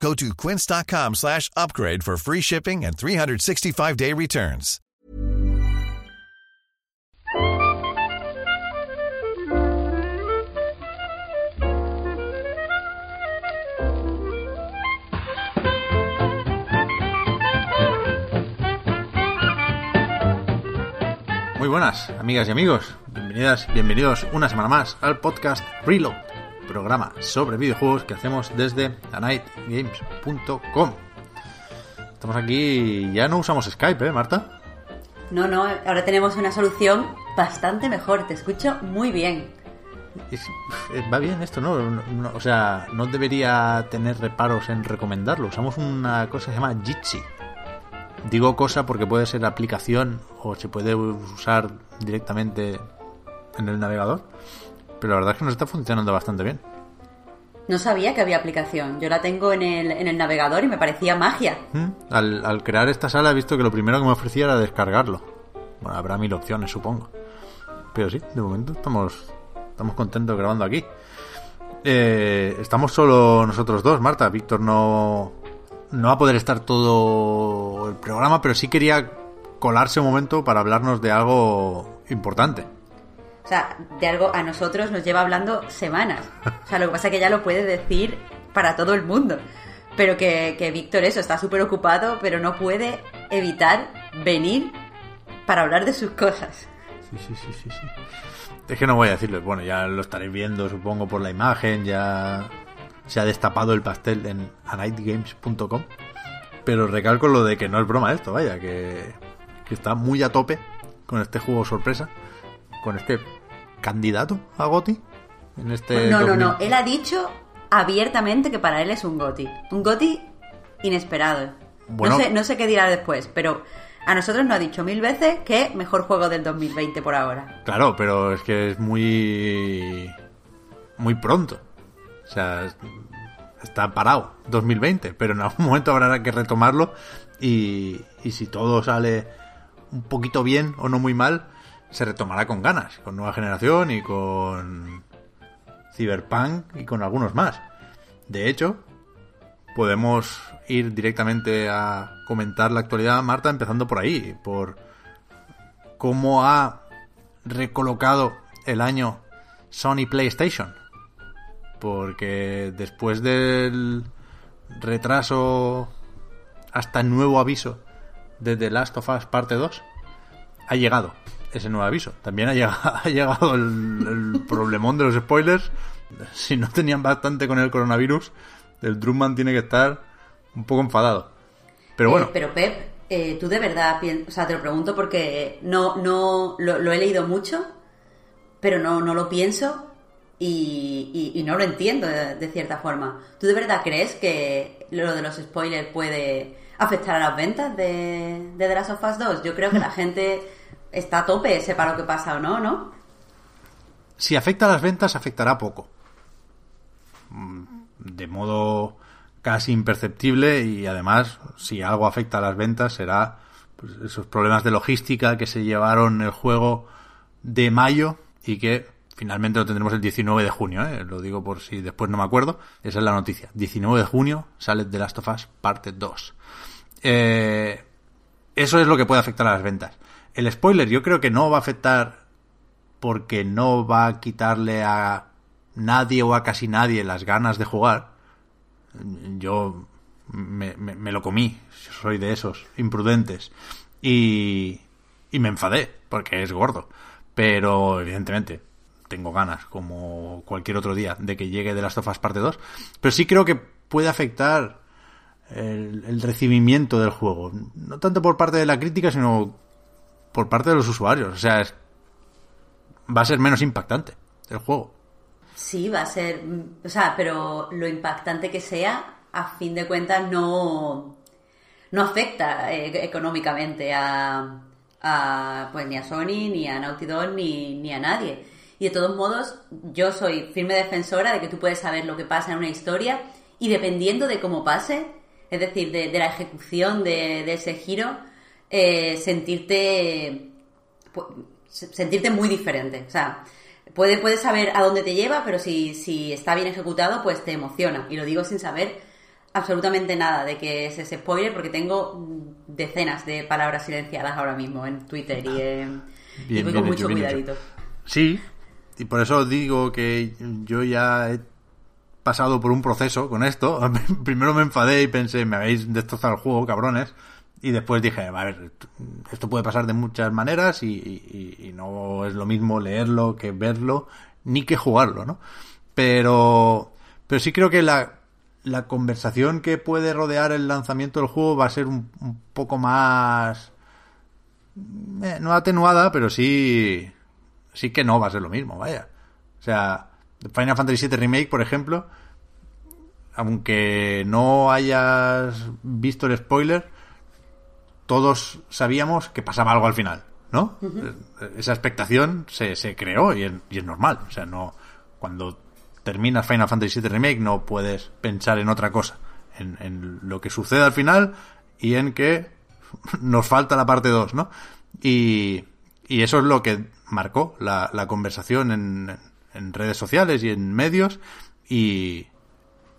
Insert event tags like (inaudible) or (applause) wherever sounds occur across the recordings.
Go to quince.com slash upgrade for free shipping and 365-day returns. Muy buenas, amigas y amigos. Bienvenidas, bienvenidos una semana más al podcast Reload, programa sobre videojuegos que hacemos desde anightgames.com. Estamos aquí, ya no usamos Skype, ¿eh, Marta? No, no, ahora tenemos una solución bastante mejor, te escucho muy bien. Es- eh, va bien esto, ¿no? No- no- O sea, no debería tener reparos en recomendarlo. Usamos una cosa que se llama Jitsi. Digo cosa porque puede ser aplicación o se puede usar directamente en el navegador. Pero la verdad es que nos está funcionando bastante bien. No sabía que había aplicación, yo la tengo en el, en el navegador y me parecía magia. ¿Mm? Al, al crear esta sala he visto que lo primero que me ofrecía era descargarlo. Bueno, habrá mil opciones, supongo. Pero sí, de momento estamos, estamos contentos grabando aquí. Eh, estamos solo nosotros dos, Marta. Víctor no, no va a poder estar todo el programa, pero sí quería colarse un momento para hablarnos de algo importante. O sea, de algo a nosotros nos lleva hablando semanas. O sea, lo que pasa es que ya lo puede decir para todo el mundo. Pero que, que Víctor eso, está súper ocupado, pero no puede evitar venir para hablar de sus cosas. Sí, sí, sí, sí, sí. Es que no voy a decirlo. Bueno, ya lo estaréis viendo, supongo, por la imagen. Ya se ha destapado el pastel en anightgames.com. Pero recalco lo de que no es broma esto, vaya, que, que está muy a tope con este juego sorpresa. Con este candidato a GOTI. En este no, no, 2000. no. Él ha dicho abiertamente que para él es un goti. Un goti inesperado. Bueno. No, sé, no sé qué dirá después, pero a nosotros nos ha dicho mil veces que mejor juego del 2020 por ahora. Claro, pero es que es muy. muy pronto. O sea, es- está parado 2020, pero en algún (laughs) momento habrá que retomarlo. Y, y si todo sale un poquito bien o no muy mal, se retomará con ganas, con nueva generación y con Cyberpunk y con algunos más. De hecho, podemos ir directamente a comentar la actualidad, Marta, empezando por ahí, por cómo ha recolocado el año Sony PlayStation. Porque después del retraso hasta nuevo aviso de The Last of Us parte 2, ha llegado ese nuevo aviso. También ha llegado, (laughs) ha llegado el, el problemón de los spoilers. Si no tenían bastante con el coronavirus, el Drumman tiene que estar un poco enfadado. Pero bueno, Eh, pero Pep, eh, tú de verdad, o sea, te lo pregunto porque no, no lo, lo he leído mucho, pero no, no lo pienso y, y- y no lo entiendo de, de cierta forma. ¿Tú de verdad crees que lo de los spoilers puede afectar a las ventas de, de The Last of Us 2? Yo creo que la (laughs) gente está a tope, sepa lo que pasa o no, ¿no? si afecta a las ventas, afectará poco. Mm, De modo casi imperceptible y además, si algo afecta a las ventas, será pues, esos problemas de logística que se llevaron el juego de mayo y que finalmente lo tendremos el 19 de junio. ¿eh? Lo digo por si después no me acuerdo. Esa es la noticia. 19 de junio sale The Last of Us parte 2. Eh, eso es lo que puede afectar a las ventas. El spoiler yo creo que no va a afectar porque no va a quitarle a nadie o a casi nadie las ganas de jugar. Yo me, me- me lo comí, soy de esos imprudentes. Y, y me enfadé, porque es gordo. Pero evidentemente tengo ganas, como cualquier otro día, de que llegue The Last of Us parte 2. Pero sí creo que puede afectar el recibimiento del juego. No tanto por parte de la crítica, sino por parte de los usuarios. O sea, es- va a ser menos impactante el juego. Sí, va a ser, o sea, pero lo impactante que sea, a fin de cuentas, no, no afecta eh, económicamente a, a, pues ni a Sony, ni a Naughty Dog, ni, ni a nadie. Y de todos modos, yo soy firme defensora de que tú puedes saber lo que pasa en una historia y dependiendo de cómo pase, es decir, de, la ejecución de, ese giro, eh, sentirte sentirte muy diferente. O sea, puedes, puedes saber a dónde te lleva, pero si, si está bien ejecutado, pues te emociona. Y lo digo sin saber absolutamente nada de que es ese spoiler, porque tengo decenas de palabras silenciadas ahora mismo en Twitter y, eh, voy con mucho cuidadito. Sí, y por eso digo que yo ya he pasado por un proceso con esto. (laughs) Primero me enfadé y pensé, me habéis destrozado el juego, cabrones. Y después dije, a ver, esto puede pasar de muchas maneras y, no es lo mismo leerlo que verlo, ni que jugarlo, ¿no? Pero, pero sí creo que la, la conversación que puede rodear el lanzamiento del juego va a ser un, poco más, eh, no atenuada, pero sí, sí que no va a ser lo mismo, vaya. O sea, Final Fantasy VII Remake, por ejemplo, aunque no hayas visto el spoiler, todos sabíamos que pasaba algo al final, ¿no? Esa expectación se, se creó y es, normal. O sea, no cuando terminas Final Fantasy VII Remake no puedes pensar en otra cosa, en, lo que sucede al final y en que (laughs) nos falta la parte 2, ¿no? Y, y eso es lo que marcó la, la conversación en, en redes sociales y en medios y,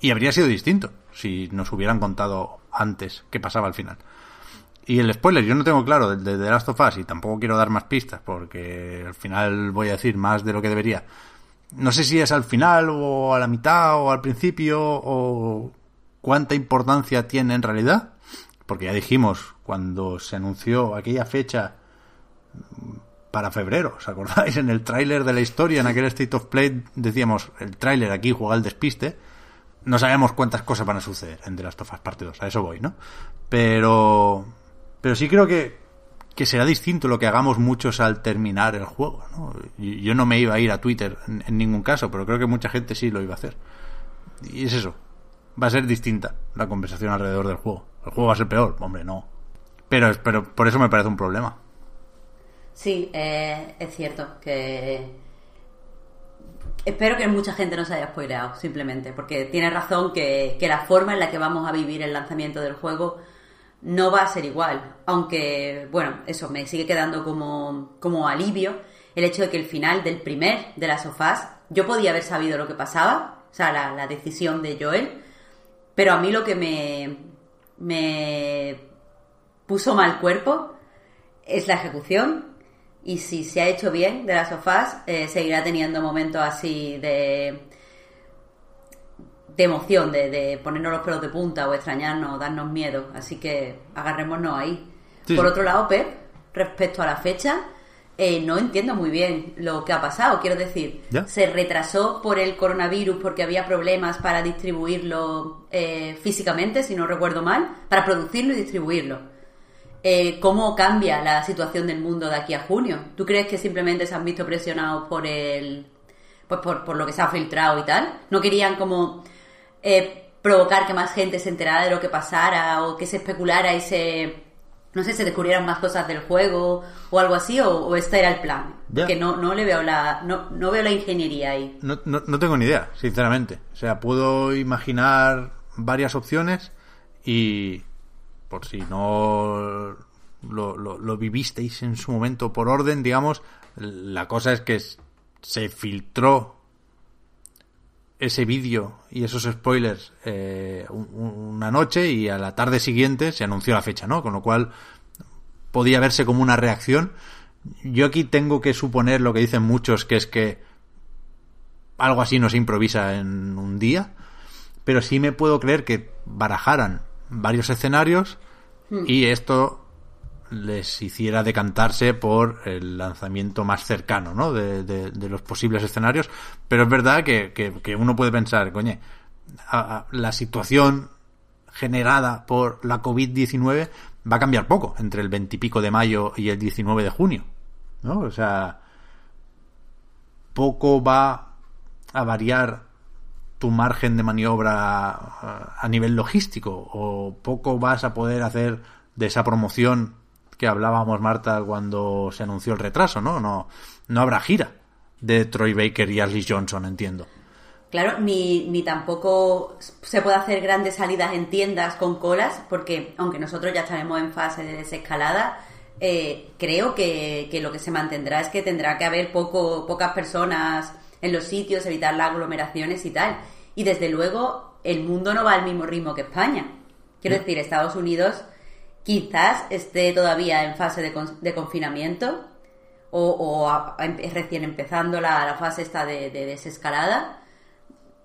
y habría sido distinto si nos hubieran contado antes qué pasaba al final. Y el spoiler, yo no tengo claro de, The Last of Us y tampoco quiero dar más pistas porque al final voy a decir más de lo que debería. No sé si es al final o a la mitad o al principio o cuánta importancia tiene en realidad. Porque ya dijimos cuando se anunció aquella fecha para febrero, ¿os acordáis? En el tráiler de la historia, en aquel State of Play, decíamos, el tráiler aquí juega el despiste. No sabemos cuántas cosas van a suceder en The Last of Us Parte 2, a eso voy, ¿no? Pero pero sí creo que, que será distinto lo que hagamos muchos al terminar el juego. ¿no? Yo no me iba a ir a Twitter en, ningún caso, pero creo que mucha gente sí lo iba a hacer. Y es eso. Va a ser distinta la conversación alrededor del juego. El juego va a ser peor, hombre, no. Pero, pero por eso me parece un problema. Sí, eh, es cierto que... Espero que mucha gente no se haya spoileado, simplemente, porque tiene razón que, que la forma en la que vamos a vivir el lanzamiento del juego no va a ser igual. Aunque, bueno, eso me sigue quedando como, como alivio el hecho de que el final del primer de las sofás, yo podía haber sabido lo que pasaba, o sea, la, la decisión de Joel, pero a mí lo que me, me puso mal cuerpo es la ejecución. Y si se ha hecho bien de las sofás, eh, seguirá teniendo momentos así de, de emoción, de, de, ponernos los pelos de punta o extrañarnos o darnos miedo. Así que agarrémonos ahí. Por otro lado, Pep, respecto a la fecha, eh, no entiendo muy bien lo que ha pasado. Quiero decir, se retrasó por el coronavirus porque había problemas para distribuirlo eh, físicamente, si no recuerdo mal, para producirlo y distribuirlo. Eh, ¿Cómo cambia la situación del mundo de aquí a junio? ¿Tú crees que simplemente se han visto presionados por el, pues por, por lo que se ha filtrado y tal? ¿No querían como eh, provocar que más gente se enterara de lo que pasara o que se especulara y se no sé, se descubrieran más cosas del juego o algo así, o, este era el plan. Que no, no le veo la, no, no veo la ingeniería ahí. No, no, tengo ni idea, sinceramente. O sea, puedo imaginar varias opciones y por si no lo, lo, lo vivisteis en su momento por orden, digamos, la cosa es que se filtró ese vídeo y esos spoilers eh, una noche y a la tarde siguiente se anunció la fecha, ¿no? Con lo cual podía verse como una reacción. Yo aquí tengo que suponer lo que dicen muchos, que es que algo así no se improvisa en un día, pero sí me puedo creer que barajaran varios escenarios hmm. y esto les hiciera decantarse por el lanzamiento más cercano ¿no? de, los posibles escenarios. Pero es verdad que, uno puede pensar, coño, la situación generada por la COVID-19 va a cambiar poco entre el 20 y pico de mayo y el 19 de junio. ¿no? O sea, poco va a variar tu margen de maniobra a nivel logístico o poco vas a poder hacer de esa promoción que hablábamos, Marta, cuando se anunció el retraso, ¿no? No, no habrá gira de Troy Baker y Ashley Johnson, entiendo. Claro, ni, ni tampoco se puede hacer grandes salidas en tiendas con colas, porque aunque nosotros ya estaremos en fase de desescalada, eh, creo que, que, lo que se mantendrá es que tendrá que haber poco, pocas personas en los sitios, evitar las aglomeraciones y tal. Y desde luego, el mundo no va al mismo ritmo que España. Quiero decir, Estados Unidos quizás esté todavía en fase de, de confinamiento o, em, recién empezando la, fase esta de, desescalada.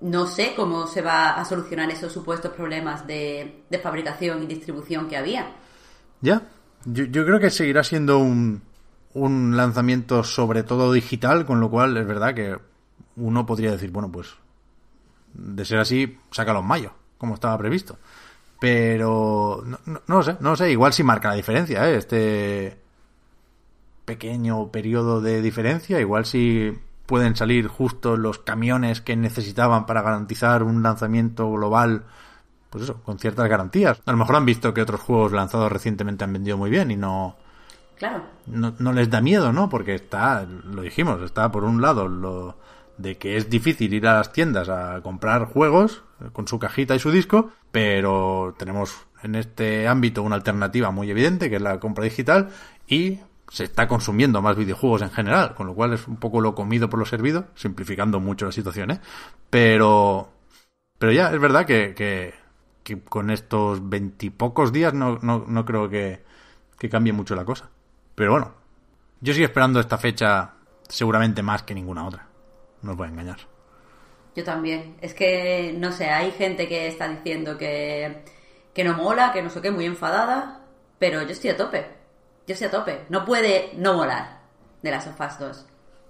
No sé cómo se va a solucionar esos supuestos problemas de, fabricación y distribución que había. Ya, yo, yo creo que seguirá siendo un, un lanzamiento sobre todo digital, con lo cual es verdad que uno podría decir, bueno, pues de ser así, sácalo en mayo, como estaba previsto. Pero no, no, no, sé, no sé, igual sí marca la diferencia, ¿eh? Este pequeño periodo de diferencia, igual si pueden salir justo los camiones que necesitaban para garantizar un lanzamiento global, pues eso, con ciertas garantías. A lo mejor han visto que otros juegos lanzados recientemente han vendido muy bien y no... Claro. No, no les da miedo, ¿no? Porque está, lo dijimos, está por un lado lo de que es difícil ir a las tiendas a comprar juegos con su cajita y su disco, pero tenemos en este ámbito una alternativa muy evidente que es la compra digital y se está consumiendo más videojuegos en general, con lo cual es un poco lo comido por lo servido, simplificando mucho la situación, ¿eh? Pero, pero ya, es verdad que, que, con estos veintipocos días no, no, no creo que, que cambie mucho la cosa. Pero bueno, yo sigo esperando esta fecha seguramente más que ninguna otra. No os voy a engañar. Yo también. Es que, no sé, hay gente que está diciendo que, que no mola, que no sé qué, muy enfadada, pero yo estoy a tope yo estoy a tope. No puede no molar de las sofás 2.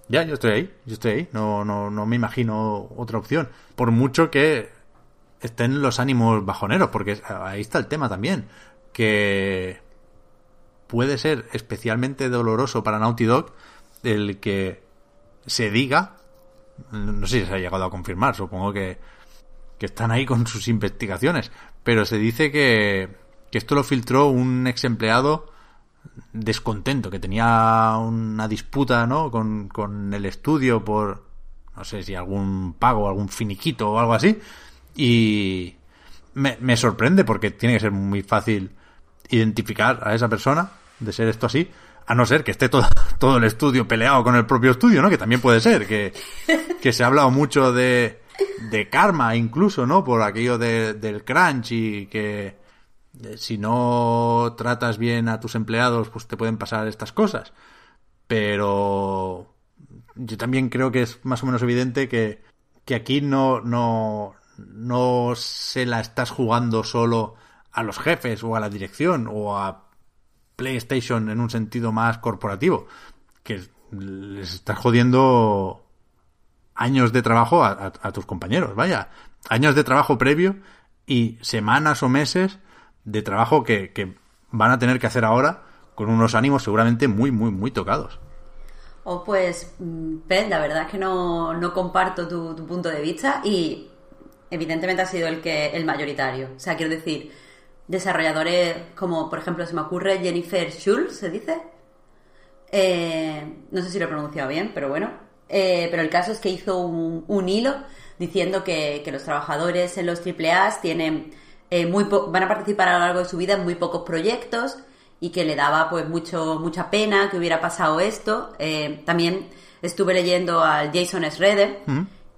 Ya, yo estoy ahí, yo estoy ahí. No, no, no me imagino otra opción. Por mucho que estén los ánimos bajoneros, porque ahí está el tema también. Que puede ser especialmente doloroso para Naughty Dog el que se diga, no sé si se ha llegado a confirmar, supongo que, que están ahí con sus investigaciones, pero se dice que, que esto lo filtró un ex empleado descontento, que tenía una disputa, ¿no? Con, con el estudio por, no sé si algún pago, algún finiquito o algo así. Y me, me sorprende porque tiene que ser muy fácil identificar a esa persona, de ser esto así, a no ser que esté todo, (laughs) todo el estudio peleado con el propio estudio, ¿no? Que también puede ser, que, que se ha hablado mucho de, de karma incluso, ¿no? Por aquello de, del crunch y que si no tratas bien a tus empleados, pues te pueden pasar estas cosas. Pero yo también creo que es más o menos evidente que, que aquí no, no, no se la estás jugando solo a los jefes o a la dirección o a PlayStation en un sentido más corporativo, que les estás jodiendo años de trabajo a, tus compañeros, vaya, años de trabajo previo y semanas o meses de trabajo que, van a tener que hacer ahora con unos ánimos seguramente muy, muy, muy tocados. Oh, pues, Ben, mm, la verdad es que no, comparto tu, punto de vista y evidentemente ha sido el que el mayoritario. O sea, quiero decir, desarrolladores como, por ejemplo, se me ocurre Jennifer Schultz, ¿se dice? Eh, no sé si lo he pronunciado bien, pero bueno. Eh, pero el caso es que hizo un, un hilo diciendo que, que, los trabajadores en los AAA tienen eh, muy van a participar a lo largo de su vida en muy pocos proyectos y que le daba pues mucho mucha pena que hubiera pasado esto. Eh, también estuve leyendo al Jason Schroeder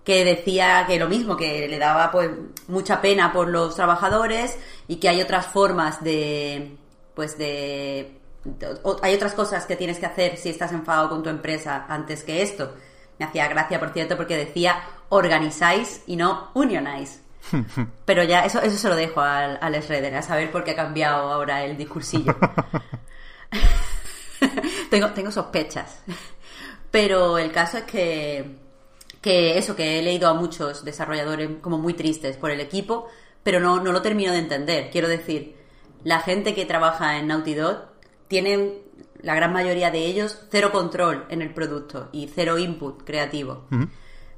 que decía que lo mismo, que le daba pues mucha pena por los trabajadores y que hay otras formas de pues de, hay otras cosas que tienes que hacer si estás enfadado con tu empresa antes que esto. Me hacía gracia, por cierto, porque decía organizáis y no unionize. (laughs) Pero ya, eso, eso se lo dejo al, al a saber por qué ha cambiado ahora el discursillo. (laughs) (laughs) tengo, tengo sospechas. Pero el caso es que, que eso, que he leído a muchos desarrolladores como muy tristes por el equipo, pero no, no lo termino de entender. Quiero decir, la gente que trabaja en Naughty Dog tienen, la gran mayoría de ellos, cero control en el producto y cero input creativo.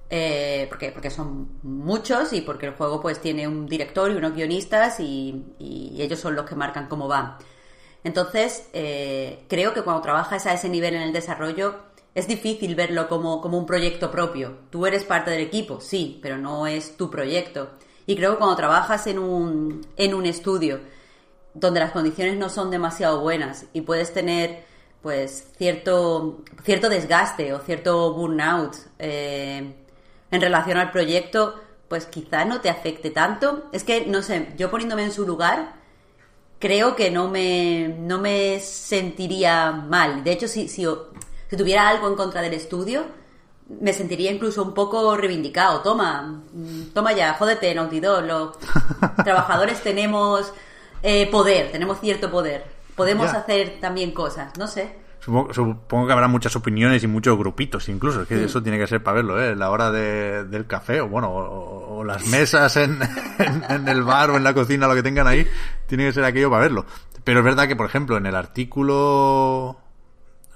Eh, porque, porque son muchos y porque el juego pues tiene un director y unos guionistas y, ellos son los que marcan cómo va. Entonces, eh, creo que cuando trabajas a ese nivel en el desarrollo, es difícil verlo como, como un proyecto propio. Tú eres parte del equipo, sí, pero no es tu proyecto. Y creo que cuando trabajas en un, en un estudio donde las condiciones no son demasiado buenas y puedes tener pues cierto, cierto desgaste o cierto burnout eh, en relación al proyecto, pues quizá no te afecte tanto. Es que, no sé, yo poniéndome en su lugar, creo que no me, no me sentiría mal. De hecho, si, si, si tuviera algo en contra del estudio, me sentiría incluso un poco reivindicado. Toma, toma ya, jódete, Naughty Dog. Los (laughs) trabajadores tenemos eh, poder, tenemos cierto poder podemos hacer también cosas, no sé. Supongo, que habrá muchas opiniones y muchos grupitos incluso, es que eso tiene que ser para verlo, ¿eh? La hora del café o bueno, o, las mesas (laughs) en, el bar o en la cocina, lo que tengan ahí, tiene que ser aquello para verlo. Pero es verdad que, por ejemplo, en el artículo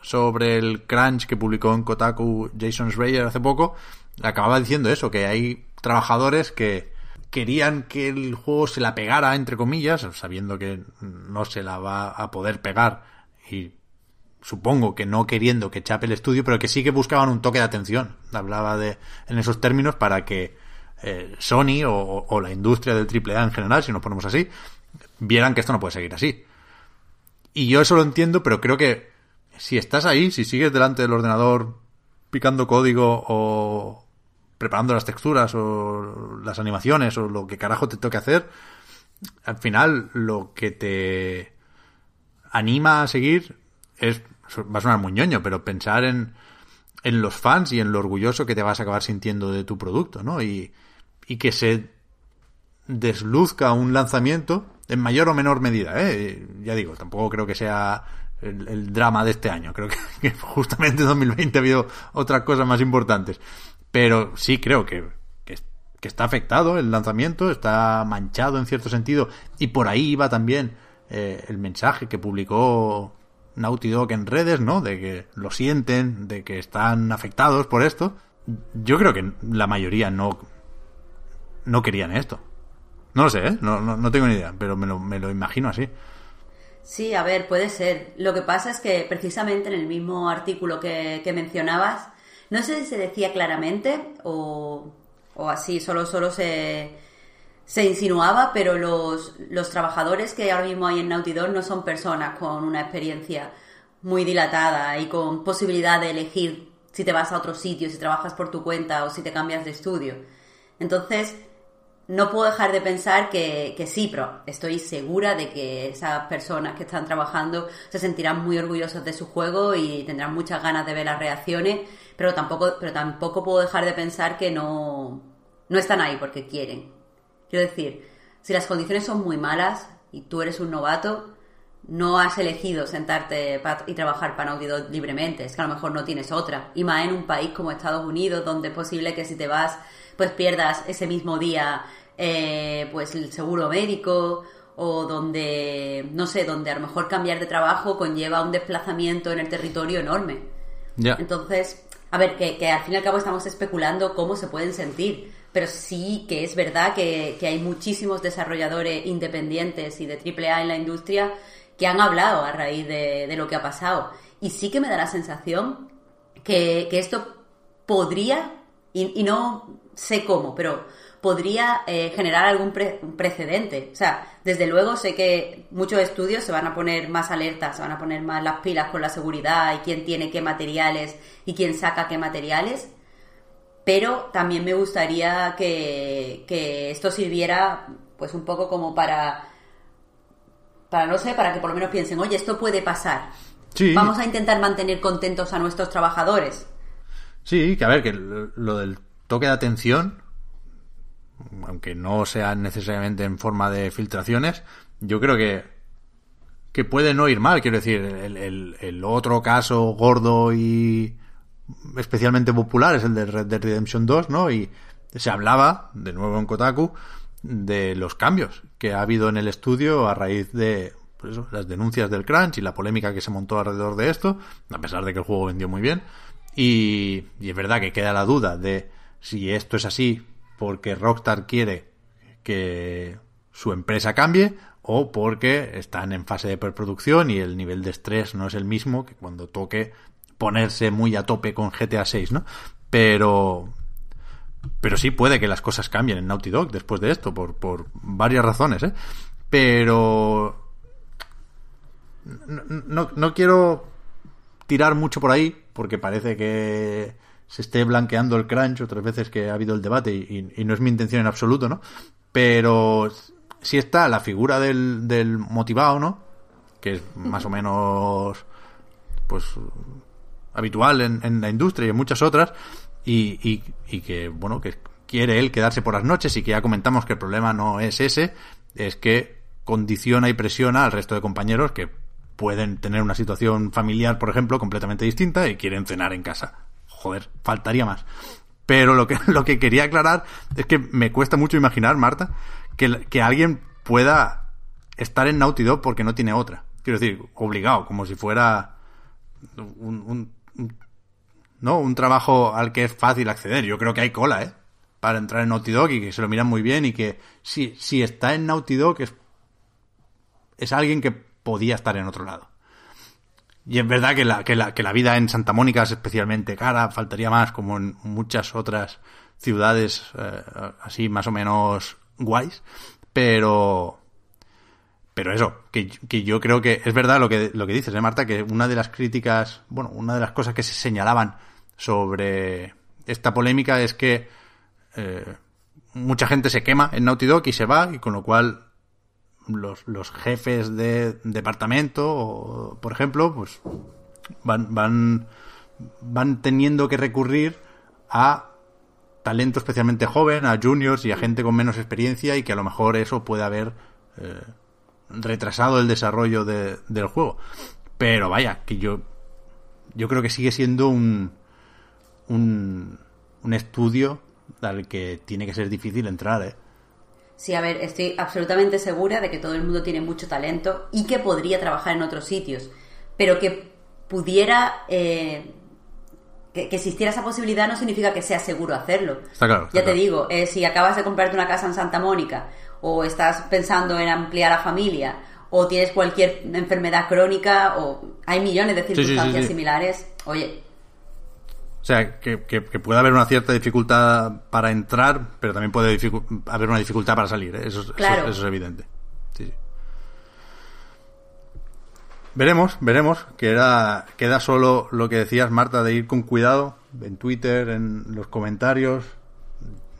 sobre el crunch que publicó en Kotaku Jason Schreier hace poco, acababa diciendo eso, que hay trabajadores que querían que el juego se la pegara, entre comillas, sabiendo que no se la va a poder pegar y supongo que no queriendo que chape el estudio, pero que sí que buscaban un toque de atención. Hablaba de en esos términos para que eh, Sony o, la industria del AAA en general, si nos ponemos así, vieran que esto no puede seguir así. Y yo eso lo entiendo, pero creo que si estás ahí, si sigues delante del ordenador picando código o, preparando las texturas o las animaciones o lo que carajo te toque hacer, al final lo que te anima a seguir es, va a sonar muy ñoño, pero pensar en, en los fans y en lo orgulloso que te vas a acabar sintiendo de tu producto, ¿no? Y, y que se desluzca un lanzamiento en mayor o menor medida, ¿eh? Ya digo, tampoco creo que sea el, drama de este año. Creo que, (laughs) justamente en 2020 ha habido otras cosas más importantes. Pero sí creo que, que, está afectado el lanzamiento, está manchado en cierto sentido. Y por ahí iba también eh, el mensaje que publicó Naughty Dog en redes, ¿no? De que lo sienten, de que están afectados por esto. Yo creo que la mayoría no, no querían esto. No lo sé, ¿eh? no, no, tengo ni idea, pero me lo, me lo imagino así. Sí, a ver, puede ser. Lo que pasa es que precisamente en el mismo artículo que, mencionabas, no sé si se decía claramente o, así, solo, solo se, se insinuaba, pero los, los trabajadores que ahora mismo hay en Naughty Dog no son personas con una experiencia muy dilatada y con posibilidad de elegir si te vas a otro sitio, si trabajas por tu cuenta o si te cambias de estudio. Entonces, no puedo dejar de pensar que, que, sí, pero estoy segura de que esas personas que están trabajando se sentirán muy orgullosos de su juego y tendrán muchas ganas de ver las reacciones, pero tampoco, pero tampoco puedo dejar de pensar que no, no están ahí porque quieren. Quiero decir, si las condiciones son muy malas y tú eres un novato, no has elegido sentarte y trabajar para Naughty libremente, es que a lo mejor no tienes otra. Y más en un país como Estados Unidos, donde es posible que si te vas, pues pierdas ese mismo día eh, pues el seguro médico o donde, no sé, donde a lo mejor cambiar de trabajo conlleva un desplazamiento en el territorio enorme. Entonces, a ver, que, al fin y al cabo estamos especulando cómo se pueden sentir, pero sí que es verdad que, hay muchísimos desarrolladores independientes y de AAA en la industria que han hablado a raíz de, lo que ha pasado. Y sí que me da la sensación que, esto podría, y no sé cómo, pero podría eh, generar algún precedente. O sea, desde luego sé que muchos estudios se van a poner más alertas, se van a poner más las pilas con la seguridad y quién tiene qué materiales y quién saca qué materiales. Pero también me gustaría que, esto sirviera pues un poco como para, para, no sé, para que por lo menos piensen, oye, esto puede pasar. Vamos a intentar mantener contentos a nuestros trabajadores. Sí, que a ver, que lo del toque de atención aunque no sean necesariamente en forma de filtraciones, yo creo que, que puede no ir mal. Quiero decir, el, otro caso gordo y especialmente popular es el de Red Dead Redemption 2, ¿no? Y se hablaba, de nuevo en Kotaku, de los cambios que ha habido en el estudio a raíz de pues las denuncias del crunch y la polémica que se montó alrededor de esto, a pesar de que el juego vendió muy bien. Y es verdad que queda la duda de si esto es así porque Rockstar quiere que su empresa cambie o porque están en fase de preproducción y el nivel de estrés no es el mismo que cuando toque ponerse muy a tope con GTA 6, ¿no? Pero pero sí puede que las cosas cambien en Naughty Dog después de esto por, por varias razones, ¿eh? Pero no, no, no quiero tirar mucho por ahí porque parece que se esté blanqueando el crunch otras veces que ha habido el debate y, no es mi intención en absoluto, ¿no? Pero si está la figura del, motivado, ¿no? Que es más o menos, pues, habitual en, en la industria y en muchas otras, y, y, y, que, bueno, que quiere él quedarse por las noches y que ya comentamos que el problema no es ese, es que condiciona y presiona al resto de compañeros que pueden tener una situación familiar, por ejemplo, completamente distinta y quieren cenar en casa. Joder, faltaría más. Pero lo que, (laughs) lo que quería aclarar es que me cuesta mucho imaginar, Marta, que, que alguien pueda estar en Naughty Dog porque no tiene otra. Quiero decir, obligado, como si fuera un, no un trabajo al que es fácil acceder. Yo creo que hay cola, ¿eh? Para entrar en Naughty Dog y que se lo miran muy bien y que si, si está en Naughty Dog es, es alguien que podía estar en otro lado. Y es verdad que la, que la, que la vida en Santa Mónica es especialmente cara, faltaría más, como en muchas otras ciudades eh, así más o menos guays, pero pero eso, que, que, yo creo que es verdad lo que, lo que dices, ¿eh, Marta? Que una de las críticas, bueno, una de las cosas que se señalaban sobre esta polémica es que eh, mucha gente se quema en Naughty Dog y se va, y con lo cual los, los jefes de departamento, por ejemplo, pues van, van, van teniendo que recurrir a talento especialmente joven, a juniors y a gente con menos experiencia y que a lo mejor eso puede haber eh, retrasado el desarrollo de, del juego. Pero vaya, que yo yo creo que sigue siendo un, un, un estudio al que tiene que ser difícil entrar, ¿eh? Sí, a ver, estoy absolutamente segura de que todo el mundo tiene mucho talento y que podría trabajar en otros sitios, pero que pudiera eh, que, que, existiera esa posibilidad no significa que sea seguro hacerlo. Está claro. Está ya claro. te digo, eh, si acabas de comprarte una casa en Santa Mónica o estás pensando en ampliar la familia o tienes cualquier enfermedad crónica o hay millones de circunstancias sí, sí, sí, similares, oye. O sea, que, que, que, puede haber una cierta dificultad para entrar, pero también puede haber una dificultad para salir. ¿eh? Eso, claro. eso, eso, es evidente. Sí, sí. Veremos, veremos. Queda, queda solo lo que decías, Marta, de ir con cuidado en Twitter, en los comentarios.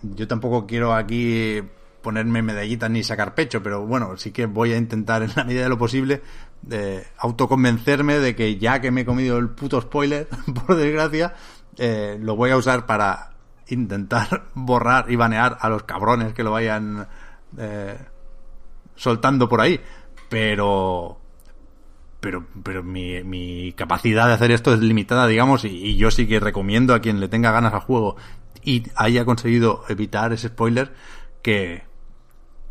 Yo tampoco quiero aquí ponerme medallitas ni sacar pecho, pero bueno, sí que voy a intentar en la medida de lo posible de autoconvencerme de que ya que me he comido el puto spoiler, (laughs) por desgracia, eh, lo voy a usar para intentar (laughs) borrar y banear a los cabrones que lo vayan eh, soltando por ahí. Pero pero, pero mi, mi, capacidad de hacer esto es limitada, digamos, y, y, yo sí que recomiendo a quien le tenga ganas al juego y haya conseguido evitar ese spoiler que,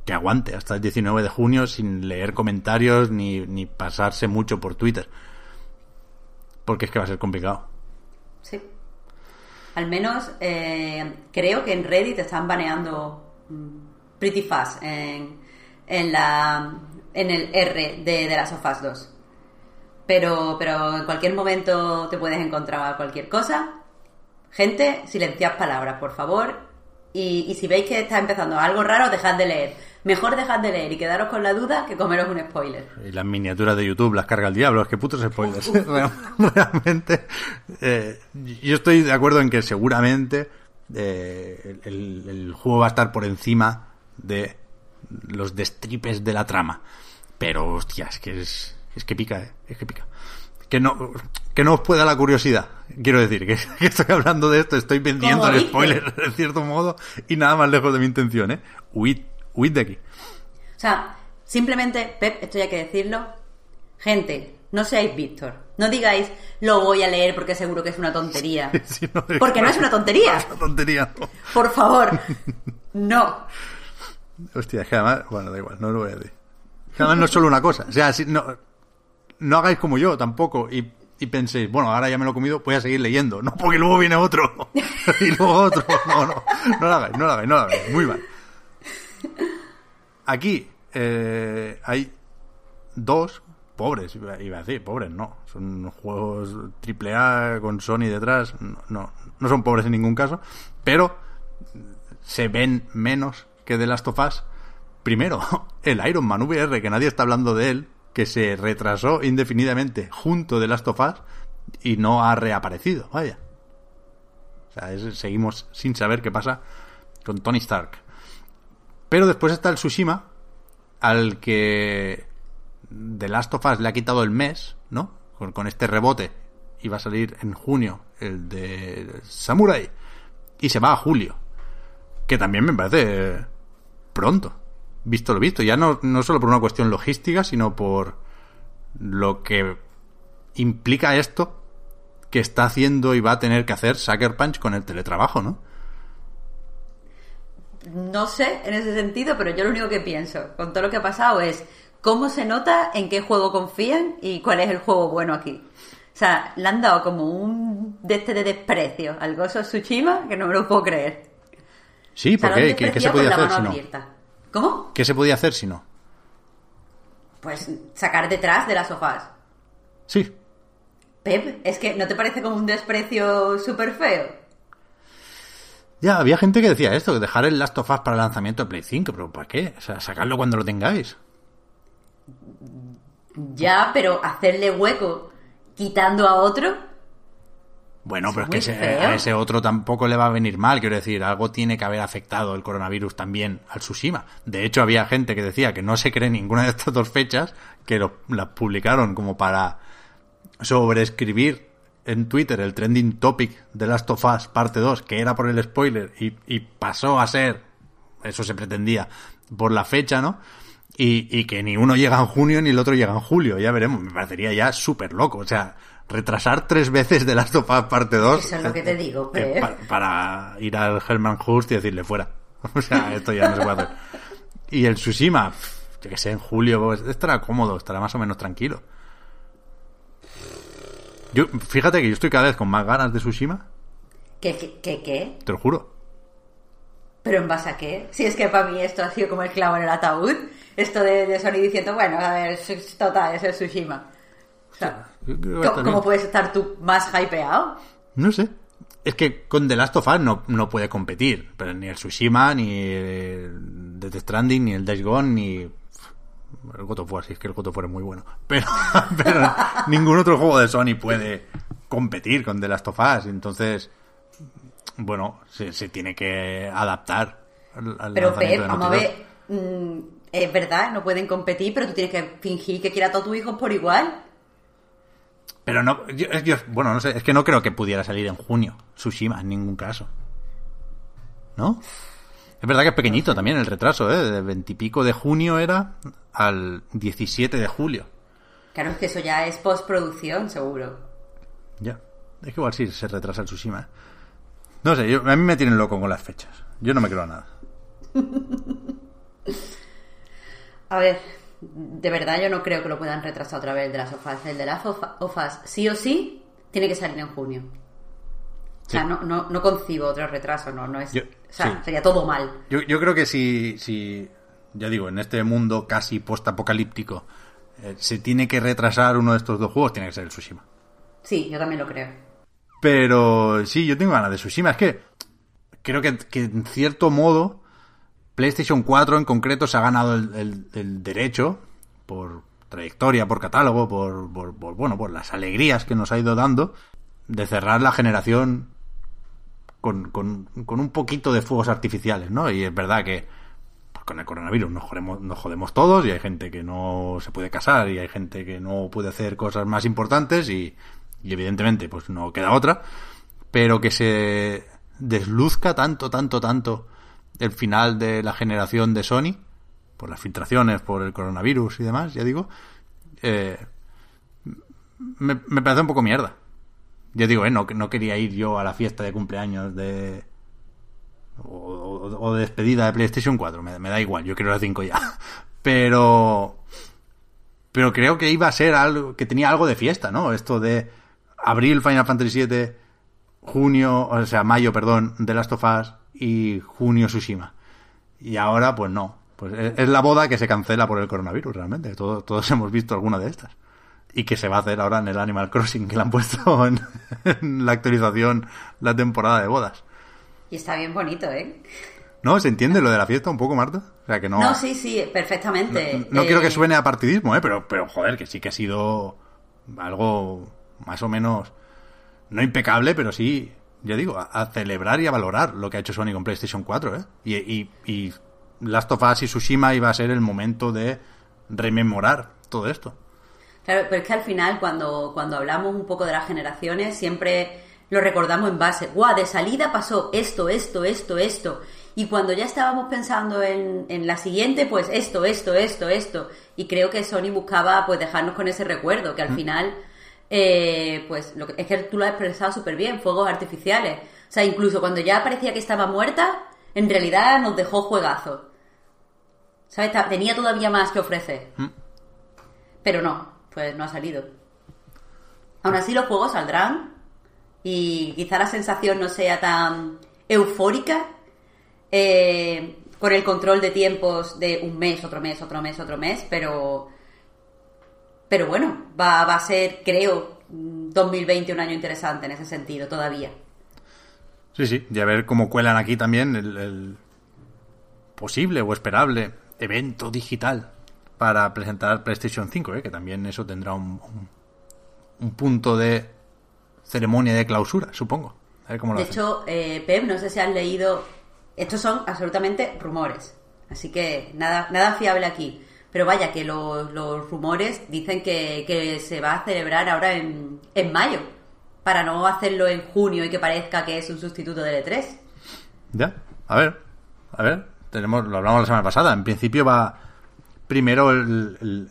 que aguante hasta el 19 de junio sin leer comentarios ni, ni pasarse mucho por Twitter. Porque es que va a ser complicado. Sí. Al menos eh, creo que en Reddit están baneando pretty fast en, en, la, en el R de, de las Us 2 pero, pero en cualquier momento te puedes encontrar cualquier cosa. Gente, silenciad palabras, por favor. Y, y, si veis que está empezando algo raro, dejad de leer. Mejor dejad de leer y quedaros con la duda que comeros un spoiler. Y las miniaturas de YouTube las carga el diablo, es que putos spoilers. (laughs) Realmente, eh, yo estoy de acuerdo en que seguramente eh, el, el juego va a estar por encima de los destripes de la trama. Pero, hostia, es que es, es que pica, ¿eh? Es que pica. Que no, que no os pueda la curiosidad. Quiero decir, que, (laughs) que estoy hablando de esto, estoy vendiendo el spoiler, (laughs) de cierto modo, y nada más lejos de mi intención, ¿eh? Huid, huid de aquí. O sea, simplemente, Pep, esto ya hay que decirlo. Gente, no seáis Víctor. No digáis, lo voy a leer porque seguro que es una tontería. (laughs) Sí, no, porque no es una (laughs) tontería. No es una tontería, no. Por favor, no. Hostia, es que además, bueno, da igual, no lo voy a decir. Además no es solo una cosa. O sea, si, no, no hagáis como yo tampoco y, y, penséis, bueno, ahora ya me lo he comido, voy a seguir leyendo. No, porque luego viene otro. (laughs) y luego otro. No, no, no lo hagáis, no lo hagáis, no lo hagáis. Muy mal. Aquí, eh, hay dos pobres, iba a decir, pobres no, son juegos triple A con Sony detrás, no, no, son pobres en ningún caso, pero se ven menos que The Last of Us. Primero, (laughs) el Iron Man VR, que nadie está hablando de él, que se retrasó indefinidamente junto de Last of Us y no ha reaparecido, vaya. O sea, seguimos sin saber qué pasa con Tony Stark. Pero después está el Tsushima, al que The Last of Us le ha quitado el mes, ¿no? Con, este rebote. Y va a salir en junio el de Samurai. Y se va a julio. Que también me parece pronto. Visto lo visto. Ya no, no solo por una cuestión logística, sino por lo que implica esto que está haciendo y va a tener que hacer Sucker Punch con el teletrabajo, ¿no? No sé en ese sentido, pero yo lo único que pienso con todo lo que ha pasado es cómo se nota en qué juego confían y cuál es el juego bueno aquí. O sea, le han dado como un de este de desprecio al Gozo Tsushima que no me lo puedo creer. Sí, porque ¿qué, se podía hacer si no? ¿Cómo? ¿Qué se podía hacer si no? Pues sacar detrás de las sofás. Sí. Pep, es que ¿no te parece como un desprecio súper feo? Ya, había gente que decía esto, dejar el Last of Us para el lanzamiento de Play 5, pero ¿para qué? O sea, sacarlo cuando lo tengáis. Ya, pero hacerle hueco quitando a otro. Bueno, pero es que a ese otro tampoco le va a venir mal. Quiero decir, algo tiene que haber afectado el coronavirus también al Tsushima. De hecho, había gente que decía que no se cree ninguna de estas dos fechas, que las publicaron como para sobreescribir en Twitter el trending topic de Last of Us parte 2, que era por el spoiler, y, y pasó a ser, eso se pretendía, por la fecha, ¿no? y, que ni uno llega en junio ni el otro llega en julio. Ya veremos, me parecería ya súper loco. O sea, retrasar tres veces de Last of Us parte 2. Eso es lo que te digo, eh, para, ir al Herman Hurst y decirle fuera. (laughs) O sea, esto ya no se puede hacer. Y el Tsushima, yo que sé, en julio, pues, estará cómodo, estará más o menos tranquilo. Yo, fíjate que yo estoy cada vez con más ganas de Tsushima. ¿Qué, qué, qué? qué? Te lo juro. ¿Pero en base a qué? Si es que para mí esto ha sido como el clavo en el ataúd esto de, Sony diciendo, bueno, a ver, total, es el Tsushima. ¿cómo, puedes estar tú más hypeado? No sé. Es que con The Last of Us no, no puede competir. Pero ni el Tsushima, ni el Death Stranding, ni el Days Gone, ni el God of War, si es que el God of War es muy bueno. Pero, (laughs) pero ningún otro juego de Sony puede competir con The Last of Us. Entonces, bueno, se, se tiene que adaptar al, Pero Pep, vamos a ver, mm, es verdad, no pueden competir, pero tú tienes que fingir que quiera a todos tus hijos por igual. Pero no, yo, bueno, no sé, es que no creo que pudiera salir en junio Tsushima en ningún caso. ¿No? Es verdad que es pequeñito también el retraso, ¿eh? De veintipico de junio era al 17 de julio. Claro, es que eso ya es postproducción, seguro. Ya. Es que igual sí se retrasa el Tsushima. ¿eh? No sé, a mí me tienen loco con las fechas. Yo no me creo nada. (laughs) A ver, de verdad yo no creo que lo puedan retrasar otra vez el de las OFAS. El de las OFAS, sí o sí, tiene que salir en junio. O sea, no, no, no, concibo otro retraso, no, no es. o sea, sería todo mal. Yo, yo creo que si, si, ya digo, en este mundo casi post-apocalíptico, eh, se tiene que retrasar uno de estos dos juegos, tiene que ser el Tsushima. Sí, yo también lo creo. Pero sí, yo tengo ganas de Tsushima. Es que creo que, que en cierto modo PlayStation 4 en concreto se ha ganado el, derecho, por trayectoria, por catálogo, por, bueno, por las alegrías que nos ha ido dando, de cerrar la generación con, un poquito de fuegos artificiales, ¿no? Y es verdad que pues, con el coronavirus nos jodemos, nos jodemos todos y hay gente que no se puede casar y hay gente que no puede hacer cosas más importantes y, y evidentemente pues no queda otra, pero que se desluzca tanto, tanto, tanto el final de la generación de Sony, por las filtraciones, por el coronavirus y demás, ya digo, eh, me, parece un poco mierda. Ya digo, eh, no, no quería ir yo a la fiesta de cumpleaños de... O, de despedida de PlayStation 4, me, da igual, yo quiero la 5 ya. (laughs) Pero... Pero creo que iba a ser algo, que tenía algo de fiesta, ¿no? Esto de abril Final Fantasy VII, junio, o sea, mayo, perdón, de Last of Us, y junio Tsushima. Y ahora, pues no. Pues es, la boda que se cancela por el coronavirus, realmente. Todos (laughs) hemos visto alguna de estas. Y que se va a hacer ahora en el Animal Crossing, que le han puesto (laughs) en, en la actualización la temporada de bodas. Y está bien bonito, ¿eh? ¿No? ¿Se entiende lo de la fiesta un poco, Marta? O sea, que no... No, sí, sí, perfectamente. No, no Eh, quiero que suene a partidismo, ¿eh? Pero, pero, joder, que sí que ha sido algo más o menos... No impecable, pero sí, ya digo, a, a celebrar y a valorar lo que ha hecho Sony con PlayStation 4, ¿eh? Y, y, y Last of Us y Tsushima iba a ser el momento de rememorar todo esto. Claro, pero es que al final, cuando, cuando hablamos un poco de las generaciones, siempre lo recordamos en base. ¡Guau! De salida pasó esto, esto, esto, esto. Y cuando ya estábamos pensando en, en la siguiente, pues esto, esto, esto, esto. Y creo que Sony buscaba pues dejarnos con ese recuerdo, que al final, eh, pues lo que, es que tú lo has expresado súper bien, fuegos artificiales. O sea, incluso cuando ya parecía que estaba muerta, en realidad nos dejó juegazo. ¿Sabes? Tenía todavía más que ofrecer. Pero no, pues no ha salido. Aún así los juegos saldrán y quizá la sensación no sea tan eufórica eh, con el control de tiempos de un mes, otro mes, otro mes, otro mes, pero pero bueno, va, va a ser, creo, 2020 un año interesante en ese sentido todavía. Sí, sí, y a ver cómo cuelan aquí también el, el posible o esperable evento digital para presentar PlayStation 5, ¿eh? que también eso tendrá un, un, un punto de ceremonia de clausura, supongo. A ver cómo lo De hacen. hecho, eh, Pep, no sé si has leído, estos son absolutamente rumores, así que nada, nada fiable aquí. Pero vaya, que los, los rumores dicen que, que se va a celebrar ahora en, en mayo, para no hacerlo en junio y que parezca que es un sustituto del E3. Ya, a ver, a ver, tenemos, lo hablamos la semana pasada, en principio va primero el,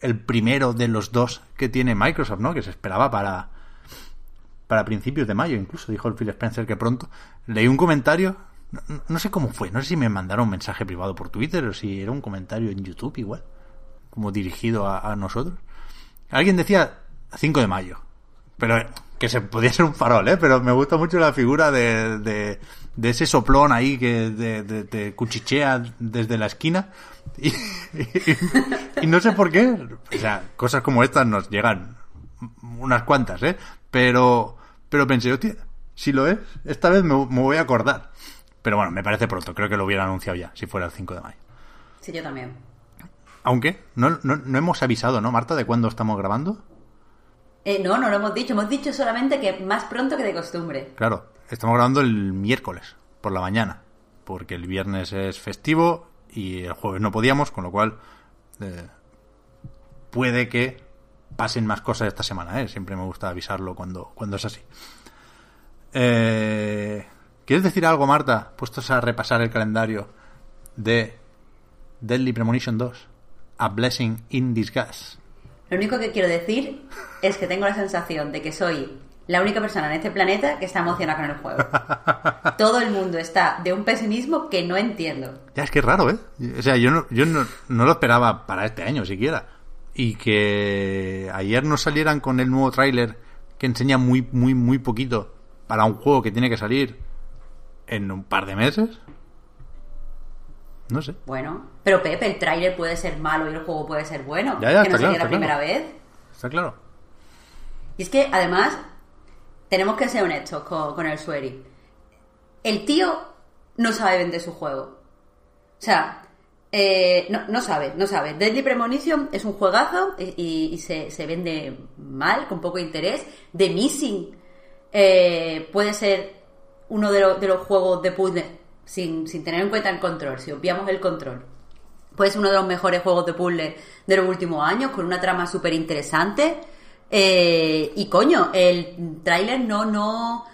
el, primero de los dos que tiene Microsoft, ¿no? Que se esperaba para, para principios de mayo, incluso dijo el Phil Spencer que pronto. Leí un comentario, no, sé cómo fue, no sé si me mandaron un mensaje privado por Twitter o si era un comentario en YouTube igual, como dirigido a, nosotros. Alguien decía 5 de mayo, pero que se podía ser un farol, ¿eh? Pero me gusta mucho la figura de, de ese soplón ahí que te cuchichea desde la esquina. Y, y- y no sé por qué. O sea, cosas como estas nos llegan unas cuantas, ¿eh? Pero, pero pensé, hostia, si lo es, esta vez me, me voy a acordar. Pero bueno, me parece pronto. Creo que lo hubiera anunciado ya, si fuera el 5 de mayo. Sí, yo también. Aunque no, no, no hemos avisado, ¿no, Marta, de cuándo estamos grabando? Eh, no, no lo hemos dicho, hemos dicho solamente que más pronto que de costumbre. Claro, estamos grabando el miércoles por la mañana, porque el viernes es festivo y el jueves no podíamos, con lo cual eh, puede que pasen más cosas esta semana, ¿eh? Siempre me gusta avisarlo cuando, cuando es así. Eh, ¿Quieres decir algo, Marta, puestos a repasar el calendario de Deadly Premonition 2? A Blessing in Disguise. Lo único que quiero decir es que tengo la sensación de que soy la única persona en este planeta que está emocionada con el juego. Todo el mundo está de un pesimismo que no entiendo. Ya, es que es raro, ¿eh? O sea, yo no, yo no, no lo esperaba para este año siquiera. Y que ayer nos salieran con el nuevo tráiler que enseña muy, muy, muy poquito para un juego que tiene que salir en un par de meses. No sé. Bueno, pero Pepe, el tráiler puede ser malo y el juego puede ser bueno. Ya, ya, que no está claro, sería la primera claro. vez. Está claro. Y es que, además, tenemos que ser honestos con, con el Sueri. El tío no sabe vender su juego. O sea, eh, no, sabe, no sabe. Deadly Premonition es un juegazo y, se, se vende mal, con poco interés. The Missing eh, puede ser uno de, lo- de los juegos de puzzle sin, sin tener en cuenta el control, si obviamos el control. Pues uno de los mejores juegos de puzzle de los últimos años, con una trama súper interesante. Eh, y coño, el tráiler no, no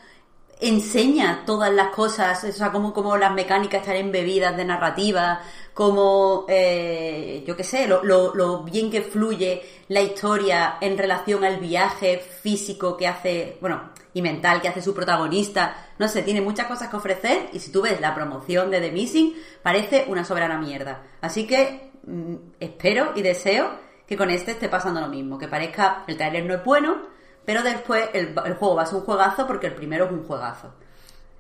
enseña todas las cosas, o sea, como, como las mecánicas están embebidas de narrativa, como, eh, yo qué sé, lo, lo, bien que fluye la historia en relación al viaje físico que hace, bueno, y mental que hace su protagonista. No sé, tiene muchas cosas que ofrecer y si tú ves la promoción de The Missing, parece una soberana mierda. Así que mm, espero y deseo que con este esté pasando lo mismo, que parezca, el trailer no es bueno, pero después el, juego va a ser un juegazo porque el primero es un juegazo.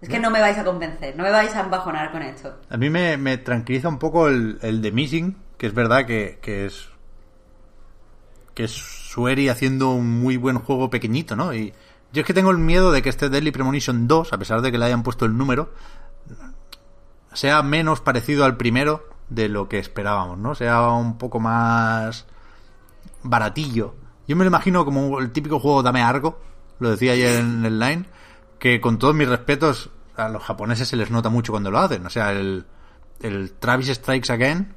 Es que no me vais a convencer, no me vais a embajonar con esto. A mí me, me tranquiliza un poco el, el de Missing, que es verdad que, que es que es Sueri haciendo un muy buen juego pequeñito, ¿no? Y yo es que tengo el miedo de que este Deadly Premonition 2, a pesar de que le hayan puesto el número, sea menos parecido al primero de lo que esperábamos, ¿no? Sea un poco más baratillo. Yo me lo imagino como el típico juego Dame Argo, lo decía ayer en el line, que con todos mis respetos a los japoneses se les nota mucho cuando lo hacen. O sea, el, el Travis Strikes Again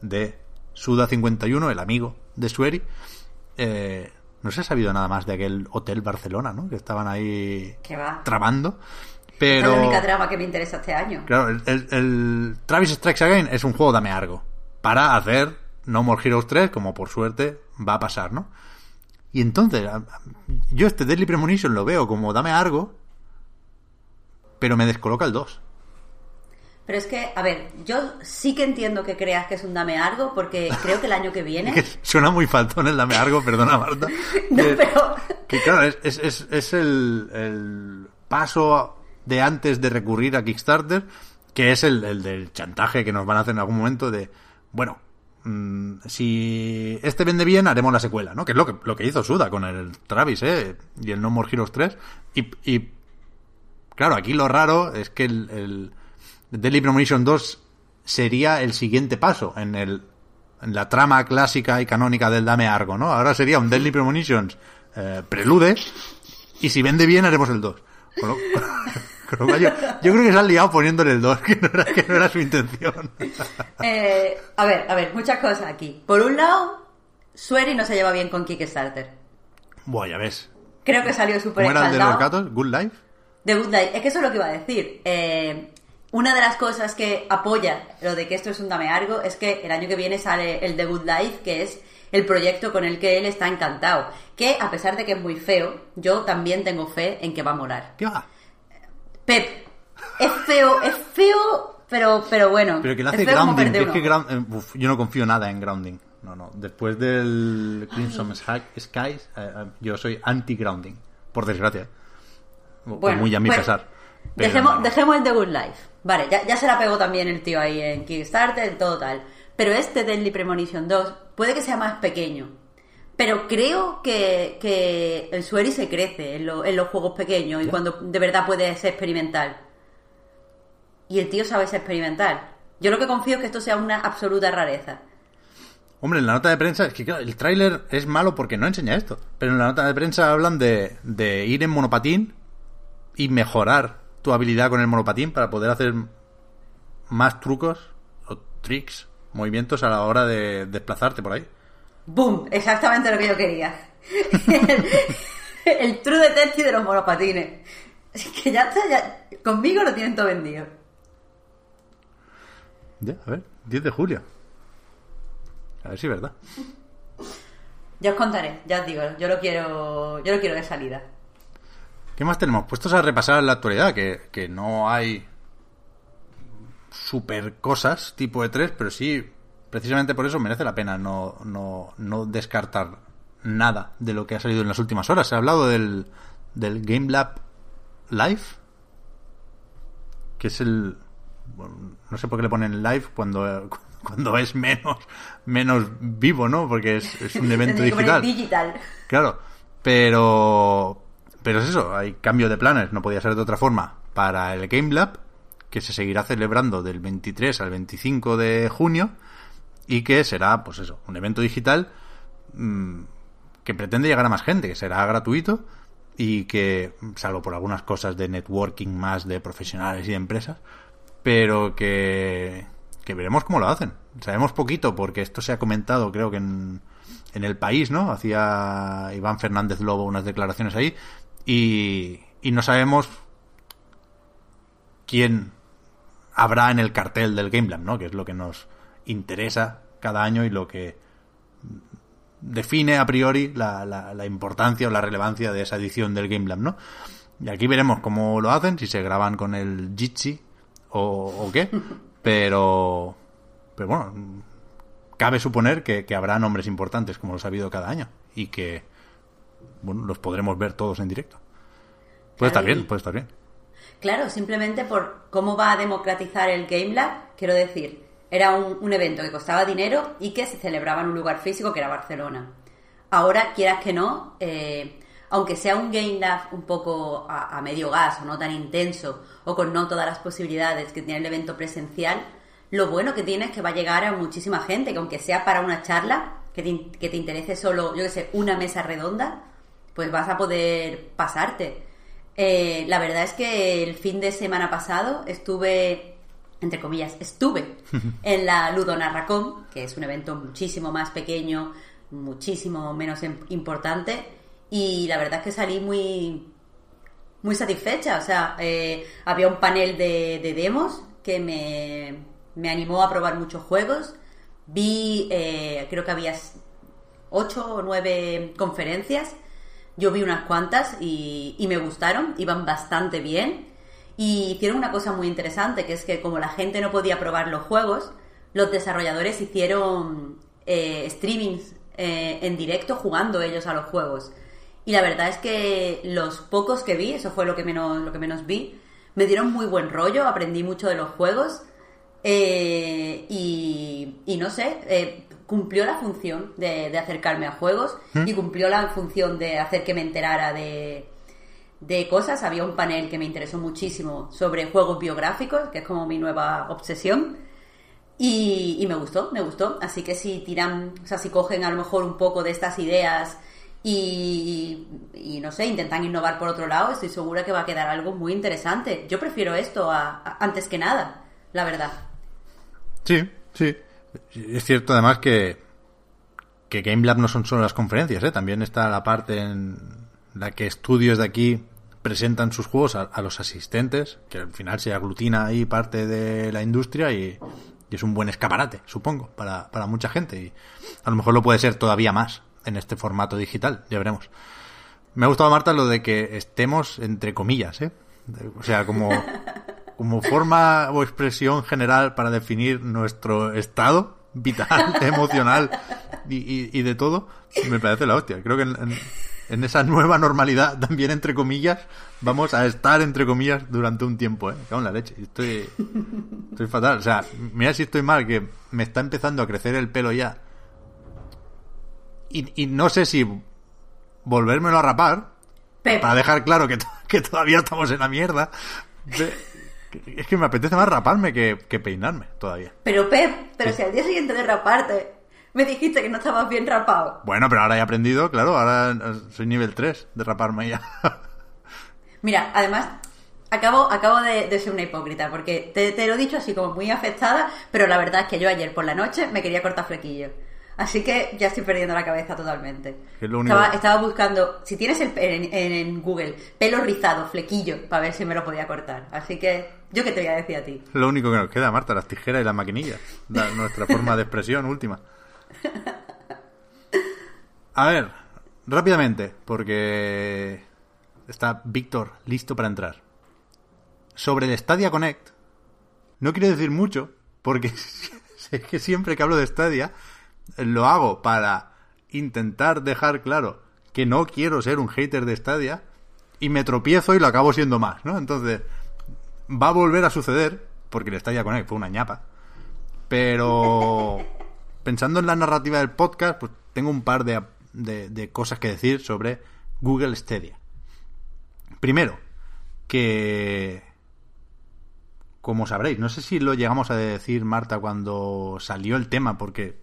de Suda51, el amigo de Sueri, eh, no se ha sabido nada más de aquel Hotel Barcelona, ¿no? Que estaban ahí tramando. Pero... es la única trama que me interesa este año. Claro, el, el- el Travis Strikes Again es un juego dame algo. Para hacer No More Heroes 3, como por suerte va a pasar, ¿no? Y entonces, yo este Deadly Premonition lo veo como dame algo, pero me descoloca el 2. Pero es que, a ver, yo sí que entiendo que creas que es un dame algo, porque creo que el año que (laughs) viene. Suena muy faltón el dame algo, perdona Marta. (laughs) No, Que- pero- Que claro, es, es, es, es el, el paso de antes de recurrir a Kickstarter, que es el, el del chantaje que nos van a hacer en algún momento de, bueno, mm, si este vende bien, haremos la secuela, ¿no? Que es lo que, lo que hizo Suda con el Travis, ¿eh? Y el No More Heroes 3. Y, y claro, aquí lo raro es que el, Deadly Premonition 2 sería el siguiente paso en el en la trama clásica y canónica del Dame Argo, ¿no? Ahora sería un Deadly Premonitions eh, prelude y si vende bien haremos el 2. Con lo, (laughs) con lo cual yo, yo creo que se han liado poniéndole el 2, que no era, que no era su intención. Eh, a ver, a ver, muchas cosas aquí. Por un lado, Sueri no se lleva bien con Kickstarter. Buah, ya ves. Creo que salió súper ¿Cómo de los gatos? ¿Good Life? The Good Life. Es que eso es lo que iba a decir. Eh, una de las cosas que apoya lo de que esto es un dame algo es que el año que viene sale el The Good Life, que es el proyecto con el que él está encantado. Que a pesar de que es muy feo, yo también tengo fe en que va a morar. ¿Qué va? Pep, es feo, es feo, pero, pero bueno. Pero que le hace grounding. que es que ground- eh, uf, yo no confío nada en grounding. No, no. Después del Crimson Sky- Skies, eh, eh, yo soy anti-grounding. Por desgracia. O- Bueno, muy a mi pues, pesar. Dejemos, no, dejemos el The Good Life. Vale, ya, ya se la pegó también el tío ahí en Kickstarter, todo tal. Pero este Deadly Premonition 2 puede que sea más pequeño. Pero creo que, que el Sueri se crece en, lo- en los juegos pequeños y cuando de verdad puede ser experimental. Y el tío sabe ser experimental. Yo lo que confío es que esto sea una absoluta rareza. Hombre, en la nota de prensa, es que claro, el tráiler es malo porque no enseña esto. Pero en la nota de prensa hablan de, de ir en monopatín y mejorar tu habilidad con el monopatín para poder hacer más trucos o tricks, movimientos a la hora de desplazarte por ahí. ¡Boom! Exactamente lo que yo quería. el, (laughs) el True Detective de los monopatines. Así que ya está, ya. Conmigo lo tienen todo vendido. Ya, a ver, 10 de julio. A ver si es verdad. Ya os contaré, ya os digo, yo lo quiero, yo lo quiero de salida. ¿Qué más tenemos? Puestos a repasar la actualidad, que, que no hay super cosas tipo E3, pero sí, precisamente por eso merece la pena no, no, no descartar nada de lo que ha salido en las últimas horas. Se ha hablado del, del Game Lab Live, que es el... bueno, no sé por qué le ponen live cuando, (laughs) cuando es menos, menos vivo, ¿no? Porque es, es un (laughs) evento digital. digital. Claro, pero pero es eso, hay cambio de planes, no podía ser de otra forma, para el Game Lab, que se seguirá celebrando del 23 al 25 de junio y que será, pues eso, un evento digital mm, que pretende llegar a más gente, que será gratuito y que, salvo por algunas cosas de networking más de profesionales y de empresas, pero que, que veremos cómo lo hacen. Sabemos poquito porque esto se ha comentado, creo que en, en el país, ¿no? Hacía Iván Fernández Lobo unas declaraciones ahí y, y no sabemos quién habrá en el cartel del Game ¿no? Que es lo que nos interesa cada año y lo que define a priori la, la, la importancia o la relevancia de esa edición del Game Lab, ¿no? Y aquí veremos cómo lo hacen, si se graban con el Jitsi o, o qué, (laughs) pero, pero bueno, cabe suponer que, que habrá nombres importantes como los ha habido cada año y que bueno, los podremos ver todos en directo. Puede estar Claro, bien, puede estar bien. Claro, simplemente por cómo va a democratizar el Game Lab, quiero decir, era un, evento que costaba dinero y que se celebraba en un lugar físico que era Barcelona. Ahora, quieras que no, eh, aunque sea un Game Lab un poco a, medio gas o no tan intenso o con no todas las posibilidades que tiene el evento presencial, lo bueno que tiene es que va a llegar a muchísima gente, que aunque sea para una charla, que te, que te interese solo, yo que sé, una mesa redonda, pues vas a poder pasarte. Eh, la verdad es que el fin de semana pasado estuve, entre comillas, estuve (laughs) en la Ludonarracón, que es un evento muchísimo más pequeño, muchísimo menos importante, y la verdad es que salí muy, muy satisfecha. O sea, eh, había un panel de, demos que me, me, animó a probar muchos juegos. Vi, eh, creo que había ocho o nueve conferencias yo vi unas cuantas y, me gustaron, iban bastante bien. Y hicieron una cosa muy interesante, que es que como la gente no podía probar los juegos, los desarrolladores hicieron eh, streamings eh, en directo jugando ellos a los juegos. Y la verdad es que los pocos que vi, eso fue lo que menos, lo que menos vi, me dieron muy buen rollo, aprendí mucho de los juegos. Eh, y, y, no sé, eh, cumplió la función de, acercarme a juegos ¿Mm? y cumplió la función de hacer que me enterara de, de cosas. Había un panel que me interesó muchísimo sobre juegos biográficos, que es como mi nueva obsesión. Y, me gustó, me gustó. Así que si tiran, o sea, si cogen a lo mejor un poco de estas ideas y, no sé, intentan innovar por otro lado, estoy segura que va a quedar algo muy interesante. Yo prefiero esto antes que nada, la verdad. Sí, sí. Es cierto además que, que Game Lab no son solo las conferencias, ¿eh? también está la parte en la que estudios de aquí presentan sus juegos a, los asistentes, que al final se aglutina ahí parte de la industria y, es un buen escaparate, supongo, para, para mucha gente. Y a lo mejor lo puede ser todavía más en este formato digital, ya veremos. Me ha gustado, Marta, lo de que estemos entre comillas, ¿eh? O sea, como (laughs) como forma o expresión general para definir nuestro estado vital, (laughs) emocional y, de todo, me parece la hostia. Creo que en, esa nueva normalidad, (laughs) también entre comillas, vamos a estar entre comillas durante un tiempo, ¿eh? Cago en la leche. Estoy, estoy fatal. O sea, mira si estoy mal, que me está empezando a crecer el pelo ya. Y, y no sé si volvérmelo a rapar, para dejar claro que, que todavía estamos en la mierda. Es que me apetece más raparme que, peinarme todavía. Pero Pep, pero si al día siguiente de raparte me dijiste que no estabas bien rapado. Bueno, pero ahora he aprendido, claro, ahora soy nivel 3 de raparme ya. (laughs) Mira, además, acabo, acabo de, ser una hipócrita, porque te, te, lo he dicho así como muy afectada, pero la verdad es que yo ayer por la noche me quería cortar flequillo. Así que ya estoy perdiendo la cabeza totalmente. Estaba, buscando, si tienes el, en, en, Google, pelo rizado, flequillo, para ver si me lo podía cortar. Así que, ¿yo qué te voy a decir a ti? Lo único que nos queda, Marta, las tijeras y las maquinillas. nuestra forma de expresión última. A ver, rápidamente, porque está Víctor listo para entrar. Sobre el Stadia Connect, no quiero decir mucho, porque (laughs) es que siempre que hablo de Stadia lo hago para intentar dejar claro que no quiero ser un hater de Stadia y me tropiezo y lo acabo siendo más, ¿no? Entonces, va a volver a suceder, porque el Stadia Connect fue una ñapa, pero (laughs) pensando en la narrativa del podcast, pues tengo un par de, de cosas que decir sobre Google Stadia. Primero, que como sabréis, no sé si lo llegamos a decir, Marta, cuando salió el tema, porque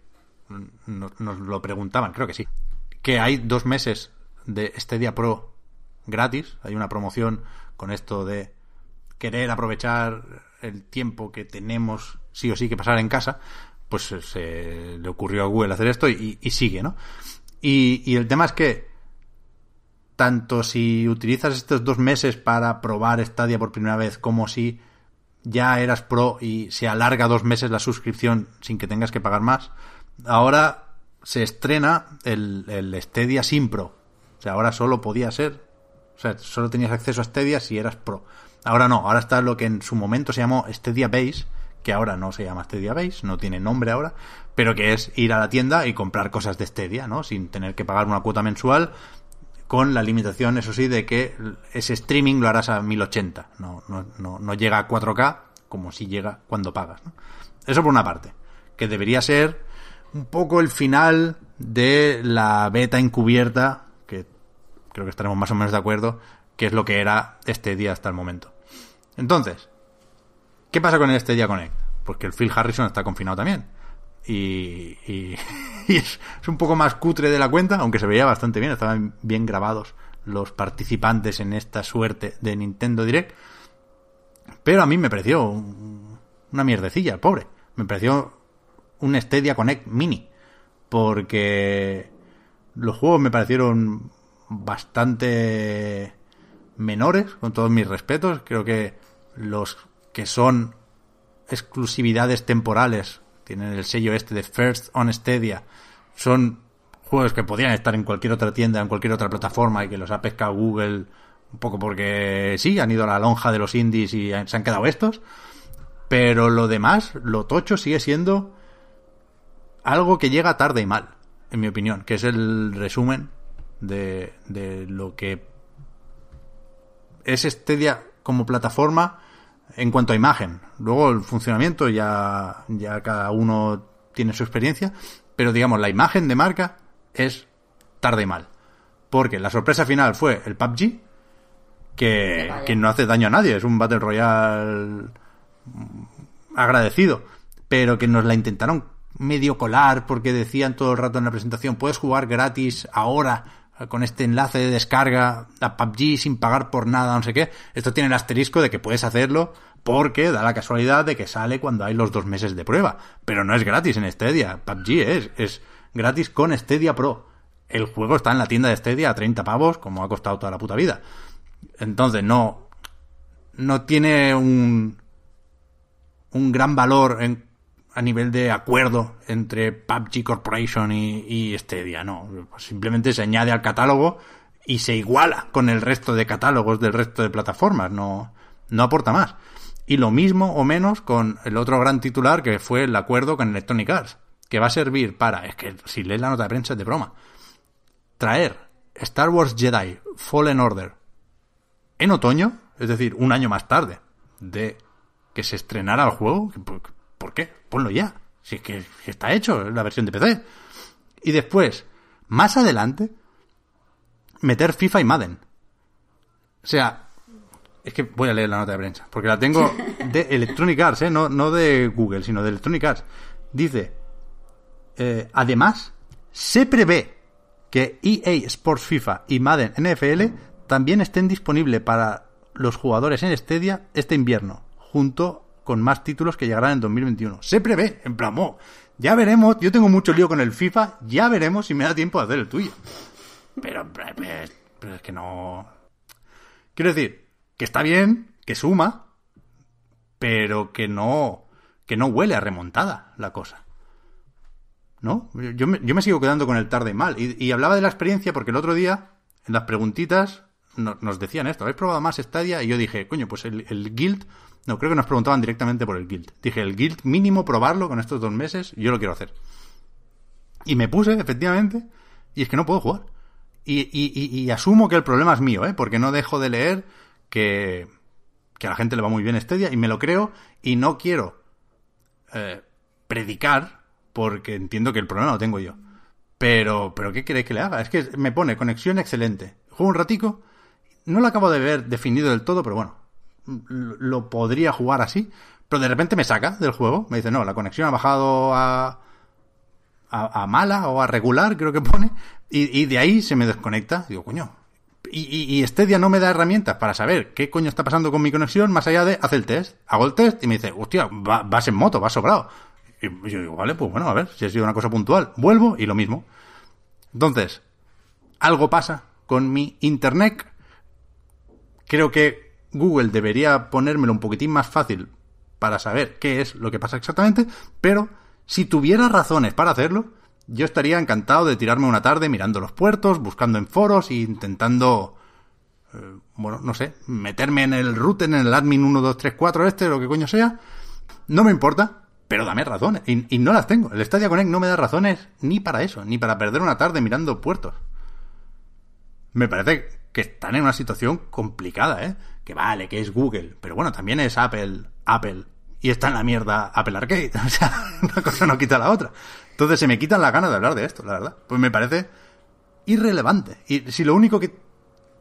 nos, lo preguntaban, creo que sí, que hay dos meses de Stadia Pro gratis, hay una promoción con esto de querer aprovechar el tiempo que tenemos sí o sí que pasar en casa, pues se le ocurrió a Google hacer esto y, sigue, ¿no? Y, y, el tema es que tanto si utilizas estos dos meses para probar Stadia por primera vez como si ya eras pro y se alarga dos meses la suscripción sin que tengas que pagar más, ahora se estrena el, el Stadia sin Pro. O sea, ahora solo podía ser, o sea, solo tenías acceso a Stadia si eras Pro. Ahora no, ahora está lo que en su momento se llamó Stadia Base, que ahora no se llama Stadia Base, no tiene nombre ahora, pero que es ir a la tienda y comprar cosas de Stadia, ¿no? Sin tener que pagar una cuota mensual, con la limitación, eso sí, de que ese streaming lo harás a 1080. No, no, no, no llega a 4K como si llega cuando pagas. Eso por una parte, que debería ser un poco el final de la beta encubierta, que creo que estaremos más o menos de acuerdo, que es lo que era este día hasta el momento. Entonces, ¿qué pasa con este día Connect? Porque el Phil Harrison está confinado también. Y, y, (laughs) es, un poco más cutre de la cuenta, aunque se veía bastante bien, estaban bien grabados los participantes en esta suerte de Nintendo Direct. Pero a mí me pareció una mierdecilla, pobre. Me pareció un Stadia Connect mini. Porque los juegos me parecieron bastante menores, con todos mis respetos. Creo que los que son exclusividades temporales, tienen el sello este de First on Stadia, son juegos que podrían estar en cualquier otra tienda, en cualquier otra plataforma y que los ha pescado Google un poco porque sí, han ido a la lonja de los indies y se han quedado estos. Pero lo demás, lo tocho sigue siendo algo que llega tarde y mal, en mi opinión, que es el resumen de, de lo que es Stadia como plataforma en cuanto a imagen. Luego el funcionamiento ya, ya cada uno tiene su experiencia, pero digamos, la imagen de marca es tarde y mal. Porque la sorpresa final fue el PUBG, que, que no hace daño a nadie, es un Battle Royale agradecido, pero que nos la intentaron medio colar porque decían todo el rato en la presentación, puedes jugar gratis ahora con este enlace de descarga a PUBG sin pagar por nada, no sé qué. Esto tiene el asterisco de que puedes hacerlo porque da la casualidad de que sale cuando hay los dos meses de prueba. Pero no es gratis en Stadia. PUBG es, es gratis con Stadia Pro. El juego está en la tienda de Stadia a 30 pavos, como ha costado toda la puta vida. Entonces no, no tiene un, un gran valor en a nivel de acuerdo entre PUBG Corporation y, y Stadia, no. Simplemente se añade al catálogo y se iguala con el resto de catálogos del resto de plataformas, no, no aporta más. Y lo mismo o menos con el otro gran titular que fue el acuerdo con Electronic Arts, que va a servir para, es que si lees la nota de prensa es de broma, traer Star Wars Jedi Fallen Order en otoño, es decir, un año más tarde de que se estrenara el juego, ¿Por qué? Ponlo ya. Si es que está hecho, la versión de PC. Y después, más adelante, meter FIFA y Madden. O sea, es que voy a leer la nota de prensa, porque la tengo (laughs) de Electronic Arts, ¿eh? no, no de Google, sino de Electronic Arts. Dice, eh, además, se prevé que EA Sports FIFA y Madden NFL también estén disponibles para los jugadores en Stadia este invierno, junto con más títulos que llegarán en 2021. Se prevé, en plan, ya veremos, yo tengo mucho lío con el FIFA, ya veremos si me da tiempo de hacer el tuyo. Pero, pero, es que no... Quiero decir, que está bien, que suma, pero que no, que no huele a remontada la cosa. ¿No? Yo me, yo me sigo quedando con el tarde mal. Y, hablaba de la experiencia porque el otro día, en las preguntitas, nos decían esto, ¿habéis probado más Stadia? Y yo dije, coño, pues el, el Guild no, creo que nos preguntaban directamente por el guild. Dije, el guild mínimo probarlo con estos dos meses, yo lo quiero hacer. Y me puse, efectivamente, y es que no puedo jugar. Y, y, asumo que el problema es mío, ¿eh? Porque no dejo de leer que, que a la gente le va muy bien este día, y me lo creo, y no quiero eh, predicar, porque entiendo que el problema lo tengo yo. Pero, pero ¿qué queréis que le haga? Es que me pone conexión excelente. Juego un ratico, no lo acabo de ver definido del todo, pero bueno, lo podría jugar así, pero de repente me saca del juego, me dice, no, la conexión ha bajado a, a, mala o a regular, creo que pone, y, de ahí se me desconecta, digo, coño. Y, y, este día no me da herramientas para saber qué coño está pasando con mi conexión, más allá de hacer el test. Hago el test y me dice, hostia, vas en moto, vas sobrado. Y yo digo, vale, pues bueno, a ver, si ha sido una cosa puntual. Vuelvo y lo mismo. Entonces, algo pasa con mi internet. Creo que Google debería ponérmelo un poquitín más fácil para saber qué es lo que pasa exactamente, pero si tuviera razones para hacerlo, yo estaría encantado de tirarme una tarde mirando los puertos, buscando en foros e intentando, eh, bueno, no sé, meterme en el router, en el admin 1234 este, lo que coño sea. No me importa, pero dame razones. Y, y, no las tengo. El Stadia Connect no me da razones ni para eso, ni para perder una tarde mirando puertos. me parece que están en una situación complicada, ¿eh? Que vale, que es Google, pero bueno, también es Apple, Apple, y está en la mierda Apple Arcade. (laughs) O sea, una cosa no quita la otra. Entonces se me quitan las ganas de hablar de esto, la verdad. Pues me parece irrelevante. Y si lo único que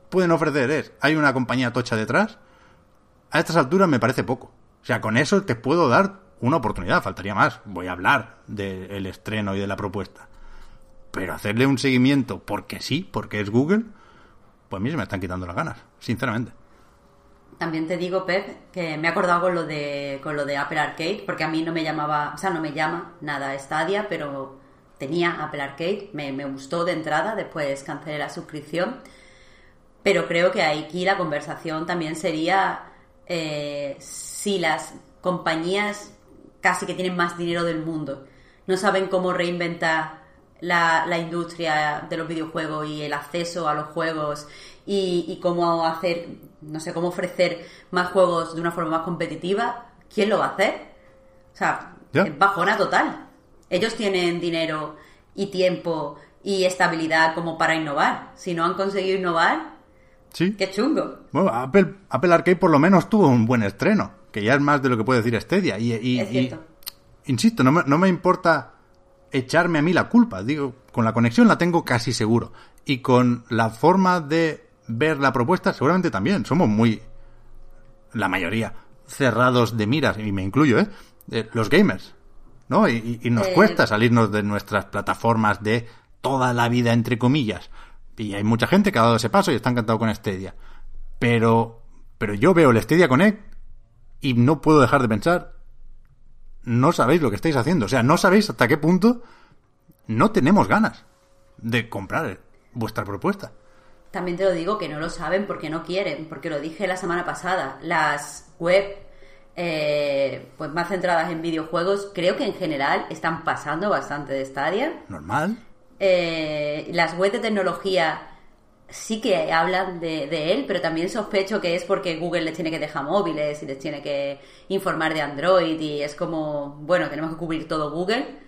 pueden ofrecer es, hay una compañía tocha detrás, a estas alturas me parece poco. O sea, con eso te puedo dar una oportunidad, faltaría más. Voy a hablar del estreno y de la propuesta. Pero hacerle un seguimiento porque sí, porque es Google, pues a mí se me están quitando las ganas, sinceramente. También te digo, Pep, que me he acordado con lo de con lo de Apple Arcade, porque a mí no me llamaba, o sea, no me llama nada Stadia, pero tenía Apple Arcade, me, me gustó de entrada, después cancelé la suscripción. Pero creo que aquí la conversación también sería eh, si las compañías casi que tienen más dinero del mundo no saben cómo reinventar la, la industria de los videojuegos y el acceso a los juegos y, cómo hacer, no sé, cómo ofrecer más juegos de una forma más competitiva, ¿quién lo va a hacer? O sea, es bajona total. Ellos tienen dinero y tiempo y estabilidad como para innovar. Si no han conseguido innovar, ¿Sí? qué chungo. Bueno, Apple, Apple Arcade por lo menos tuvo un buen estreno, que ya es más de lo que puede decir Stadia. Y, y, insisto, no me, no me importa echarme a mí la culpa. Digo, con la conexión la tengo casi seguro. Y con la forma de ver la propuesta, seguramente también. Somos muy, la mayoría, cerrados de miras, y me incluyo, ¿eh? los gamers, ¿no? Y, nos eh, cuesta salirnos de nuestras plataformas de toda la vida, entre comillas. Y hay mucha gente que ha dado ese paso y está encantado con Stadia. Pero, pero yo veo el Stadia Connect y no puedo dejar de pensar, no sabéis lo que estáis haciendo. O sea, no sabéis hasta qué punto no tenemos ganas de comprar vuestra propuesta. También te lo digo que no lo saben porque no quieren, porque lo dije la semana pasada. Las web eh, pues más centradas en videojuegos, creo que en general están pasando bastante de Stadia. Normal. Eh, las web de tecnología sí que hablan de, de, él, pero también sospecho que es porque Google les tiene que dejar móviles y les tiene que informar de Android y es como, bueno, tenemos que cubrir todo Google.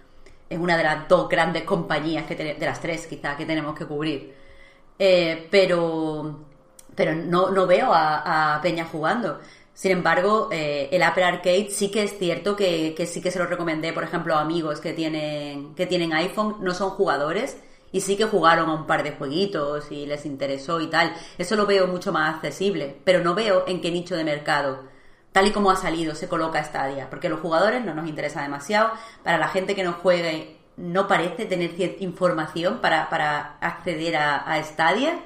Es una de las dos grandes compañías, que de las tres quizá, que tenemos que cubrir. Eh, pero, pero no, no veo a, Peña jugando. Sin embargo, eh, el Apple Arcade sí que es cierto que, sí que se lo recomendé, por ejemplo, a amigos que tienen, que tienen iPhone, no son jugadores, y sí que jugaron a un par de jueguitos y les interesó y tal. Eso lo veo mucho más accesible, pero no veo en qué nicho de mercado, tal y como ha salido, se coloca Stadia, porque los jugadores no nos interesa demasiado, para la gente que no juegue no parece tener información para, para acceder a, a Stadia.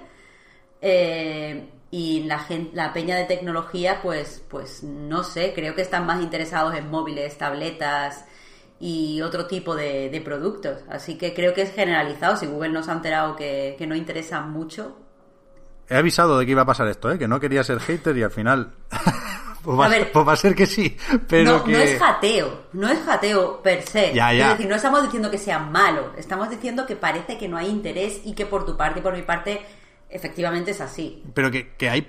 Eh, y la, gente, la peña de tecnología, pues, pues no sé, creo que están más interesados en móviles, tabletas y otro tipo de, productos. Así que creo que es generalizado. Si Google nos ha enterado que, que no interesa mucho. He avisado de que iba a pasar esto, ¿eh? que no quería ser hater y al final Pues va, pues va, a ser que sí, pero no, no es jateo, no es jateo per se. Es decir, no estamos diciendo que sea malo, estamos diciendo que parece que no hay interés y que por tu parte y por mi parte efectivamente es así. Pero que, que hay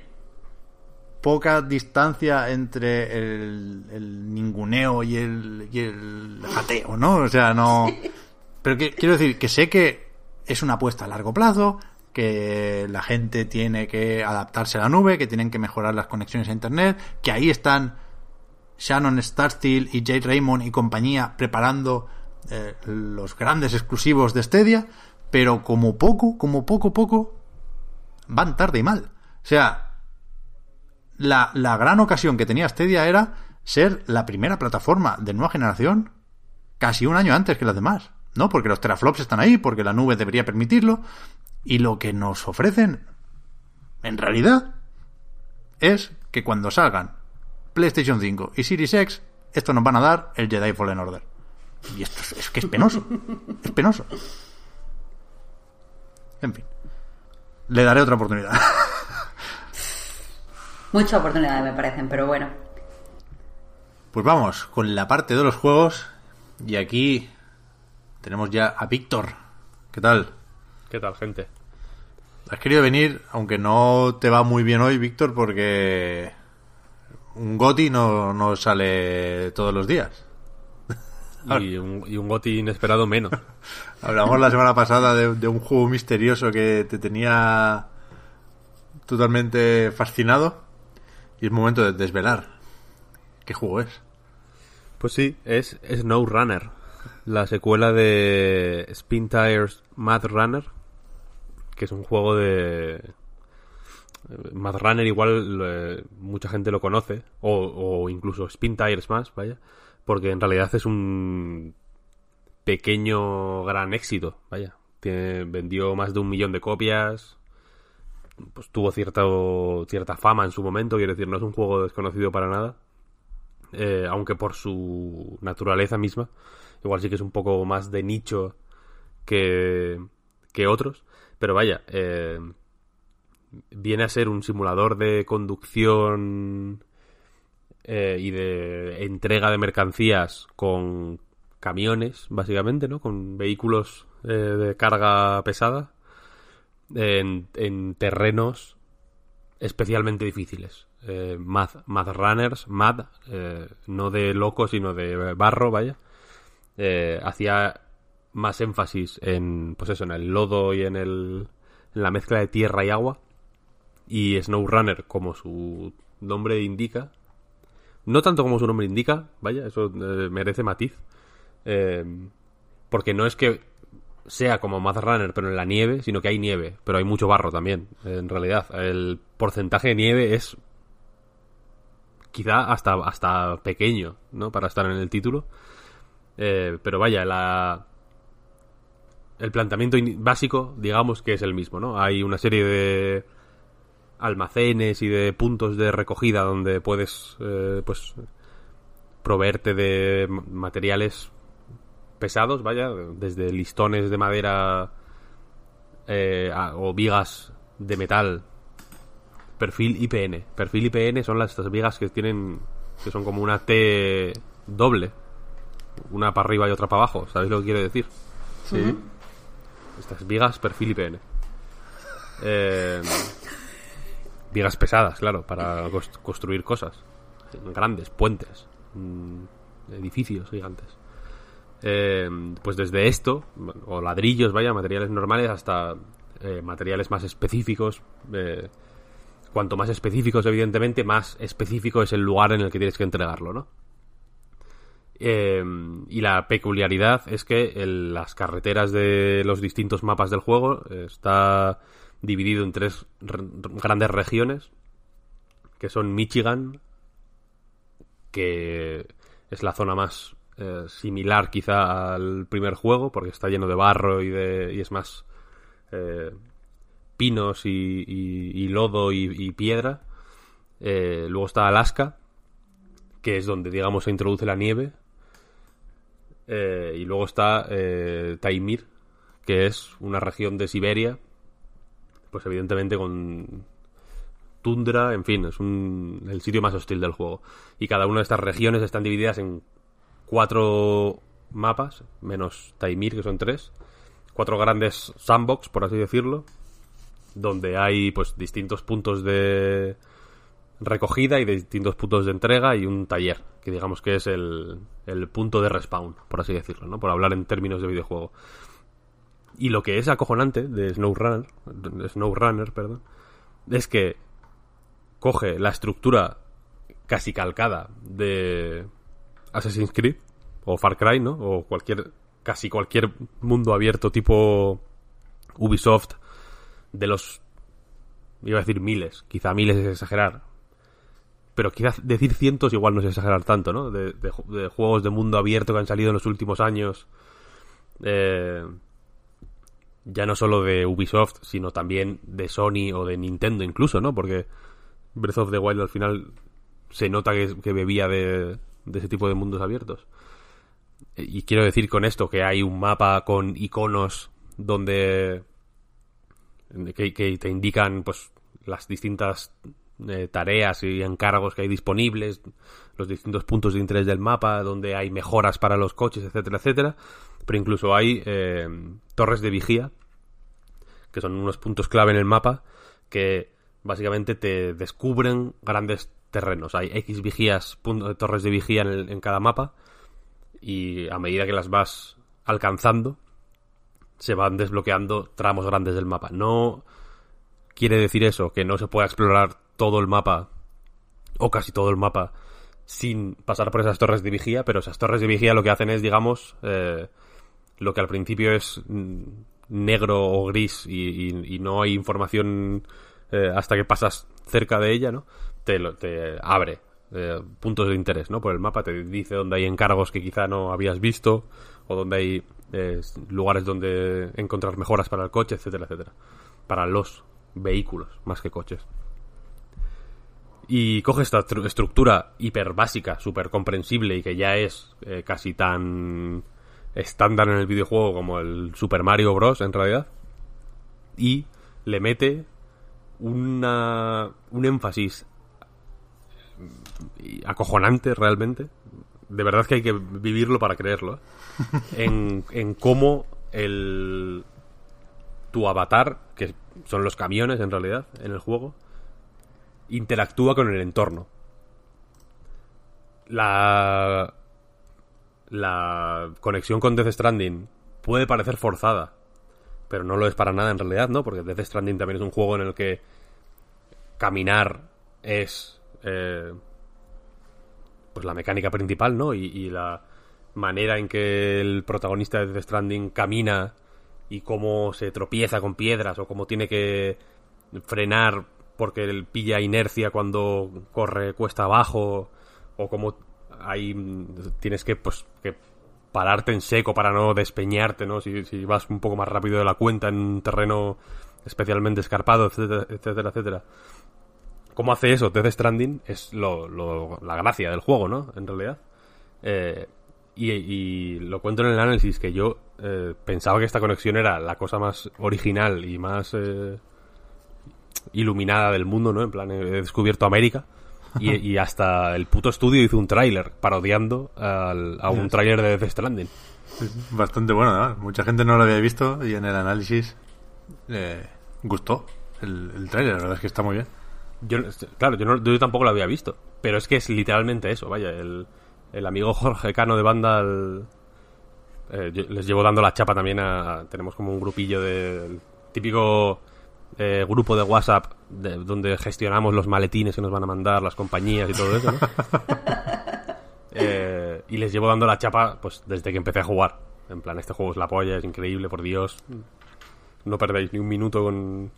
poca distancia entre el, ninguneo y el, y el jateo, ¿no? O sea, no... (laughs) Pero que, quiero decir que sé que es una apuesta a largo plazo, que la gente tiene que adaptarse a la nube, que tienen que mejorar las conexiones a Internet, que ahí están Shannon Starsteel y Jade Raymond y compañía preparando eh, los grandes exclusivos de Stadia, pero como poco, como poco, poco, van tarde y mal. O sea, la, la gran ocasión que tenía Stadia era ser la primera plataforma de nueva generación casi un año antes que las demás. ¿No? Porque los teraflops están ahí, porque la nube debería permitirlo, y lo que nos ofrecen, en realidad, es que cuando salgan PlayStation 5 y Series X, esto nos van a dar el Jedi Fallen Order. Y esto es, que es penoso. es penoso. En fin. Le daré otra oportunidad. (laughs) Muchas oportunidades me parecen, pero bueno. Pues vamos con la parte de los juegos. Y aquí tenemos ya a Víctor. ¿Qué tal? ¿Qué tal, gente? Has querido venir, aunque no te va muy bien hoy, Víctor, porque un Goti no, no sale todos los días. Y un, y un Goti inesperado menos. (laughs) Hablamos la semana pasada de, un juego misterioso que te tenía totalmente fascinado y es momento de desvelar qué juego es. Pues sí, es Snow Runner, la secuela de Spin Tires Mad Runner, que es un juego de... Mad Runner igual eh, mucha gente lo conoce, o, incluso Spin Tires más, vaya, porque en realidad es un pequeño gran éxito, vaya. Vendió más de un millón de copias, pues tuvo cierta, cierta fama en su momento, quiero decir, no es un juego desconocido para nada. Eh, aunque por su naturaleza misma, igual sí que es un poco más de nicho que, que otros, pero vaya, eh, viene a ser un simulador de conducción eh, y de entrega de mercancías con camiones, básicamente, ¿no? Con vehículos de carga pesada en, en terrenos especialmente difíciles. Eh, Mad, Runners, Mad, eh, no de loco, sino de barro, vaya, eh, hacía más énfasis en, pues eso, en el lodo y en, el, en la mezcla de tierra y agua. Y Snow Runner, como su nombre indica, no tanto como su nombre indica, vaya, eso merece matiz. porque no es que sea como Mad Runner, pero en la nieve, sino que hay nieve, pero hay mucho barro también, en realidad. El porcentaje de nieve es quizá hasta, hasta pequeño, ¿no? Para estar en el título. Eh, pero vaya, la... El planteamiento básico, digamos que es el mismo, ¿no? Hay una serie de almacenes y de puntos de recogida donde puedes, eh, pues, proveerte de materiales pesados, vaya, desde listones de madera eh, o vigas de metal perfil IPN. Perfil IPN son las estas vigas que tienen que son como una T doble, una para arriba y otra para abajo, ¿sabéis lo que quiero decir? Sí. Estas vigas perfil IPN. Eh, vigas pesadas, claro, para construir cosas grandes, puentes, mm, edificios gigantes. Eh, pues desde esto, o ladrillos, vaya, materiales normales, hasta eh, materiales más específicos. Eh, cuanto más específicos, evidentemente, más específico es el lugar en el que tienes que entregarlo, ¿no? Y la peculiaridad es que las carreteras de los distintos mapas del juego está dividido en tres grandes regiones, que son Michigan, que es la zona más eh, similar quizá al primer juego, porque está lleno de barro y, de, y es más eh, pinos y, lodo y, piedra. Eh, luego está Alaska, que es donde, digamos, se introduce la nieve. Y luego está Taimir, que es una región de Siberia, pues evidentemente con tundra, en fin, es el sitio más hostil del juego. Y cada una de estas regiones están divididas en cuatro mapas, menos Taimir, que son tres. Cuatro grandes sandbox, por así decirlo. Donde hay pues distintos puntos de recogida y distintos puntos de entrega y un taller, que digamos que es el, el punto de respawn, por así decirlo, ¿no? Por hablar en términos de videojuego. Y lo que es acojonante de SnowRunner, SnowRunner, perdón, es que coge la estructura casi calcada de Assassin's Creed o Far Cry, ¿no? O cualquier casi cualquier mundo abierto tipo Ubisoft de los iba a decir miles, quizá miles es exagerar. Pero quizás decir cientos igual no es exagerar tanto, ¿no? De, juegos de mundo abierto que han salido en los últimos años. Eh, ya no solo de Ubisoft, sino también de Sony o de Nintendo incluso, ¿no? Porque Breath of the Wild al final se nota que bebía de, ese tipo de mundos abiertos. Y quiero decir con esto que hay un mapa con iconos donde que, te indican pues las distintas eh, tareas y encargos que hay disponibles, los distintos puntos de interés del mapa, donde hay mejoras para los coches, etcétera, etcétera. Pero incluso hay eh, torres de vigía, que son unos puntos clave en el mapa, que básicamente te descubren grandes terrenos. Hay X vigías, puntos, torres de vigía en, cada mapa y a medida que las vas alcanzando se van desbloqueando tramos grandes del mapa. No quiere decir eso, que no se pueda explorar todo el mapa, o casi todo el mapa, sin pasar por esas torres de vigía, pero esas torres de vigía lo que hacen es, digamos, eh, lo que al principio es mm, negro o gris y, no hay información eh, hasta que pasas cerca de ella, ¿no? Te, te abre eh, puntos de interés, ¿no? Por el mapa te dice dónde hay encargos que quizá no habías visto o dónde hay lugares donde encontrar mejoras para el coche, etcétera, etcétera. Para los vehículos, más que coches. Y coge esta estructura hiper básica, súper comprensible y que ya es eh, casi tan estándar en el videojuego como el Super Mario Bros. en realidad. Y le mete una, un énfasis acojonante realmente. De verdad que hay que vivirlo para creerlo. ¿eh? En, en cómo el, tu avatar, que son los camiones en realidad en el juego, interactúa con el entorno. La la conexión con Death Stranding puede parecer forzada, pero no lo es para nada en realidad, ¿no? Porque Death Stranding también es un juego en el que caminar es eh, pues la mecánica principal, ¿no? Y, y, la manera en que el protagonista de Death Stranding camina y cómo se tropieza con piedras o cómo tiene que frenar porque él pilla inercia cuando corre cuesta abajo o cómo ahí tienes que pues que pararte en seco para no despeñarte, ¿no? Si, si vas un poco más rápido de la cuenta en un terreno especialmente escarpado, etcétera, etcétera, etcétera. ¿Cómo hace eso? Death Stranding es lo, lo, la gracia del juego, ¿no? En realidad. Eh, y, lo cuento en el análisis que yo eh, pensaba que esta conexión era la cosa más original y más eh, iluminada del mundo, ¿no? En plan, he descubierto América. Y, (laughs) hasta el puto estudio hizo un tráiler parodiando a un tráiler de Death Stranding. Bastante bueno, ¿no? Mucha gente no lo había visto y en el análisis le gustó el, el tráiler, la verdad es que está muy bien. Yo, claro, yo, no, yo tampoco lo había visto, pero es que es literalmente eso, vaya, el, el amigo Jorge Cano de banda eh, les llevo dando la chapa también a, tenemos como un grupillo de típico eh, grupo de WhatsApp de, donde gestionamos los maletines que nos van a mandar las compañías y todo eso (laughs) eh, y les llevo dando la chapa pues desde que empecé a jugar. En plan este juego es la polla es increíble por Dios. No perdéis ni un minuto con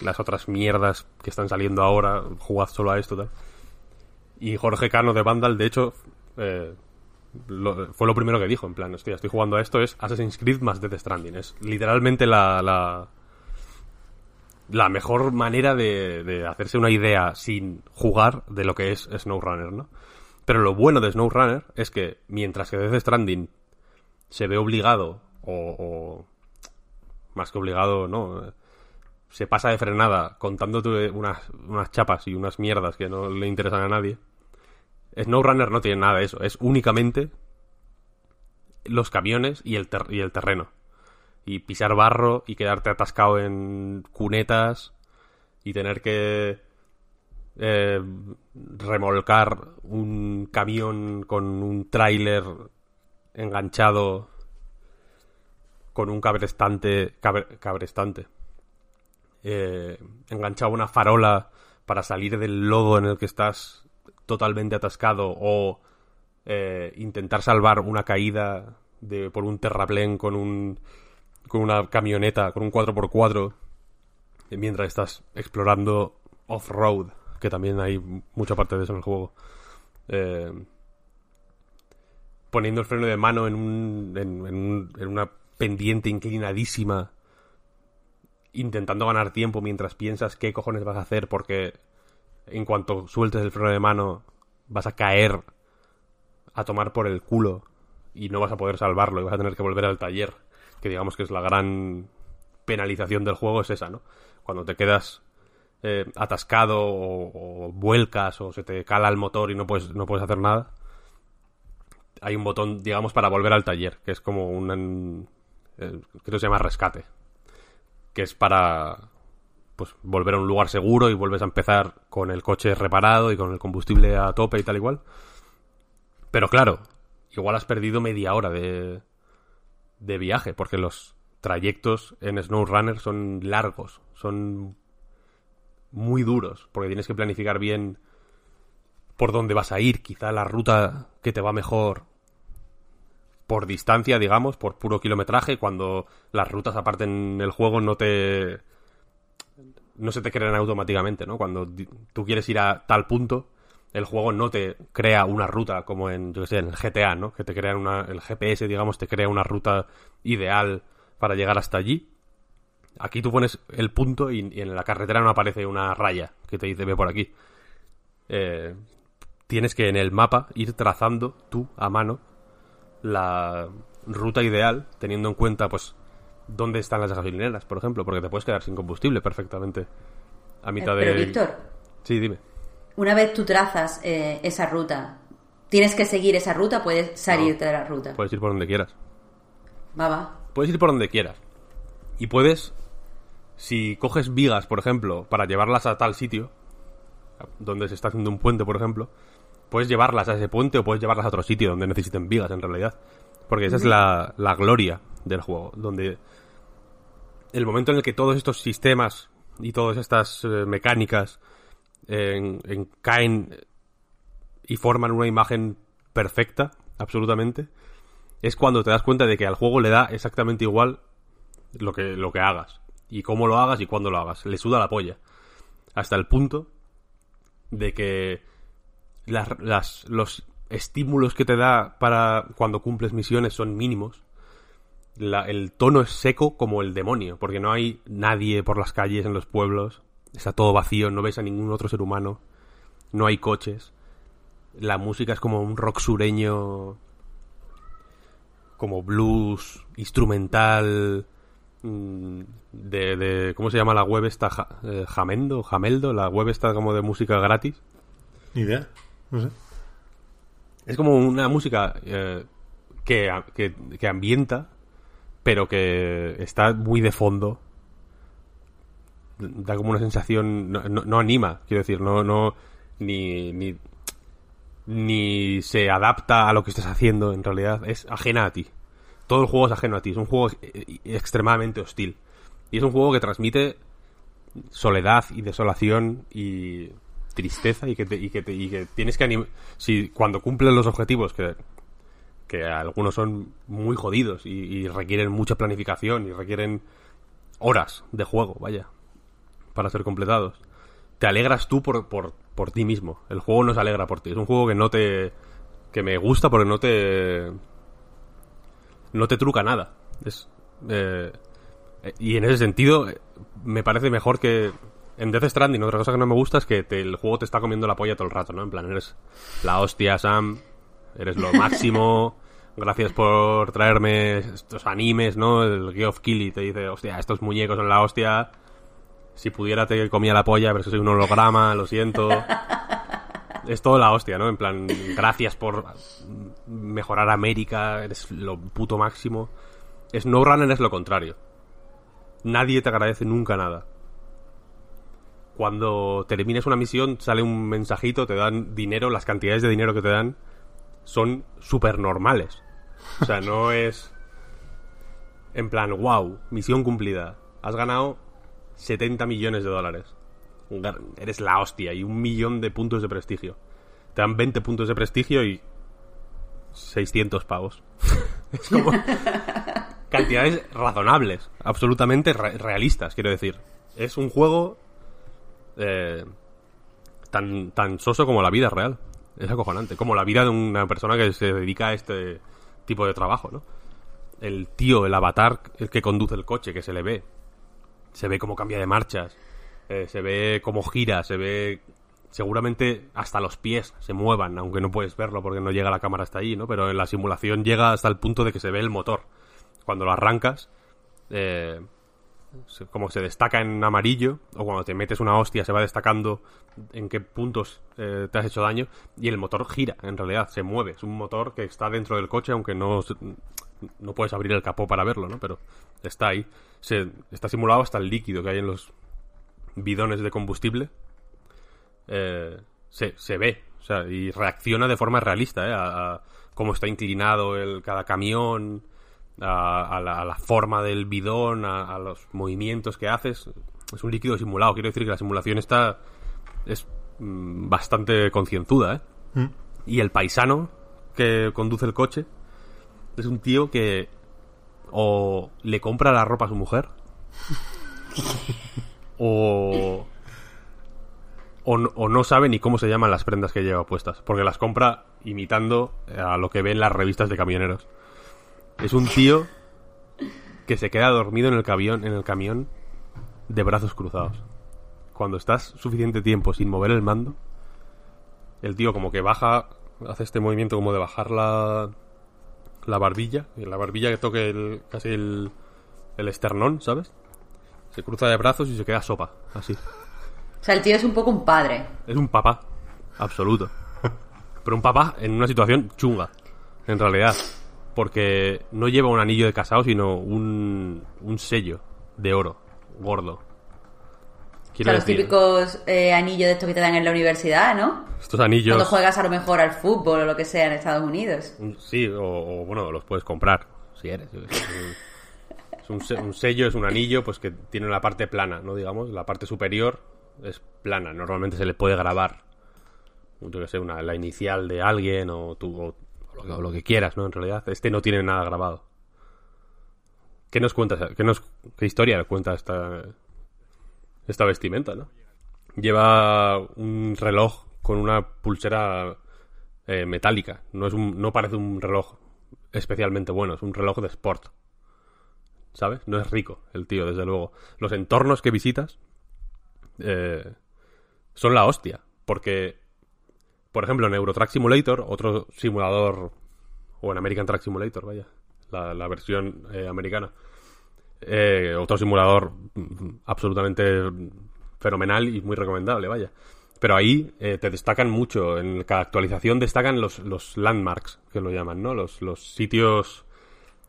las otras mierdas que están saliendo ahora. Jugad solo a esto tal. Y Jorge Cano de Vandal, de hecho, eh, fue lo primero que dijo, en plan, estoy, estoy jugando a esto, es Assassin's Creed más Death Stranding. Es literalmente la, la, la mejor manera de, de, hacerse una idea sin jugar de lo que es SnowRunner, ¿no? Pero lo bueno de SnowRunner es que mientras que Death Stranding se ve obligado, o, o más que obligado, ¿no? Se pasa de frenada contándote unas, unas chapas y unas mierdas que no le interesan a nadie SnowRunner no tiene nada de eso, es únicamente los camiones y el, y el terreno. Y pisar barro y quedarte atascado en cunetas y tener que eh, remolcar un camión con un tráiler enganchado con un cabrestante cabrestante. Eh, enganchado una farola para salir del lodo en el que estás totalmente atascado o eh, intentar salvar una caída de, por un terraplén con un con una camioneta, con un 4x4 mientras estás explorando off-road, que también hay mucha parte de eso en el juego. Eh, poniendo el freno de mano en, un, en, en una pendiente inclinadísima, intentando ganar tiempo mientras piensas qué cojones vas a hacer porque en cuanto sueltes el freno de mano, vas a caer a tomar por el culo y no vas a poder salvarlo y vas a tener que volver al taller. Que digamos que es la gran penalización del juego, es esa, ¿no? Cuando te quedas eh, atascado o, vuelcas o se te cala el motor y no puedes, no puedes hacer nada, hay un botón, digamos, para volver al taller, que es como un... Eh, creo que se llama rescate. Que es para pues volver a un lugar seguro y vuelves a empezar con el coche reparado y con el combustible a tope y tal igual. Pero claro, igual has perdido media hora de, de viaje, porque los trayectos en SnowRunner son largos, son muy duros, porque tienes que planificar bien por dónde vas a ir, quizá la ruta que te va mejor por distancia, digamos, por puro kilometraje, cuando las rutas aparte en el juego no te no se te crean automáticamente, ¿no? Cuando tú quieres ir a tal punto, el juego no te crea una ruta como en, yo sé, en el GTA, ¿no? Que te crean una, el GPS, digamos, te crea una ruta ideal para llegar hasta allí. Aquí tú pones el punto y, en la carretera no aparece una raya que te dice ve por aquí. Eh, tienes que en el mapa ir trazando tú a mano la ruta ideal, teniendo en cuenta, pues, dónde están las gasolineras, por ejemplo, porque te puedes quedar sin combustible perfectamente a mitad eh, Pero, de. Víctor. Sí, dime. Una vez tú trazas eh, esa ruta, tienes que seguir esa ruta, puedes salirte de la ruta. Puedes ir por donde quieras. Va, va. Puedes ir por donde quieras. Y puedes, si coges vigas, por ejemplo, para llevarlas a tal sitio, donde se está haciendo un puente, por ejemplo, puedes llevarlas a ese puente o puedes llevarlas a otro sitio donde necesiten vigas, en realidad. Porque esa es la, la gloria del juego, donde el momento en el que todos estos sistemas y todas estas eh, mecánicas en, en caen y forman una imagen perfecta, absolutamente, es cuando te das cuenta de que al juego le da exactamente igual lo que, lo que hagas. Y cómo lo hagas y cuándo lo hagas. Le suda la polla. Hasta el punto de que los estímulos que te da para cuando cumples misiones son mínimos. El tono es seco como el demonio, porque no hay nadie por las calles en los pueblos. Está todo vacío, no ves a ningún otro ser humano. No hay coches. La música es como un rock sureño. Como blues, instrumental. mm, De, de. ¿Cómo se llama la web esta? Ja- eh, Jamendo, Jameldo. La web está como de música gratis. Ni idea. No sé. Es como una música eh, que, que, que ambienta, pero que está muy de fondo. Da como una sensación. No, no- anima, quiero decir, no, no. Ni, ni. Ni se adapta a lo que estás haciendo, en realidad. Es ajena a ti. Todo el juego es ajeno a ti. Es un juego eh, extremadamente hostil. Y es un juego que transmite soledad y desolación y tristeza y que, te- y que, te- y que tienes que animar... Si cuando cumplen los objetivos, que, que algunos son muy jodidos y requieren mucha planificación y requieren horas de juego, vaya, para ser completados, te alegras tú por, por, por ti mismo. El juego no se alegra por ti. Es un juego que no te... que me gusta porque no te... no te truca nada. Es... eh, eh, y en ese sentido, eh, me parece mejor que en Death Stranding, otra cosa que no me gusta es que te- el juego te está comiendo la polla todo el rato, ¿no? En plan, eres la hostia, Sam, eres lo máximo, (laughs) gracias por traerme estos animes, ¿no? El Geoff Keighley te dice, hostia, estos muñecos son la hostia, si pudiera te comía la polla, pero soy un holograma, lo siento. Es todo la hostia, ¿no? En plan, gracias por mejorar América, eres lo puto máximo. SnowRunner es lo contrario. Nadie te agradece nunca nada. Cuando termines una misión sale un mensajito, te dan dinero, las cantidades de dinero que te dan son súper normales. O sea, no es en plan, wow, misión cumplida. Has ganado 70 millones de dólares. Eres la hostia y un millón de puntos de prestigio. Te dan 20 puntos de prestigio y 600 pavos. (laughs) es como (laughs) cantidades razonables, absolutamente re- realistas, quiero decir. Es un juego eh, tan, tan soso como la vida real. Es acojonante. Como la vida de una persona que se dedica a este tipo de trabajo, ¿no? El tío, el avatar, el que conduce el coche, que se le ve. Se ve cómo cambia de marchas. eh, se ve cómo gira, se ve... Seguramente hasta los pies se muevan, aunque no puedes verlo porque no llega la cámara hasta ahí, ¿no? Pero en la simulación llega hasta el punto de que se ve el motor. Cuando lo arrancas, eh, como se destaca en amarillo, o cuando te metes una hostia se va destacando en qué puntos eh, te has hecho daño, y el motor gira, en realidad, se mueve. Es un motor que está dentro del coche, aunque no, no puedes abrir el capó para verlo, ¿no? Pero está ahí. Se, está simulado hasta el líquido que hay en los bidones de combustible. Eh, se, se ve, o sea, y reacciona de forma realista, ¿eh? A, a cómo está inclinado el, cada camión, a, a la, a la forma del bidón, a, a los movimientos que haces. es un líquido simulado. Quiero decir que la simulación está es mm, bastante concienzuda, ¿eh? Mm. Y el paisano que conduce el coche es un tío que o le compra la ropa a su mujer (laughs) o o no, o no sabe ni cómo se llaman las prendas que lleva puestas, porque las compra imitando a lo que ve en las revistas de camioneros. Es un tío que se queda dormido en el camión, en el camión de brazos cruzados. Cuando estás suficiente tiempo sin mover el mando, el tío como que baja, hace este movimiento como de bajar la, la barbilla, la barbilla que toque el, casi el, el esternón, ¿sabes? Se cruza de brazos y se queda sopa, así. O sea, el tío es un poco un padre. Es un papá, absoluto. Pero un papá en una situación chunga, en realidad. Porque no lleva un anillo de casado, sino un, un sello de oro, gordo. O sea, los decir, típicos eh, anillos de estos que te dan en la universidad, ¿no? estos anillos... Cuando juegas a lo mejor al fútbol o lo que sea en Estados Unidos. un- Sí, o, o, bueno, los puedes comprar, si eres. Es un, se- un sello, es un anillo, pues que tiene la parte plana, ¿no? Digamos, la parte superior es plana. Normalmente se le puede grabar, yo que sé, una, la inicial de alguien o, tú, o, lo, que- o lo que quieras, ¿no? En realidad, este no tiene nada grabado. ¿Qué nos cuenta, qué, nos, qué historia cuenta esta, esta vestimenta, no? Lleva un reloj con una pulsera eh, metálica. No, es no parece un reloj especialmente bueno, es un reloj de sport. ¿Sabes? No es rico el tío, desde luego. Los entornos que visitas eh, son la hostia. Porque, por ejemplo, en Eurotrack Simulator, otro simulador, o en American Track Simulator, vaya, la, la versión eh, americana, eh, otro simulador mm, absolutamente fenomenal y muy recomendable, vaya. Pero ahí eh, te destacan mucho, en cada actualización destacan los, los landmarks, que lo llaman, ¿no? Los, los sitios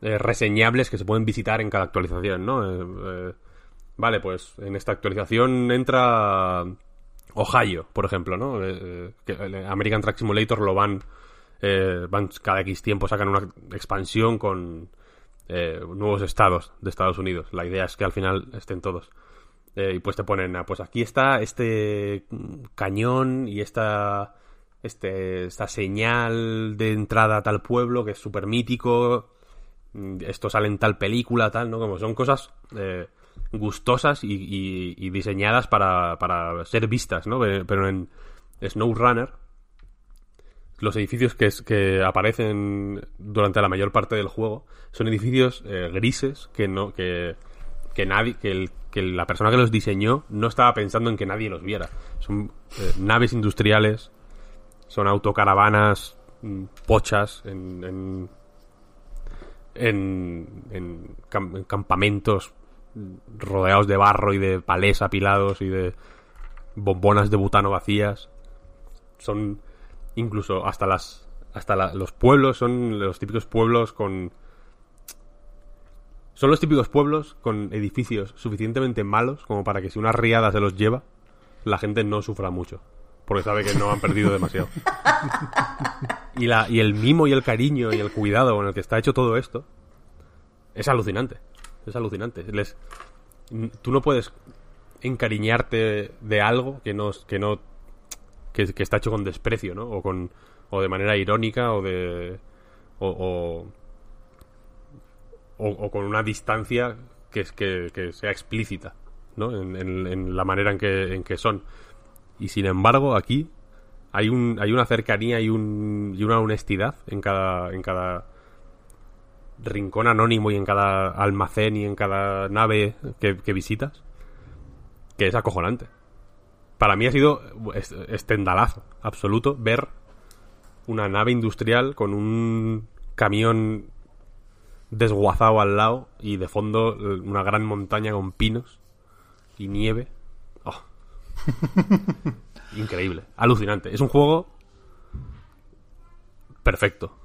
eh, reseñables que se pueden visitar en cada actualización, ¿no? Eh, vale, pues en esta actualización entra Ohio, por ejemplo, ¿no? Eh, eh, American Track Simulator lo van, eh, van cada X tiempo sacan una expansión con eh, nuevos estados de Estados Unidos. La idea es que al final estén todos. Y pues te ponen, ah, pues aquí está este cañón y esta, este, esta señal de entrada a tal pueblo que es súper mítico. Mm, Esto sale en tal película, tal, ¿no? Como son cosas gustosas y, diseñadas para, para ser vistas, ¿no? Pe- Pero en SnowRunner, los edificios que, es- que aparecen durante la mayor parte del juego son edificios eh, grises que no que, que nadie que, el- que la persona que los diseñó no estaba pensando en que nadie los viera son eh, naves industriales son autocaravanas mm, pochas en en, en, en cam- en campamentos rodeados de barro y de palés apilados y de bombonas de butano vacías. Son incluso hasta las hasta la- los pueblos son los típicos pueblos con son los típicos pueblos con edificios suficientemente malos como para que si una riada se los lleva la gente no sufra mucho porque sabe que no han perdido demasiado. (laughs) Y la y el mimo y el cariño y el cuidado con el que está hecho todo esto es alucinante es alucinante les tú no puedes encariñarte de algo que no que no que, está hecho con desprecio, ¿no? O con o de manera irónica o de o, o, con una distancia que es que, que sea explícita, ¿no? En- en la manera en que, en que son. Y sin embargo, aquí hay un hay una cercanía y un y una honestidad en cada en cada rincón anónimo y en cada almacén y en cada nave que, que visitas que es acojonante para mí ha sido est- estendalazo absoluto ver una nave industrial con un camión desguazado al lado y de fondo eh, una gran montaña con pinos y nieve. Oh. (laughs) Increíble, alucinante. Es un juego perfecto.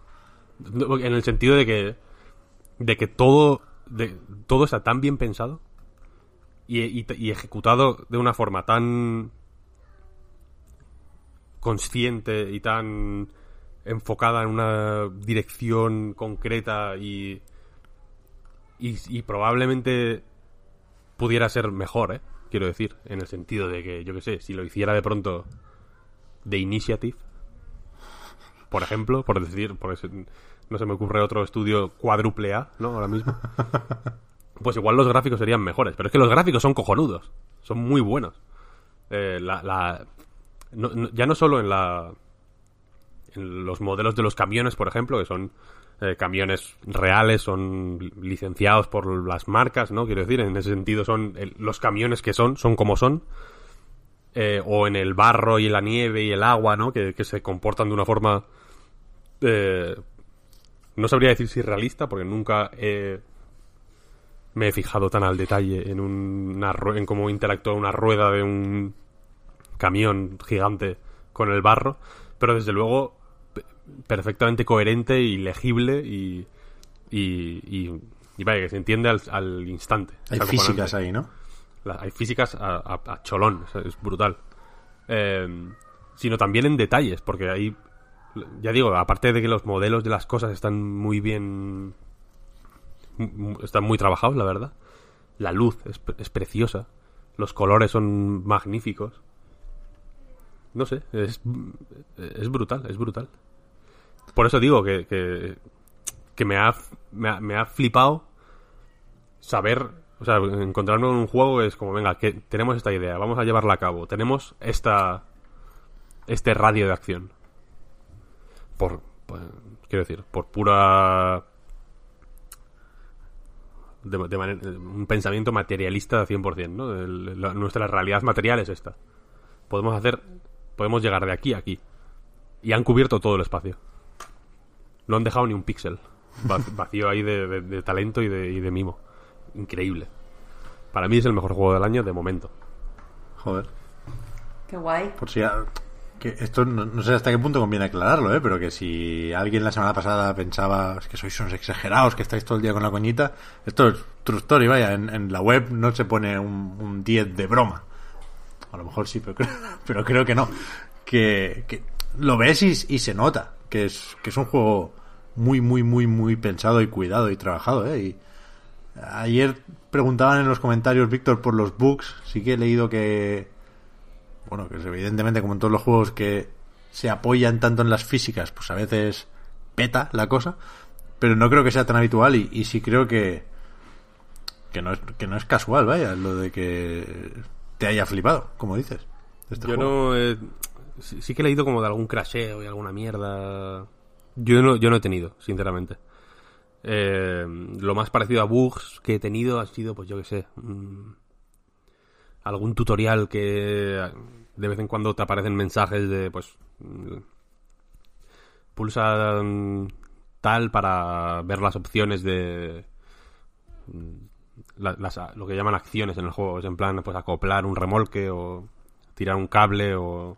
En el sentido de que de que todo de, todo está tan bien pensado y, y- ejecutado de una forma tan consciente y tan enfocada en una dirección concreta y, y, probablemente pudiera ser mejor, ¿eh? quiero decir, en el sentido de que, yo qué sé, si lo hiciera de pronto de Initiative, por ejemplo, por decir, por no se me ocurre otro estudio cuádruple A, ¿no? Ahora mismo. (laughs) Pues igual los gráficos serían mejores, pero es que los gráficos son cojonudos, son muy buenos. Eh, la, ya no solo en la en los modelos de los camiones, por ejemplo, que son eh, camiones reales, son licenciados por las marcas, ¿no? Quiero decir, en ese sentido son los camiones que son, son como son. Eh, o en el barro y la nieve y el agua, ¿no? Que, se comportan de una forma... Eh, no sabría decir si realista, porque nunca me he fijado tan al detalle en, una, en cómo interactúa una rueda de un camión gigante con el barro, pero desde luego perfectamente coherente y legible y, y, y, vaya, que se entiende al, instante. Hay físicas ahí, ¿no? hay físicas a, cholón, es, brutal. Em, sino también en detalles, porque ahí, ya digo, aparte de que los modelos de las cosas están muy bien... están muy trabajados, la verdad. La luz es, preciosa. Los colores son magníficos. No sé, es, es brutal, es brutal. Por eso digo que, que, me, ha, me, ha, flipado saber, o sea, encontrarme en un juego es como, venga, que tenemos esta idea, vamos a llevarla a cabo, tenemos esta este radio de acción. Por, pues, quiero decir, por pura de, un pensamiento materialista al 100%, ¿no? nuestra realidad material es esta. Podemos hacer, podemos llegar de aquí a aquí. Y han cubierto todo el espacio. No han dejado ni un píxel. (laughs) Vacío ahí de, talento y de, mimo. Increíble. Para mí es el mejor juego del año de momento. Joder. Qué guay. Por si que esto no, sé hasta qué punto conviene aclararlo, ¿eh? pero que si alguien la semana pasada pensaba que sois unos exagerados, que estáis todo el día con la coñita, esto es true story, vaya, en, la web no se pone un, 10 de broma. A lo mejor sí, pero creo, (laughs) pero creo que no. Que, lo ves y, y, se nota que es, que es un juego muy, muy, muy, muy pensado y cuidado y trabajado, ¿eh? Y ayer preguntaban en los comentarios, Víctor, por los bugs. Sí que he leído que, bueno, que es evidentemente como en todos los juegos que se apoyan tanto en las físicas, pues a veces peta la cosa. Pero no creo que sea tan habitual y, y sí creo que, que no, es, que no es casual, vaya, lo de que te haya flipado, como dices. Este Yo no sí, que he leído como de algún crasheo y alguna mierda yo no, yo no he tenido, sinceramente. Eh, lo más parecido a bugs que he tenido ha sido, pues yo qué sé, mm, algún tutorial que de vez en cuando te aparecen mensajes de, pues, mm, pulsa mm, tal para ver las opciones de lo que llaman acciones en el juego. Es en plan, pues acoplar un remolque o tirar un cable o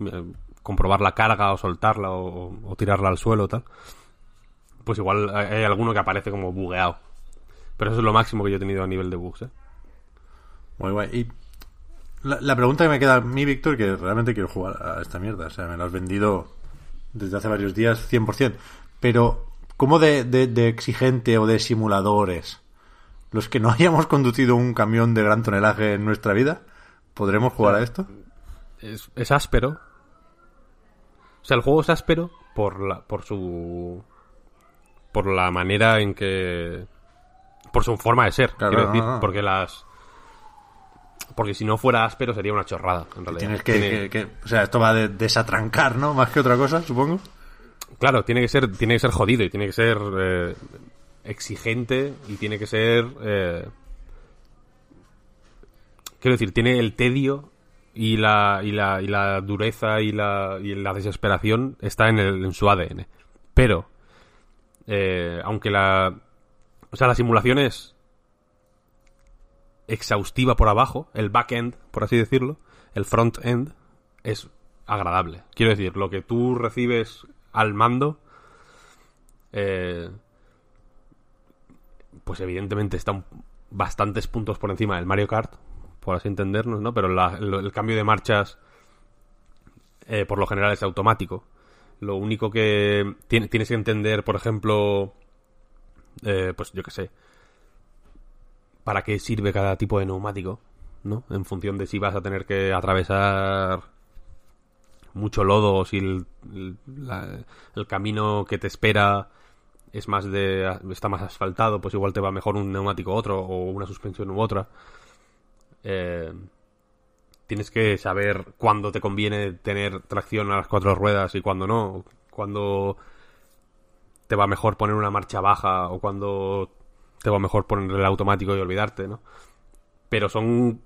eh, comprobar la carga o soltarla o, tirarla al suelo tal, pues igual hay alguno que aparece como bugueado. Pero eso es lo máximo que yo he tenido a nivel de bugs, ¿eh? Muy guay. Y la, pregunta que me queda a mí, Víctor, que realmente quiero jugar a esta mierda. O sea, me lo has vendido desde hace varios días 100%. Pero, ¿cómo de, de, exigente o de simuladores? Los que no (laughs) hayamos conducido un camión de gran tonelaje en nuestra vida, ¿podremos jugar a esto? Es, es áspero, o sea, el juego es áspero por la, por su por la manera en que por su forma de ser, quiero decir, porque las porque si no fuera áspero sería una chorrada, en realidad. Tienes que, o sea, esto va de desatrancar, ¿no? Más que otra cosa, supongo. Claro, tiene que ser tiene que ser jodido y tiene que ser eh, exigente y tiene que ser eh, quiero decir, tiene el tedio y la, y la, y la dureza y la, y la desesperación está en, el, en su ADN. Pero, eh, aunque la... O sea, la simulación es exhaustiva por abajo, el back-end, por así decirlo, el front-end es agradable. Quiero decir, lo que tú recibes al mando, eh, pues evidentemente está bastantes puntos por encima del Mario Kart, por así entendernos, ¿no? Pero el, cambio de marchas eh, por lo general es automático. Lo único que tienes que entender, por ejemplo, eh, pues yo qué sé, para qué sirve cada tipo de neumático. ¿no? En función de si vas a tener que atravesar mucho lodo o si el, camino que te espera es más de está más asfaltado, pues igual te va mejor un neumático u otro o una suspensión u otra. Eh, tienes que saber cuándo te conviene tener tracción a las cuatro ruedas y cuándo no, cuándo te va mejor poner una marcha baja o cuándo te va mejor poner el automático y olvidarte, ¿no? Pero son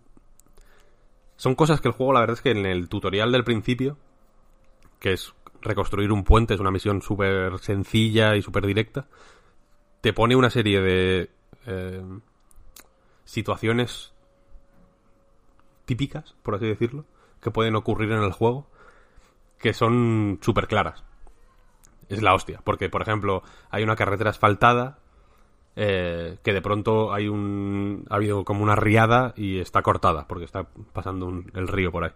son cosas que el juego, la verdad es que en el tutorial del principio, que es reconstruir un puente, es una misión súper sencilla y súper directa, te pone una serie de eh, situaciones típicas, por así decirlo, que pueden ocurrir en el juego, que son súper claras. Es la hostia, porque por ejemplo hay una carretera asfaltada eh, que de pronto hay un ha habido como una riada y está cortada porque está pasando un- el río por ahí.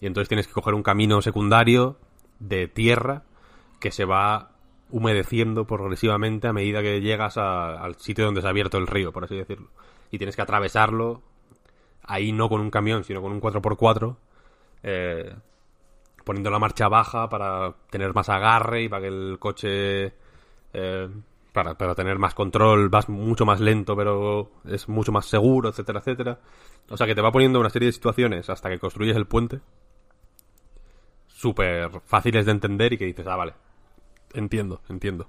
Y entonces tienes que coger un camino secundario de tierra que se va humedeciendo progresivamente a medida que llegas al sitio donde se ha abierto el río por así decirlo. Y tienes que atravesarlo ahí no con un camión sino con un 4x4 eh, poniendo la marcha baja para tener más agarre y para que el coche eh, para, para tener más control vas mucho más lento pero es mucho más seguro etcétera etcétera. O sea que te va poniendo una serie de situaciones hasta que construyes el puente súper fáciles de entender y que dices ah vale entiendo entiendo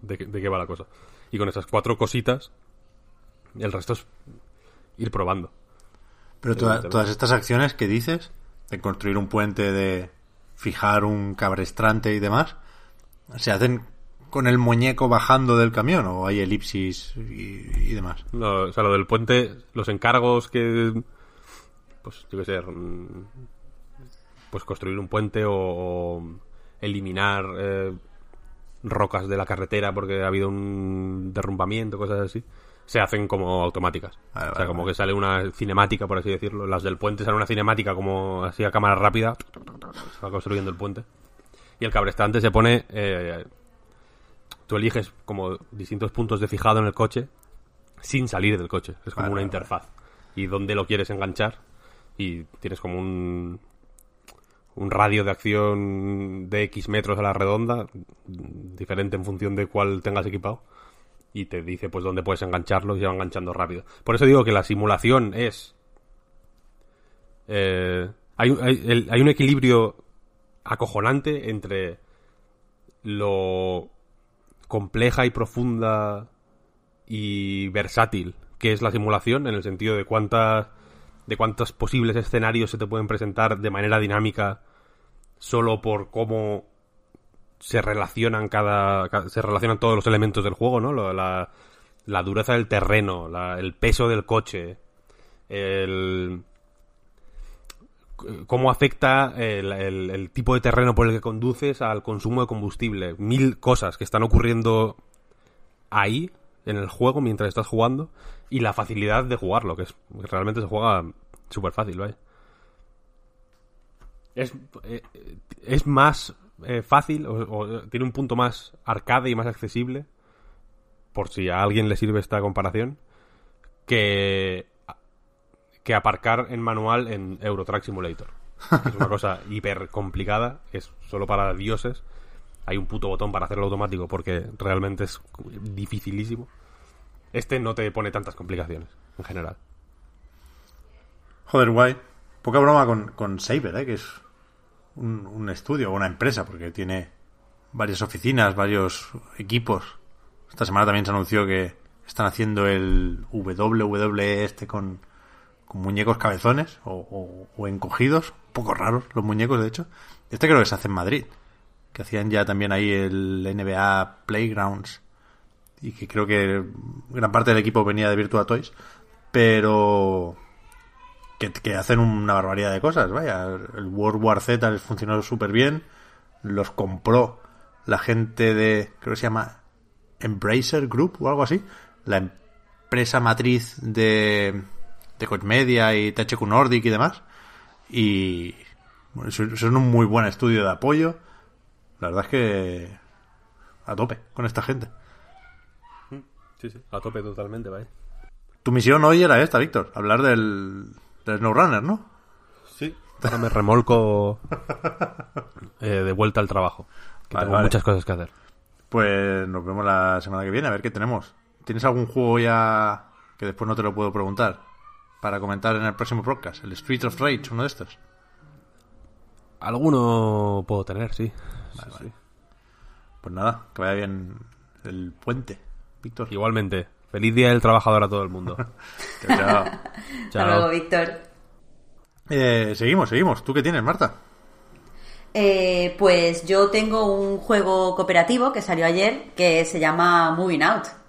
de, qué- de qué va la cosa y con esas cuatro cositas el resto es ir probando. Pero toda- todas estas acciones que dices, de construir un puente, de fijar un cabrestrante y demás, ¿se hacen con el muñeco bajando del camión o hay elipsis y, y demás? No, o sea, lo del puente, los encargos que. Pues, yo qué sé. mm, Pues construir un puente o, o eliminar eh, rocas de la carretera porque ha habido un derrumbamiento, cosas así. Se hacen como automáticas. Vale, o vale, sea, como vale. que sale una cinemática, por así decirlo. Las del puente sale una cinemática como así a cámara rápida. Se va construyendo el puente. Y el cabrestante se pone. eh, tú eliges como distintos puntos de fijado en el coche sin salir del coche. Es como Vale, una vale, interfaz. Y dónde lo quieres enganchar. Y tienes como un, un radio de acción de X metros a la redonda, diferente en función de cuál tengas equipado. Y te dice pues dónde puedes engancharlo y se va enganchando rápido. Por eso digo que la simulación es... eh, hay, hay- el- hay un equilibrio acojonante entre lo compleja y profunda y versátil que es la simulación en el sentido de cuántas de cuántos posibles escenarios se te pueden presentar de manera dinámica solo por cómo se relacionan cada, ca- se relacionan todos los elementos del juego, ¿no? La, la dureza del terreno, el peso del coche, el cómo afecta el, tipo de terreno por el que conduces al consumo de combustible. Mil cosas que están ocurriendo ahí, en el juego, mientras estás jugando, y la facilidad de jugarlo, que es realmente se juega súper fácil, ¿vale? Es, eh, es más eh, fácil, o tiene un punto más arcade y más accesible, por si a alguien le sirve esta comparación, que que aparcar en manual en Eurotrack Simulator. Es una cosa (laughs) hiper complicada, es solo para dioses. Hay un puto botón para hacerlo automático porque realmente es dificilísimo. Este no te pone tantas complicaciones, en general. Joder, guay. Poca broma con, con Saber, ¿eh? que es un, un estudio o una empresa, porque tiene varias oficinas, varios equipos. Esta semana también se anunció que están haciendo el WWE este con, con muñecos cabezones o, encogidos, un poco raros los muñecos, de hecho. Este creo que se hace en Madrid, que hacían ya también ahí el NBA Playgrounds y que creo que gran parte del equipo venía de Virtua Toys, pero que, que hacen una barbaridad de cosas, vaya. El World War Z les funcionó súper bien. Los compró la gente de, creo que se llama Embracer Group o algo así. La empresa matriz de, de Koch Media y THQ Nordic y demás. Y bueno, son un muy buen estudio de apoyo. La verdad es que a tope con esta gente. Sí, sí. A tope totalmente, ¿vale? Tu misión hoy era esta, Víctor. Hablar del, del SnowRunner, ¿no? Sí. Ahora me remolco (laughs) eh, de vuelta al trabajo. Que Vale, tengo vale. muchas cosas que hacer. Pues nos vemos la semana que viene, a ver qué tenemos. ¿Tienes algún juego ya que después no te lo puedo preguntar para comentar en el próximo podcast? El Street of Rage, uno de estos. Alguno puedo tener, sí. Sí, sí. Pues nada, que vaya bien el puente, Víctor. Igualmente, feliz día del trabajador a todo el mundo. (laughs) Chao, chao. Hasta luego, Víctor. Eh, seguimos, seguimos. ¿Tú qué tienes, Marta? Eh, pues yo tengo un juego cooperativo que salió ayer que se llama Moving Out.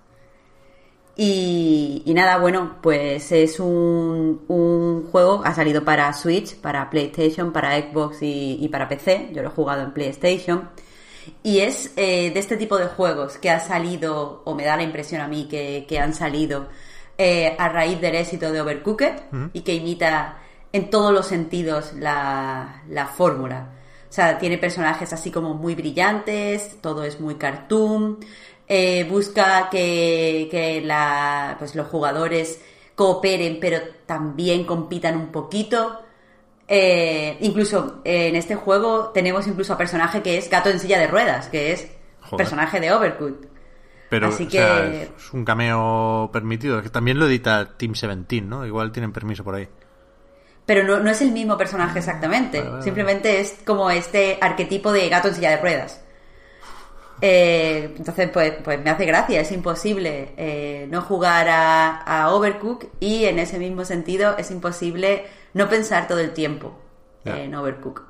Y, y nada, bueno, pues es un, un juego, ha salido para Switch, para PlayStation, para Xbox y, y para PC. Yo lo he jugado en PlayStation. Y es eh, de este tipo de juegos que ha salido, o me da la impresión a mí que, que han salido eh, a raíz del éxito de Overcooked y que imita en todos los sentidos la, la fórmula. O sea, tiene personajes así como muy brillantes, todo es muy cartoon, eh, busca que, que la, pues los jugadores cooperen pero también compitan un poquito. Eh, incluso eh, en este juego tenemos incluso a personaje que es gato en silla de ruedas, que es Joder. personaje de Overcooked. Pero, Así o sea, que- es un cameo permitido. Es que también lo edita Team 17, ¿no? Igual tienen permiso por ahí. Pero no, no es el mismo personaje exactamente. Vale, vale, Simplemente es como este arquetipo de gato en silla de ruedas. Eh, entonces, pues, pues me hace gracia. Es imposible eh, no jugar a, a Overcook y en ese mismo sentido es imposible no pensar todo el tiempo en Overcook.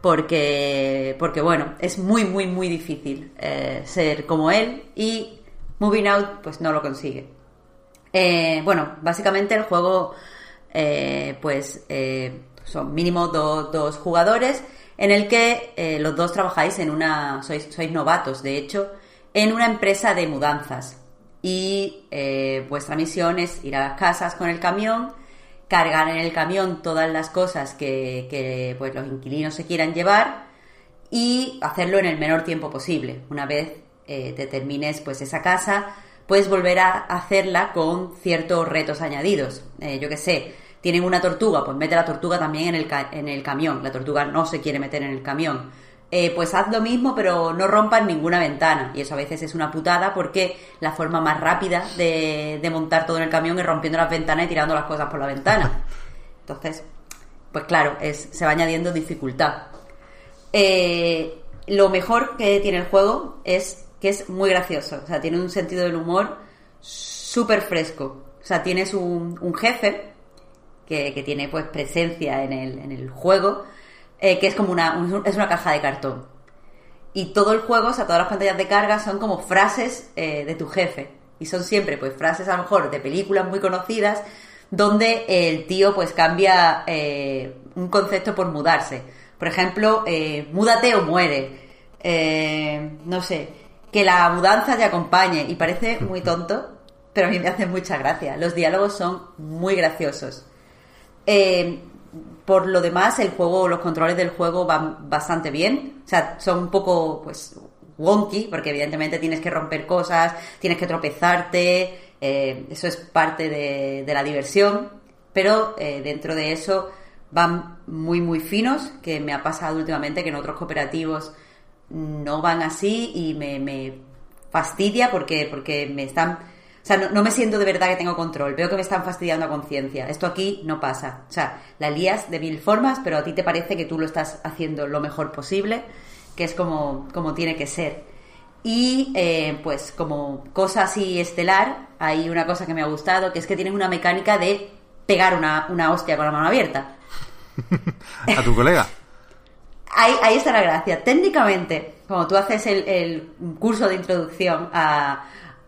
Porque, porque, bueno, es muy, muy, muy difícil eh, ser como él y Moving Out pues no lo consigue. Bueno, básicamente el juego, eh, pues eh, son mínimo do- dos jugadores en el que eh, los dos trabajáis en una, sois, sois novatos, de hecho, en una empresa de mudanzas. Y vuestra misión es ir a las casas con el camión, cargar en el camión todas las cosas que, que, pues, los inquilinos se quieran llevar y hacerlo en el menor tiempo posible. Una vez te termines pues esa casa, puedes volver a hacerla con ciertos retos añadidos. Eh, yo qué sé, tienen una tortuga, pues mete la tortuga también en el, en el camión. La tortuga no se quiere meter en el camión. Eh, pues haz lo mismo, pero no rompan ninguna ventana. Y eso a veces es una putada porque la forma más rápida de, de montar todo en el camión es rompiendo las ventanas y tirando las cosas por la ventana. Entonces, pues claro, es, se va añadiendo dificultad. Eh, lo mejor que tiene el juego es que es muy gracioso. O sea, tiene un sentido del humor súper fresco. O sea, tienes un, un jefe que, que tiene pues presencia en el, en el juego, eh, que es como una, un- es una caja de cartón. Y todo el juego, o sea, todas las pantallas de carga son como frases eh, de tu jefe. Y son siempre, pues, frases a lo mejor de películas muy conocidas, donde el tío, pues, cambia eh, un concepto por mudarse. Por ejemplo, eh, múdate o muere. No sé, que la mudanza te acompañe. Y parece muy tonto, pero a mí me hace mucha gracia. Los diálogos son muy graciosos. Eh, por lo demás, el juego, los controles del juego van bastante bien. O sea, son un poco, pues, wonky, porque evidentemente tienes que romper cosas, tienes que tropezarte, eh, eso es parte de, la diversión. Pero eh, dentro de eso van muy, muy finos, que me ha pasado últimamente que en otros cooperativos no van así y me, me fastidia porque, porque me están... O sea, no, no me siento de verdad que tengo control. Veo que me están fastidiando a conciencia. Esto aquí no pasa. O sea, la lías de mil formas, pero a ti te parece que tú lo estás haciendo lo mejor posible, que es como, como tiene que ser. Y eh, pues como cosa así estelar, hay una cosa que me ha gustado, que es que tienes una mecánica de pegar una, una hostia con la mano abierta. (laughs) A tu colega. Ahí, ahí está la gracia. Técnicamente, como tú haces el, curso de introducción a,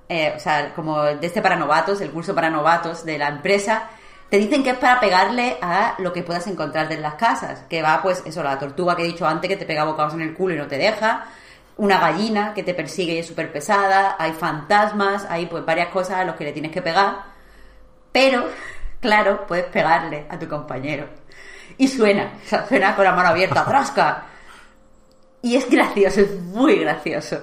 eh, o sea, como de este para novatos, el curso para novatos de la empresa, te dicen que es para pegarle a lo que puedas encontrarte en las casas, que va pues eso, la tortuga que he dicho antes que te pega bocados en el culo y no te deja, una gallina que te persigue y es súper pesada, hay fantasmas, hay pues varias cosas a las que le tienes que pegar, pero, (laughs) claro, puedes pegarle a tu compañero. Y suena, o sea, suena con la mano abierta, ¡trasca! Y es gracioso, es muy gracioso.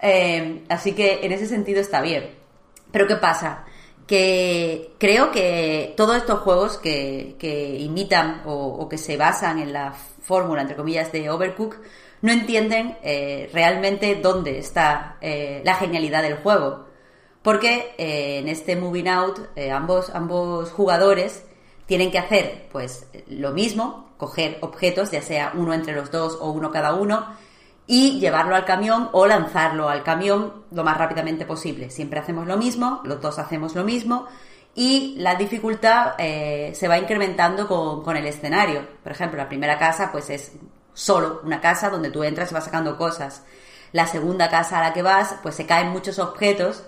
Eh, así que en ese sentido está bien. Pero ¿qué pasa? que creo que todos estos juegos que, que imitan o, que se basan en la fórmula, entre comillas, de Overcook, no entienden eh, realmente dónde está eh, la genialidad del juego. Porque eh, en este Moving Out ambos, ambos jugadores tienen que hacer pues lo mismo, coger objetos, ya sea uno entre los dos o uno cada uno, y llevarlo al camión o lanzarlo al camión lo más rápidamente posible. Siempre hacemos lo mismo, los dos hacemos lo mismo y la dificultad eh, se va incrementando con, con, el escenario. Por ejemplo, la primera casa pues es solo una casa donde tú entras y vas sacando cosas. La segunda casa a la que vas pues se caen muchos objetos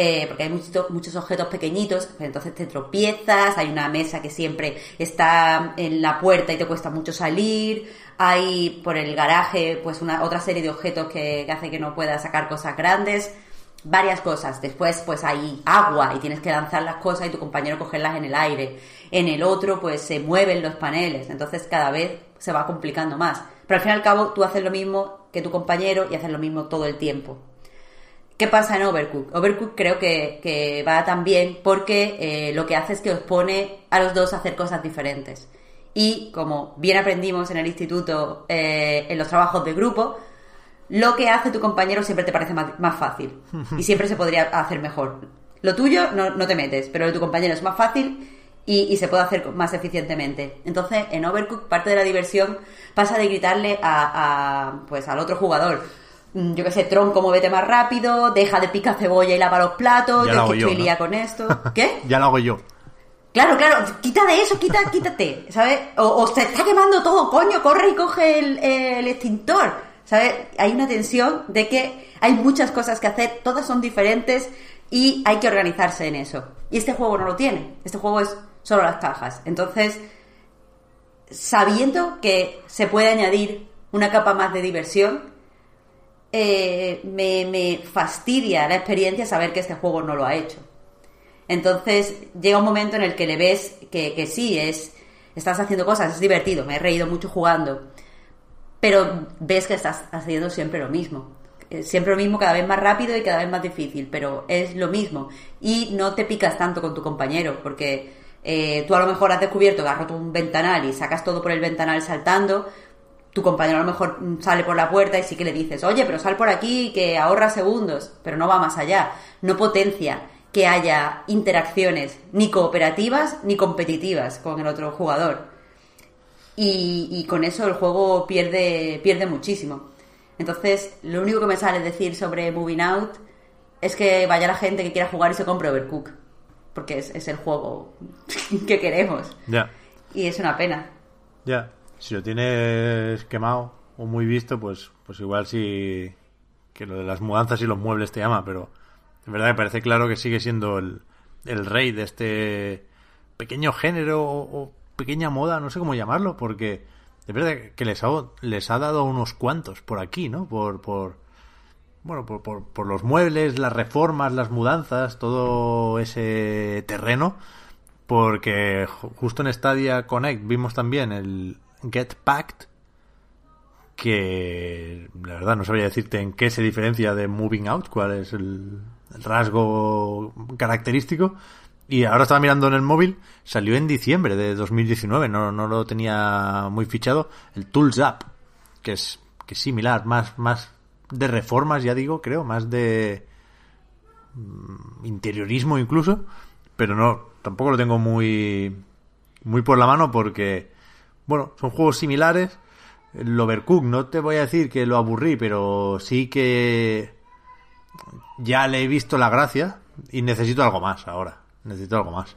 eh, porque hay muchos, muchos objetos pequeñitos, pues entonces te tropiezas, hay una mesa que siempre está en la puerta y te cuesta mucho salir, hay por el garaje pues una otra serie de objetos que, que hace que no puedas sacar cosas grandes, varias cosas. Después pues hay agua y tienes que lanzar las cosas y tu compañero cogerlas en el aire. En el otro pues se mueven los paneles, entonces cada vez se va complicando más. Pero al fin y al cabo tú haces lo mismo que tu compañero y haces lo mismo todo el tiempo. ¿Qué pasa en Overcook? Overcook creo que, va también porque eh, lo que hace es que os pone a los dos a hacer cosas diferentes. Y como bien aprendimos en el instituto, eh, en los trabajos de grupo, lo que hace tu compañero siempre te parece más, fácil. Y siempre se podría hacer mejor. Lo tuyo no, no, te metes, pero lo de tu compañero es más fácil y, y, se puede hacer más eficientemente. Entonces, en Overcook, parte de la diversión pasa de gritarle a, a pues al otro jugador yo qué sé, tronco, muévete más rápido, deja de picar cebolla y lava los platos, Ya yo lo hago que yo, estoy ¿no? lía con esto. (laughs) ¿Qué? Ya lo hago yo. Claro, claro, quita de eso, quita, quítate, ¿sabes? O, o se está quemando todo, coño, corre y coge el, el extintor, ¿sabes? Hay una tensión de que hay muchas cosas que hacer, todas son diferentes y hay que organizarse en eso. Y este juego no lo tiene, este juego es solo las cajas. Entonces, sabiendo que se puede añadir una capa más de diversión, eh, me, fastidia la experiencia saber que este juego no lo ha hecho. Entonces llega un momento en el que le ves que, sí, es, estás haciendo cosas, es divertido, me he reído mucho jugando, pero ves que estás haciendo siempre lo mismo. Siempre lo mismo, cada vez más rápido y cada vez más difícil, pero es lo mismo. Y no te picas tanto con tu compañero, porque eh, tú a lo mejor has descubierto que has un ventanal y sacas todo por el ventanal saltando, tu compañero a lo mejor sale por la puerta y sí que le dices, oye, pero sal por aquí que ahorra segundos, pero no va más allá, no potencia que haya interacciones ni cooperativas ni competitivas con el otro jugador. Y, y, con eso el juego pierde, pierde muchísimo. Entonces, lo único que me sale decir sobre Moving Out es que vaya la gente que quiera jugar y se compre Overcook. Porque es, es el juego (laughs) que queremos. Ya. Y es una pena. Ya si lo tienes quemado o muy visto, pues, pues igual sí que lo de las mudanzas y los muebles te llama, pero en verdad me parece claro que sigue siendo el, el rey de este pequeño género o, pequeña moda, no sé cómo llamarlo, porque de verdad que les ha, les ha dado unos cuantos por aquí, ¿no? Por, por bueno, por, por, por los muebles, las reformas, las mudanzas, todo ese terreno, porque justo en Stadia Connect vimos también el, Get Packed, que la verdad no sabría decirte en qué se diferencia de Moving Out, cuál es el, rasgo característico. Y ahora estaba mirando en el móvil, salió en diciembre de 2019, no, no lo tenía muy fichado, el Tools Up, que es, que es similar, más, más de reformas, ya digo, creo, más de mm, interiorismo incluso, pero no, tampoco lo tengo muy, muy por la mano porque bueno, son juegos similares. El Overcook, no te voy a decir que lo aburrí, pero sí que ya le he visto la gracia y necesito algo más ahora. Necesito algo más.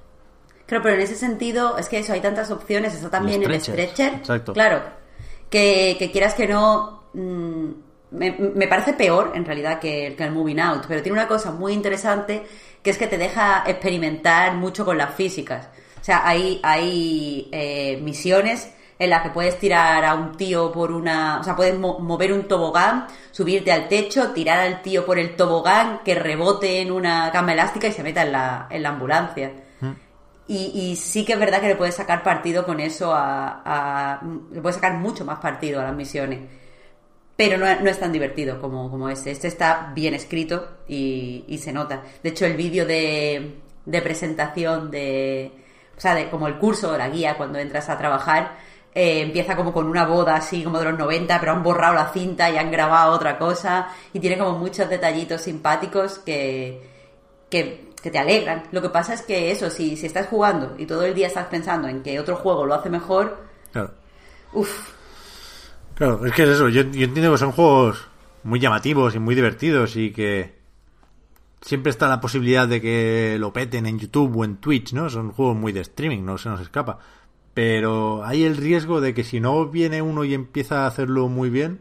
Claro, pero en ese sentido, es que eso, hay tantas opciones. Está también el Stretcher. Exacto. Claro. Que, que, quieras que no. Mmm, me, me, parece peor, en realidad, que, que el Moving Out. Pero tiene una cosa muy interesante que es que te deja experimentar mucho con las físicas. O sea, hay, hay eh, misiones en las que puedes tirar a un tío por una... O sea, puedes mo mover un tobogán, subirte al techo, tirar al tío por el tobogán, que rebote en una cama elástica y se meta en la, en la ambulancia. ¿Mm? Y, y, sí que es verdad que le puedes sacar partido con eso a... a le puedes sacar mucho más partido a las misiones. Pero no, no es tan divertido como, como este. Este está bien escrito y, y se nota. De hecho, el vídeo de de presentación de, o sea, de, como el curso o la guía cuando entras a trabajar, eh, empieza como con una boda así como de los 90, pero han borrado la cinta y han grabado otra cosa y tiene como muchos detallitos simpáticos que, que, te alegran. Lo que pasa es que eso, si, si estás jugando y todo el día estás pensando en que otro juego lo hace mejor, Claro. uff, Claro, es que es eso. Yo, yo entiendo que son juegos muy llamativos y muy divertidos y que siempre está la posibilidad de que lo peten en YouTube o en Twitch, ¿no? Son juegos muy de streaming, no se nos escapa. Pero hay el riesgo de que si no viene uno y empieza a hacerlo muy bien,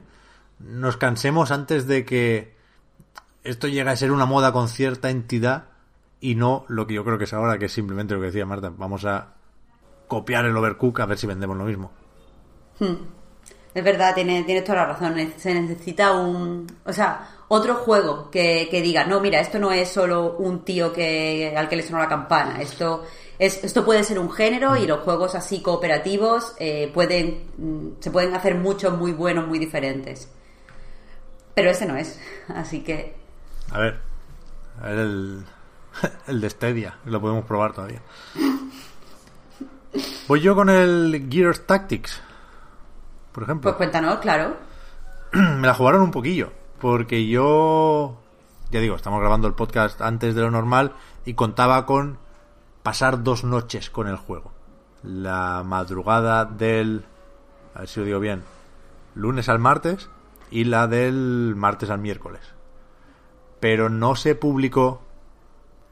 nos cansemos antes de que esto llegue a ser una moda con cierta entidad y no lo que yo creo que es ahora, que es simplemente lo que decía Marta. Vamos a copiar el Overcook a ver si vendemos lo mismo. Es verdad, tienes, tienes toda la razón. Se necesita un. O sea, otro juego que, que diga, no, mira, esto no es solo un tío que al que le sonó la campana. Esto es, esto puede ser un género y los juegos así cooperativos eh, pueden mm, se pueden hacer muchos muy buenos, muy diferentes. Pero ese no es. (laughs) Así que. A ver, a ver el, (laughs) el de Stadia, lo podemos probar todavía. Voy yo con el Gears Tactics, por ejemplo. Pues cuéntanos, claro. (clears throat) Me la jugaron un poquillo, porque yo, ya digo, estamos grabando el podcast antes de lo normal y contaba con pasar dos noches con el juego. La madrugada del, a ver si lo digo bien, lunes al martes y la del martes al miércoles. Pero no se publicó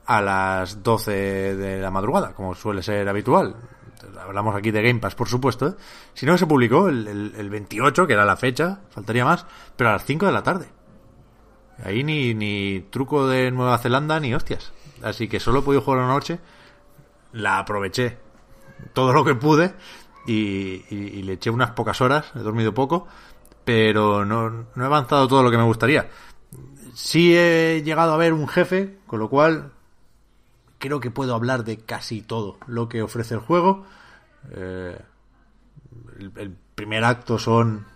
a las 12 de la madrugada, como suele ser habitual. Hablamos aquí de Game Pass, por supuesto, ¿eh? sino que se publicó el, el- el 28, que era la fecha, faltaría más, pero a las 5 de la tarde. Ahí ni, ni truco de Nueva Zelanda ni hostias. Así que solo he podido jugar una noche, la aproveché todo lo que pude y, y- le eché unas pocas horas, he dormido poco, pero no, no he avanzado todo lo que me gustaría. Sí he llegado a ver un jefe, con lo cual creo que puedo hablar de casi todo lo que ofrece el juego. Eh, el, el primer acto son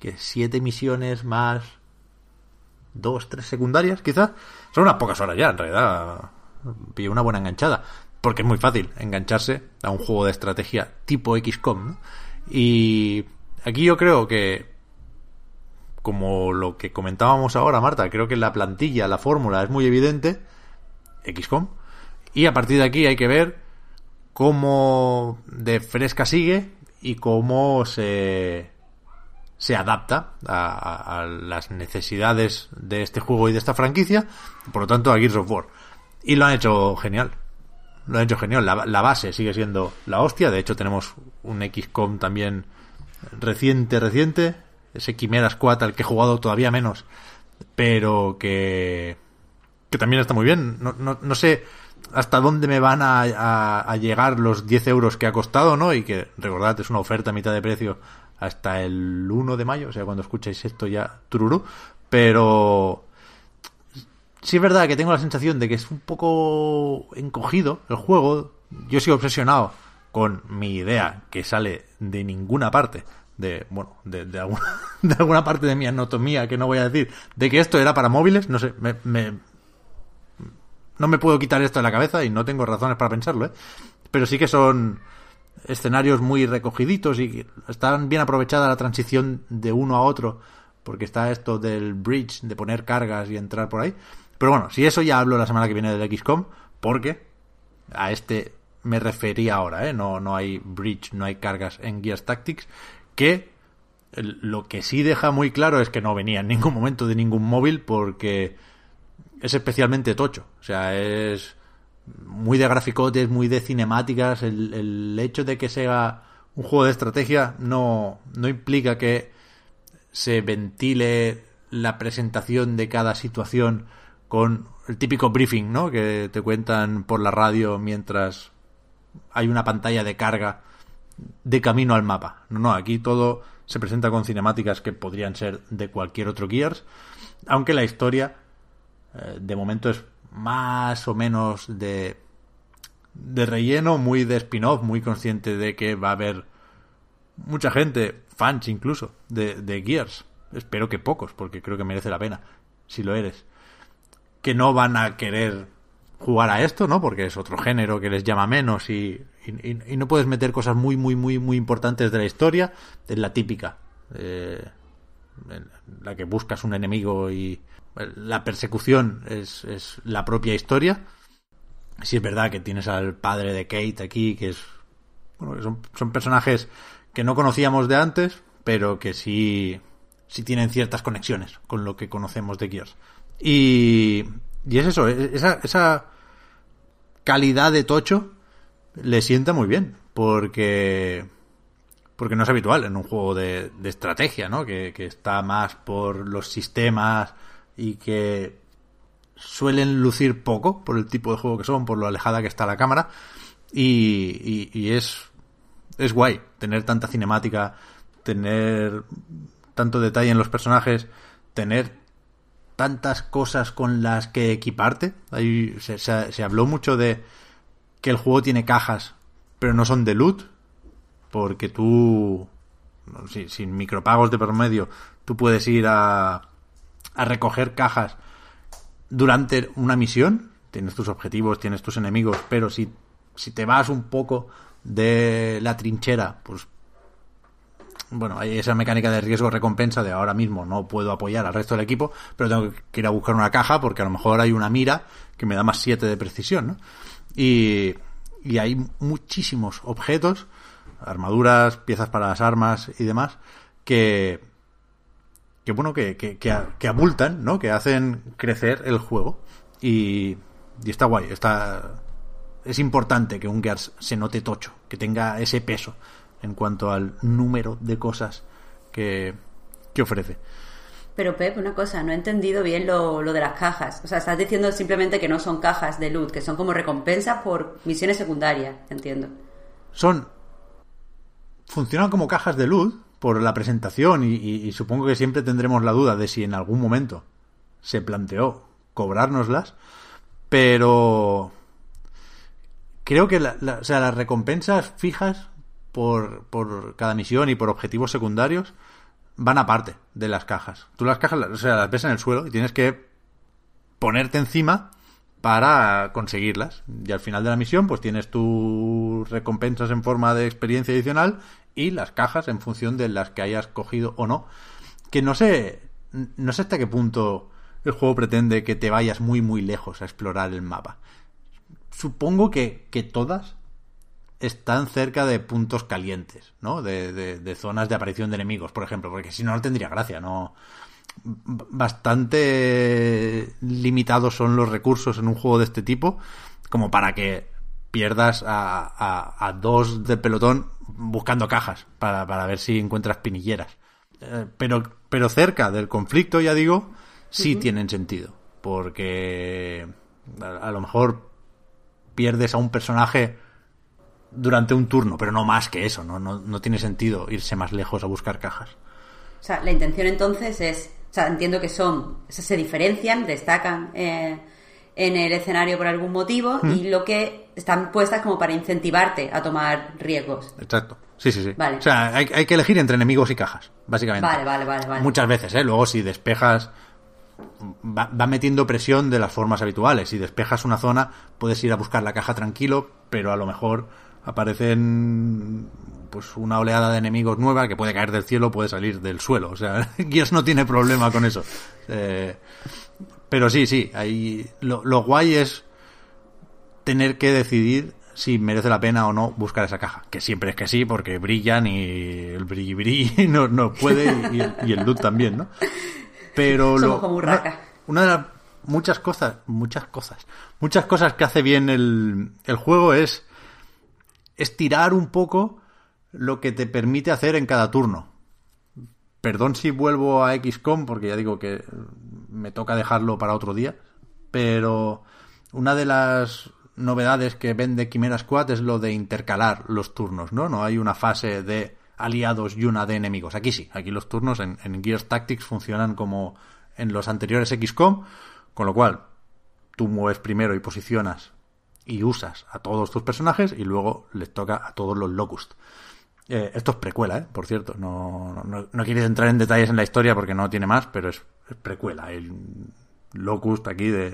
que siete misiones más dos, tres secundarias, quizás. Son unas pocas horas ya, en realidad. Pillé una buena enganchada. Porque es muy fácil engancharse a un juego de estrategia tipo XCOM. Y aquí yo creo que, como lo que comentábamos ahora, Marta, creo que la plantilla, la fórmula es muy evidente. XCOM. Y a partir de aquí hay que ver cómo de fresca sigue y cómo se, se adapta a- a las necesidades de este juego y de esta franquicia, por lo tanto a Gears of War. Y lo han hecho genial. Lo han hecho genial. La, base sigue siendo la hostia. De hecho tenemos un XCOM también reciente, reciente. Ese Quimera Squad al que he jugado todavía menos. Pero que, que también está muy bien. No, no, no sé hasta dónde me van a, a- llegar los 10 euros que ha costado, ¿no? Y que, recordad, es una oferta a mitad de precio hasta el 1 de mayo, o sea, cuando escuchéis esto ya, tururú. Pero sí es verdad que tengo la sensación de que es un poco encogido el juego. Yo sigo obsesionado con mi idea que sale de ninguna parte. De, bueno, de, alguna, (laughs) de alguna parte de mi anatomía que no voy a decir, de que esto era para móviles, no sé, me, me- no me puedo quitar esto de la cabeza y no tengo razones para pensarlo, ¿eh? Pero sí que son escenarios muy recogiditos y están bien aprovechada la transición de uno a otro, porque está esto del bridge, de poner cargas y entrar por ahí. Pero bueno, si eso ya hablo la semana que viene del XCOM, porque a este me refería ahora, ¿eh? No, no hay bridge, no hay cargas en Gears Tactics, que lo que sí deja muy claro es que no venía en ningún momento de ningún móvil porque es especialmente tocho. O sea, es muy de graficotes, muy de cinemáticas. El, el hecho de que sea un juego de estrategia no, no implica que se ventile la presentación de cada situación con el típico briefing, ¿no? Que te cuentan por la radio mientras hay una pantalla de carga de camino al mapa. No, no, aquí todo se presenta con cinemáticas que podrían ser de cualquier otro Gears, aunque la historia eh, de momento es más o menos de de relleno, muy de spin-off, muy consciente de que va a haber mucha gente, fans incluso, de, de Gears. Espero que pocos, porque creo que merece la pena, si lo eres. Que no van a querer jugar a esto, ¿no? Porque es otro género que les llama menos y, y, no puedes meter cosas muy, muy, muy, muy importantes de la historia. Es la típica. Eh, la que buscas un enemigo y la persecución es, es la propia historia. Sí es verdad que tienes al padre de Kate aquí, que es bueno, son, son personajes que no conocíamos de antes, pero que sí, sí tienen ciertas conexiones con lo que conocemos de Gears. Y, y es eso, esa, esa calidad de tocho le sienta muy bien, porque porque no es habitual en un juego de, de estrategia, ¿no? Que, que, está más por los sistemas y que suelen lucir poco por el tipo de juego que son, por lo alejada que está la cámara. Y, y, y es, es guay tener tanta cinemática, tener tanto detalle en los personajes, tener tantas cosas con las que equiparte. Ahí se, habló mucho de que el juego tiene cajas, pero no son de loot, porque tú, sin micropagos de promedio, tú puedes ir a, a recoger cajas durante una misión. Tienes tus objetivos, tienes tus enemigos, pero si, si te vas un poco de la trinchera, pues bueno, hay esa mecánica de riesgo-recompensa de ahora mismo no puedo apoyar al resto del equipo, pero tengo que ir a buscar una caja porque a lo mejor hay una mira que me da más 7 de precisión, ¿no? Y, y hay muchísimos objetos, armaduras, piezas para las armas y demás, que, que bueno, que, que, que, abultan, ¿no? Que hacen crecer el juego. Y, y está guay, está... Es importante que un Gears se note tocho, que tenga ese peso en cuanto al número de cosas que, que ofrece. Pero Pep, una cosa, no he entendido bien lo, lo, de las cajas. O sea, estás diciendo simplemente que no son cajas de loot, que son como recompensas por misiones secundarias, entiendo. Son... Funcionan como cajas de loot por la presentación y, y, y supongo que siempre tendremos la duda de si en algún momento se planteó cobrárnoslas, pero creo que la, la, o sea, las recompensas fijas por, por cada misión y por objetivos secundarios van aparte de las cajas. Tú las cajas, o sea, las ves en el suelo y tienes que ponerte encima para conseguirlas. Y al final de la misión, pues tienes tus recompensas en forma de experiencia adicional y las cajas en función de las que hayas cogido o no. Que no sé, no sé hasta qué punto el juego pretende que te vayas muy muy lejos a explorar el mapa. Supongo que, que todas están cerca de puntos calientes, ¿no? De, de, de, zonas de aparición de enemigos, por ejemplo, porque si no, no tendría gracia, ¿no? Bastante limitados son los recursos en un juego de este tipo, como para que pierdas a, a, a dos de pelotón buscando cajas para, para, ver si encuentras pinilleras. Eh, pero, pero cerca del conflicto, ya digo, sí uh -huh. tienen sentido, porque a, a lo mejor pierdes a un personaje durante un turno, pero no más que eso, ¿no? No, no tiene sentido irse más lejos a buscar cajas. O sea, la intención entonces es, o sea, entiendo que son, o sea, se diferencian, destacan eh, en el escenario por algún motivo ¿Mm? y lo que están puestas como para incentivarte a tomar riesgos. Exacto. Sí, sí, sí. Vale. O sea, hay, hay, que elegir entre enemigos y cajas, básicamente. Vale, vale, vale. vale. Muchas veces, ¿eh? Luego si despejas va, va, metiendo presión de las formas habituales. Si despejas una zona, puedes ir a buscar la caja tranquilo, pero a lo mejor aparecen pues una oleada de enemigos nueva que puede caer del cielo, puede salir del suelo. O sea, (laughs) Gears no tiene problema con eso. Eh, pero sí, sí, ahí lo, lo, guay es tener que decidir si merece la pena o no buscar esa caja. Que siempre es que sí, porque brillan y el brilli brilli (laughs) no, no puede y, el, y el loot también, ¿no? Pero Somos lo, una, una de las muchas cosas, muchas cosas, muchas cosas que hace bien el, el juego es estirar un poco lo que te permite hacer en cada turno. Perdón si vuelvo a XCOM, porque ya digo que me toca dejarlo para otro día, pero una de las novedades que vende Quimera Squad es lo de intercalar los turnos, ¿no? No hay una fase de aliados y una de enemigos. Aquí sí, aquí los turnos en Gears Tactics funcionan como en los anteriores XCOM, con lo cual tú mueves primero y posicionas y usas a todos tus personajes y luego les toca a todos los Locust. Eh, esto es precuela, ¿eh? por cierto. No, no, no, quieres entrar en detalles en la historia porque no tiene más, pero es, precuela. El Locust aquí de,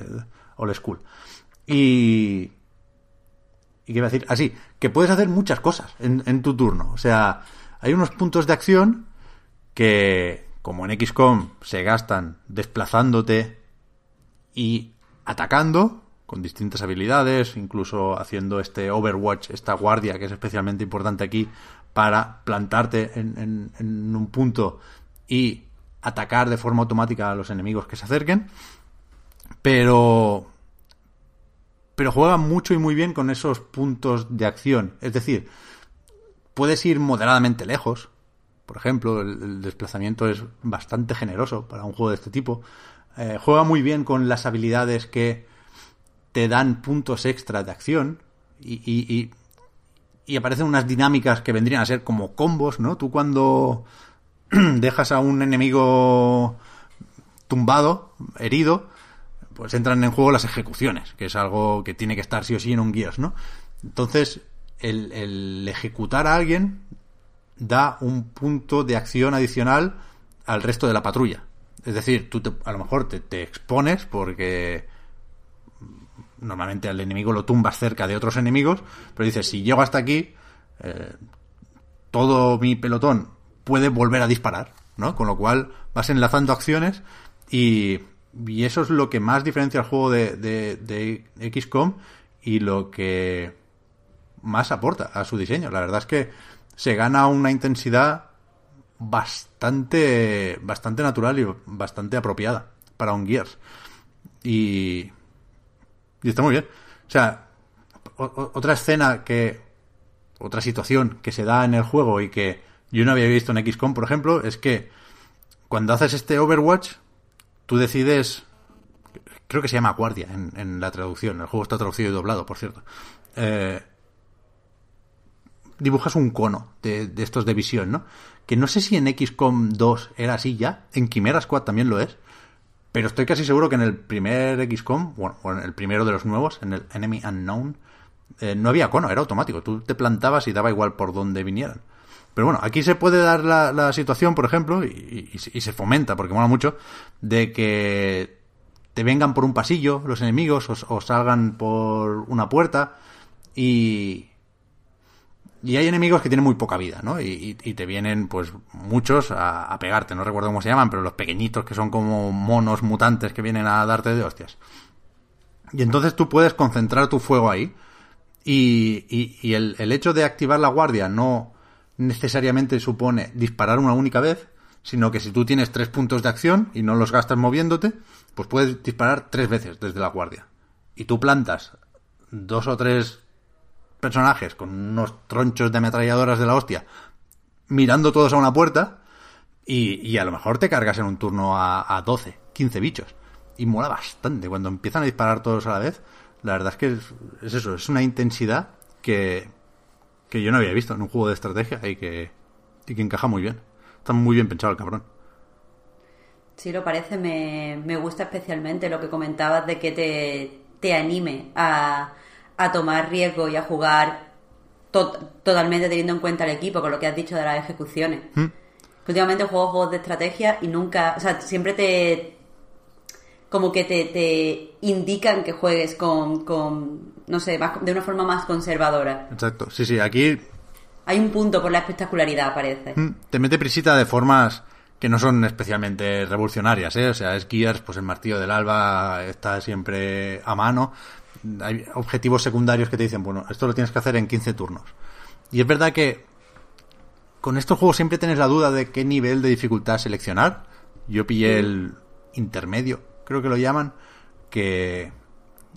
Old School. Y... ¿Y qué iba a decir? Así, que puedes hacer muchas cosas en, en tu turno. O sea, hay unos puntos de acción que, como en XCOM, se gastan desplazándote y atacando con distintas habilidades, incluso haciendo este Overwatch, esta guardia que es especialmente importante aquí para plantarte en, un punto y atacar de forma automática a los enemigos que se acerquen. Pero pero juega mucho y muy bien con esos puntos de acción. Es decir, puedes ir moderadamente lejos. Por ejemplo, el, el desplazamiento es bastante generoso para un juego de este tipo. Eh, juega muy bien con las habilidades que te dan puntos extra de acción y, y- y- aparecen unas dinámicas que vendrían a ser como combos, ¿no? Tú cuando (clears throat) dejas a un enemigo tumbado, herido, pues entran en juego las ejecuciones, que es algo que tiene que estar sí o sí en un Gears, ¿no? Entonces, el, el ejecutar a alguien da un punto de acción adicional al resto de la patrulla. Es decir, tú te- a lo mejor te expones porque normalmente al enemigo lo tumbas cerca de otros enemigos, pero dices, si llego hasta aquí, eh, todo mi pelotón puede volver a disparar, ¿no? Con lo cual vas enlazando acciones y, y eso es lo que más diferencia al juego de, de, de XCOM y lo que más aporta a su diseño. La verdad es que se gana una intensidad bastante, bastante natural y bastante apropiada para un Gears. Y, y está muy bien. O sea, otra escena que, otra situación que se da en el juego y que yo no había visto en XCOM, por ejemplo, es que cuando haces este Overwatch, tú decides, creo que se llama guardia en, en la traducción, el juego está traducido y doblado, por cierto. Eh, dibujas un cono de, de estos de visión, ¿no? Que no sé si en XCOM 2 era así ya, en Chimera Squad también lo es, pero estoy casi seguro que en el primer XCOM, bueno, o en el primero de los nuevos, en el Enemy Unknown, eh, no había cono, era automático. Tú te plantabas y daba igual por donde vinieran. Pero bueno, aquí se puede dar la, situación, por ejemplo, y se fomenta, porque mola mucho, de que te vengan por un pasillo los enemigos o, o salgan por una puerta y, y hay enemigos que tienen muy poca vida, ¿no? Y, te vienen, pues, muchos a, pegarte. No recuerdo cómo se llaman, pero los pequeñitos que son como monos mutantes que vienen a darte de hostias. Y entonces tú puedes concentrar tu fuego ahí. Y el, el hecho de activar la guardia no necesariamente supone disparar una única vez, sino que si tú tienes tres puntos de acción y no los gastas moviéndote, pues puedes disparar tres veces desde la guardia. Y tú plantas dos o tres personajes con unos tronchos de ametralladoras de la hostia, mirando todos a una puerta, y, y a lo mejor te cargas en un turno a, a 12, 15 bichos. Y mola bastante. Cuando empiezan a disparar todos a la vez, la verdad es que es, es eso, es una intensidad que, que yo no había visto en un juego de estrategia y que, y que encaja muy bien. Está muy bien pensado el cabrón. Sí, lo parece. Me, me gusta especialmente lo que comentabas de que te, te anime a, a tomar riesgo y a jugar to- totalmente teniendo en cuenta el equipo, con lo que has dicho de las ejecuciones. Últimamente juego juegos de estrategia y nunca, o sea, siempre te como que te, te indican que juegues con, con no sé, más- de una forma más conservadora. Exacto. Sí, sí, aquí Hay un punto por la espectacularidad, parece. Mm, Te mete prisita de formas que no son especialmente revolucionarias, ¿eh? O sea, es Gears, pues el martillo del alba está siempre a mano. Hay objetivos secundarios que te dicen, bueno, esto lo tienes que hacer en 15 turnos. Y es verdad que con estos juegos siempre tienes la duda de qué nivel de dificultad seleccionar. Yo pillé el intermedio, creo que lo llaman, que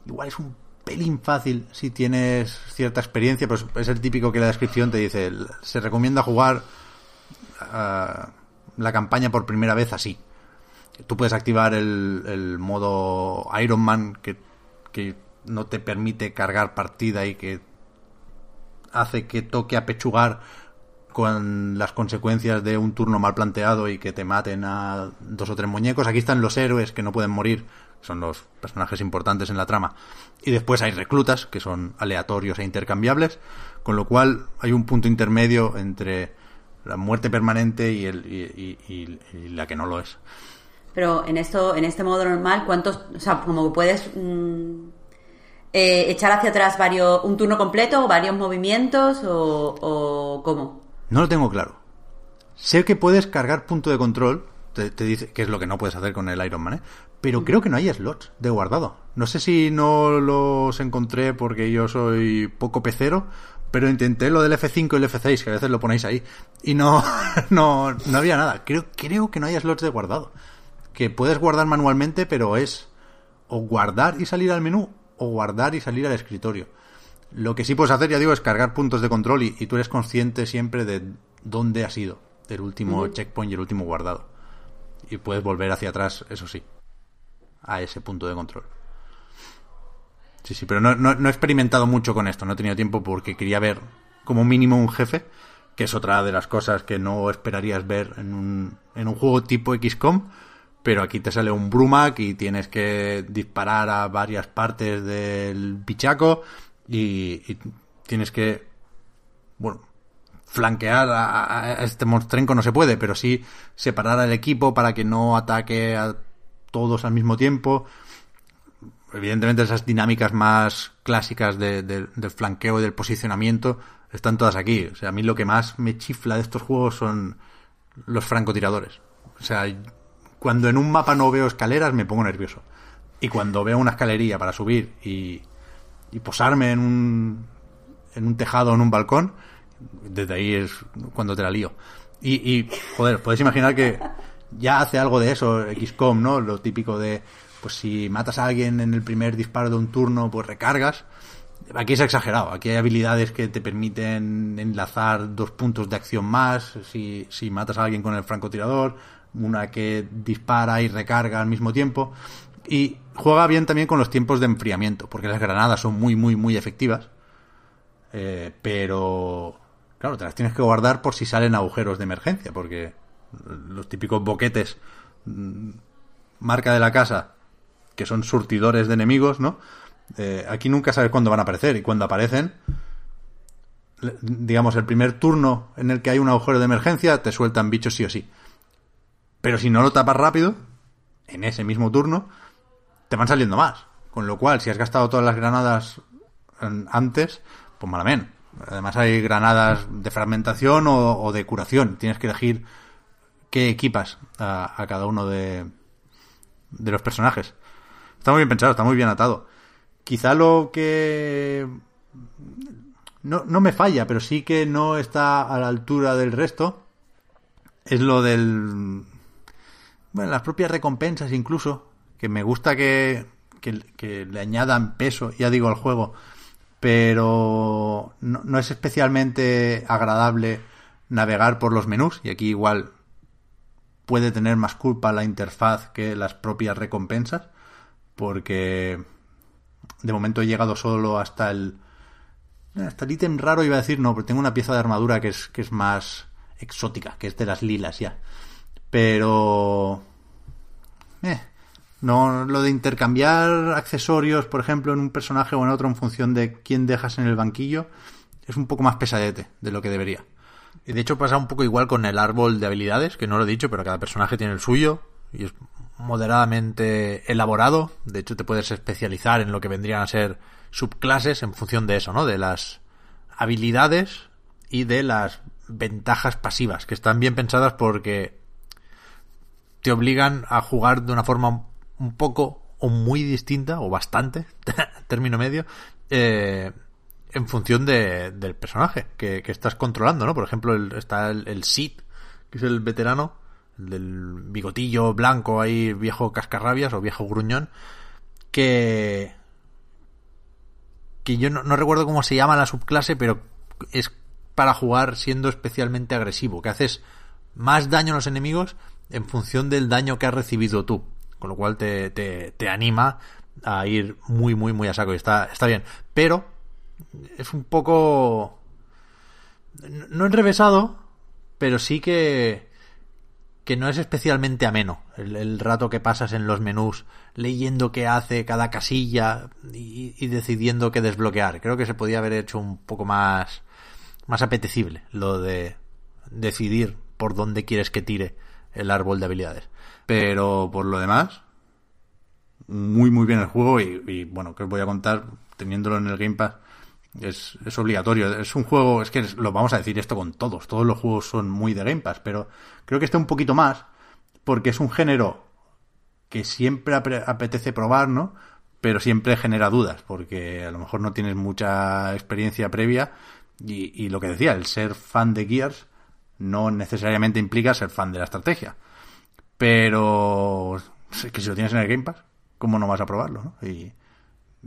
igual es un pelín fácil si tienes cierta experiencia, pues es el típico que la descripción te dice, "El- se recomienda jugar ah, la campaña por primera vez así. Tú puedes activar el, el modo Iron Man que, que no te permite cargar partida y que hace que toque a pechugar con las consecuencias de un turno mal planteado y que te maten a dos o tres muñecos. Aquí están los héroes que no pueden morir, son los personajes importantes en la trama. Y después hay reclutas, que son aleatorios e intercambiables, con lo cual hay un punto intermedio entre la muerte permanente y, el, la que no lo es. Pero en esto, en este modo normal, ¿cuántos, o sea, como puedes mm, eh, echar hacia atrás varios, un turno completo o varios movimientos o, o cómo? No lo tengo claro. Sé que puedes cargar punto de control, te, te dice que es lo que no puedes hacer con el Iron Man, ¿eh? pero creo que no hay slots de guardado. No sé si no los encontré porque yo soy poco pecero, pero intenté lo del F5 y el F6, que a veces lo ponéis ahí, y no, (laughs) no, no había nada. Creo, creo que no hay slots de guardado. Que puedes guardar manualmente, pero es o guardar y salir al menú o guardar y salir al escritorio. Lo que sí puedes hacer, ya digo, es cargar puntos de control y, y tú eres consciente siempre de dónde has ido, el último checkpoint y el último guardado. Y puedes volver hacia atrás, eso sí, a ese punto de control. Sí, sí, pero no, no, no he experimentado mucho con esto, no he tenido tiempo porque quería ver como mínimo un jefe, que es otra de las cosas que no esperarías ver en un, en un juego tipo XCOM, pero aquí te sale un Brumac y tienes que disparar a varias partes del bichaco y, tienes que, bueno, flanquear a, a este monstrenco no se puede, pero sí separar al equipo para que no ataque a todos al mismo tiempo. Evidentemente esas dinámicas más clásicas de, del flanqueo y del posicionamiento están todas aquí. O sea, a mí lo que más me chifla de estos juegos son los francotiradores. O sea, cuando en un mapa no veo escaleras me pongo nervioso. Y cuando veo una escalería para subir y, y posarme en un, en un tejado o en un balcón, desde ahí es cuando te la lío. Y, y joder, podéis imaginar que ya hace algo de eso XCOM, ¿no? Lo típico de, pues si matas a alguien en el primer disparo de un turno, pues recargas. Aquí es exagerado, aquí hay habilidades que te permiten enlazar dos puntos de acción más, si, si matas a alguien con el francotirador, una que dispara y recarga al mismo tiempo. Y juega bien también con los tiempos de enfriamiento, porque las granadas son muy, muy, muy efectivas. Eh, pero, claro, te las tienes que guardar por si salen agujeros de emergencia, porque los típicos boquetes mm, marca de la casa, que son surtidores de enemigos, ¿no? Eh, aquí nunca sabes cuándo van a aparecer y cuando aparecen, digamos, el primer turno en el que hay un agujero de emergencia, te sueltan bichos sí o sí. Pero si no lo tapas rápido, en ese mismo turno, te van saliendo más. Con lo cual, si has gastado todas las granadas antes, pues malamente. Además hay granadas de fragmentación o, de curación. Tienes que elegir qué equipas a, a cada uno de, de los personajes. Está muy bien pensado, está muy bien atado. Quizá lo que no, no me falla, pero sí que no está a la altura del resto, es lo del... Bueno, las propias recompensas incluso, que me gusta que, le añadan peso, ya digo, al juego, pero no, no, es especialmente agradable navegar por los menús, y aquí igual puede tener más culpa la interfaz que las propias recompensas, porque de momento he llegado solo hasta el hasta el ítem raro iba a decir no, pero tengo una pieza de armadura que es que es más exótica, que es de las lilas ya. Pero eh, no lo de intercambiar accesorios, por ejemplo, en un personaje o en otro en función de quién dejas en el banquillo, es un poco más pesadete de lo que debería. Y de hecho pasa un poco igual con el árbol de habilidades, que no lo he dicho, pero cada personaje tiene el suyo y es moderadamente elaborado. De hecho, te puedes especializar en lo que vendrían a ser subclases en función de eso, ¿no? De las habilidades y de las ventajas pasivas, que están bien pensadas porque te obligan a jugar de una forma un poco o muy distinta, o bastante, (laughs) término medio, eh, en función de, del personaje que, estás controlando, ¿no? Por ejemplo, el, está el, el Sid, que es el veterano, el del bigotillo blanco ahí, viejo cascarrabias o viejo gruñón, que que yo no, no, recuerdo cómo se llama la subclase, pero es para jugar siendo especialmente agresivo, que haces más daño a los enemigos en función del daño que has recibido tú, con lo cual te, te, te anima a ir muy, muy, muy a saco y está, está bien. Pero es un poco... No enrevesado, pero sí que que no es especialmente ameno el, el, rato que pasas en los menús leyendo qué hace cada casilla y, y, decidiendo qué desbloquear. Creo que se podía haber hecho un poco más, más apetecible lo de decidir por dónde quieres que tire el árbol de habilidades. Pero por lo demás, muy muy bien el juego y, bueno, que os voy a contar teniéndolo en el Game Pass es, es obligatorio. Es un juego, es que lo vamos a decir esto con todos, todos los juegos son muy de Game Pass, pero creo que este un poquito más porque es un género que siempre apetece probar, ¿no? Pero siempre genera dudas, porque a lo mejor no tienes mucha experiencia previa y lo que decía, el ser fan de Gears no necesariamente implica ser fan de la estrategia. Pero que si lo tienes en el Game Pass, ¿cómo no vas a probarlo? ¿no? Y,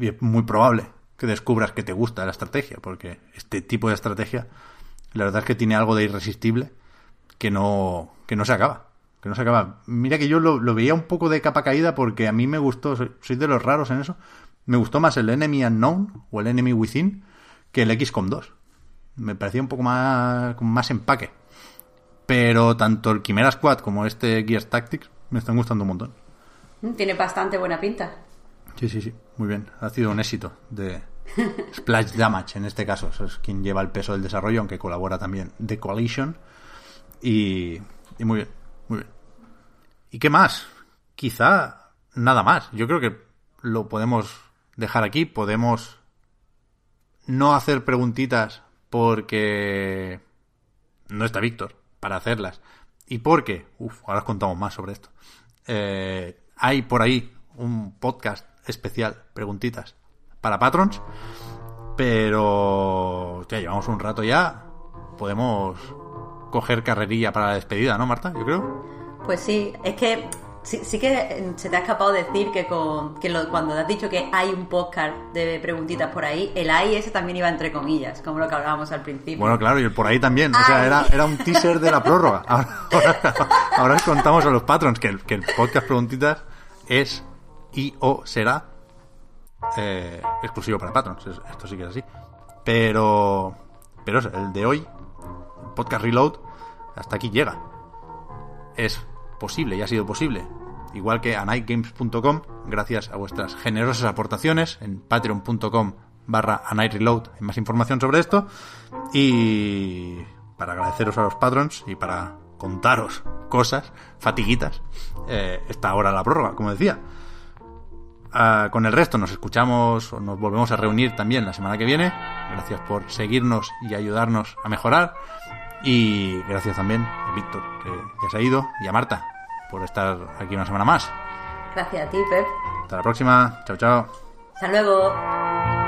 es muy probable que descubras que te gusta la estrategia, porque este tipo de estrategia, la verdad es que tiene algo de irresistible que no, que no se acaba. Que no se acaba. Mira que yo lo, veía un poco de capa caída porque a mí me gustó, soy, soy, de los raros en eso, me gustó más el Enemy Unknown o el Enemy Within que el XCOM 2. Me parecía un poco más, con más empaque. Pero tanto el Chimera Squad como este Gears Tactics me están gustando un montón. Tiene bastante buena pinta. Sí, sí, sí. Muy bien. Ha sido un éxito de (laughs) Splash Damage en este caso. Eso es quien lleva el peso del desarrollo, aunque colabora también The Coalition. Y, y muy bien, muy bien. ¿Y qué más? Quizá nada más. Yo creo que lo podemos dejar aquí. Podemos no hacer preguntitas porque no está Víctor para hacerlas. ¿Y por qué? Uf, ahora os contamos más sobre esto. Eh, hay por ahí un podcast especial, preguntitas, para patrons, pero ya llevamos un rato ya, podemos coger carrerilla para la despedida, ¿no, Marta? Yo creo. Pues sí, es que sí, sí que se te ha escapado decir que, con, que lo, cuando has dicho que hay un podcast de preguntitas por ahí, el hay ese también iba entre comillas, como lo que hablábamos al principio. Bueno, claro, y el por ahí también. O sea, era, era, un teaser de la prórroga. (laughs) Ahora, ahora, ahora os contamos a los patrons que el, que el podcast preguntitas es y o será eh, exclusivo para patrons. Esto sí que es así. Pero, pero el de hoy, podcast Reload, hasta aquí llega. Es posible y ha sido posible. Igual que a nightgames.com, gracias a vuestras generosas aportaciones en patreon.com barra a nightreload hay más información sobre esto. Y para agradeceros a los patrons y para contaros cosas, fatiguitas, eh, está ahora la prórroga, como decía. Uh, con el resto nos escuchamos o nos volvemos a reunir también la semana que viene. Gracias por seguirnos y ayudarnos a mejorar. Y gracias también a Víctor, que ya se ha ido, y a Marta, por estar aquí una semana más. Gracias a ti, Pep. Hasta la próxima. Chao, chao. Hasta luego.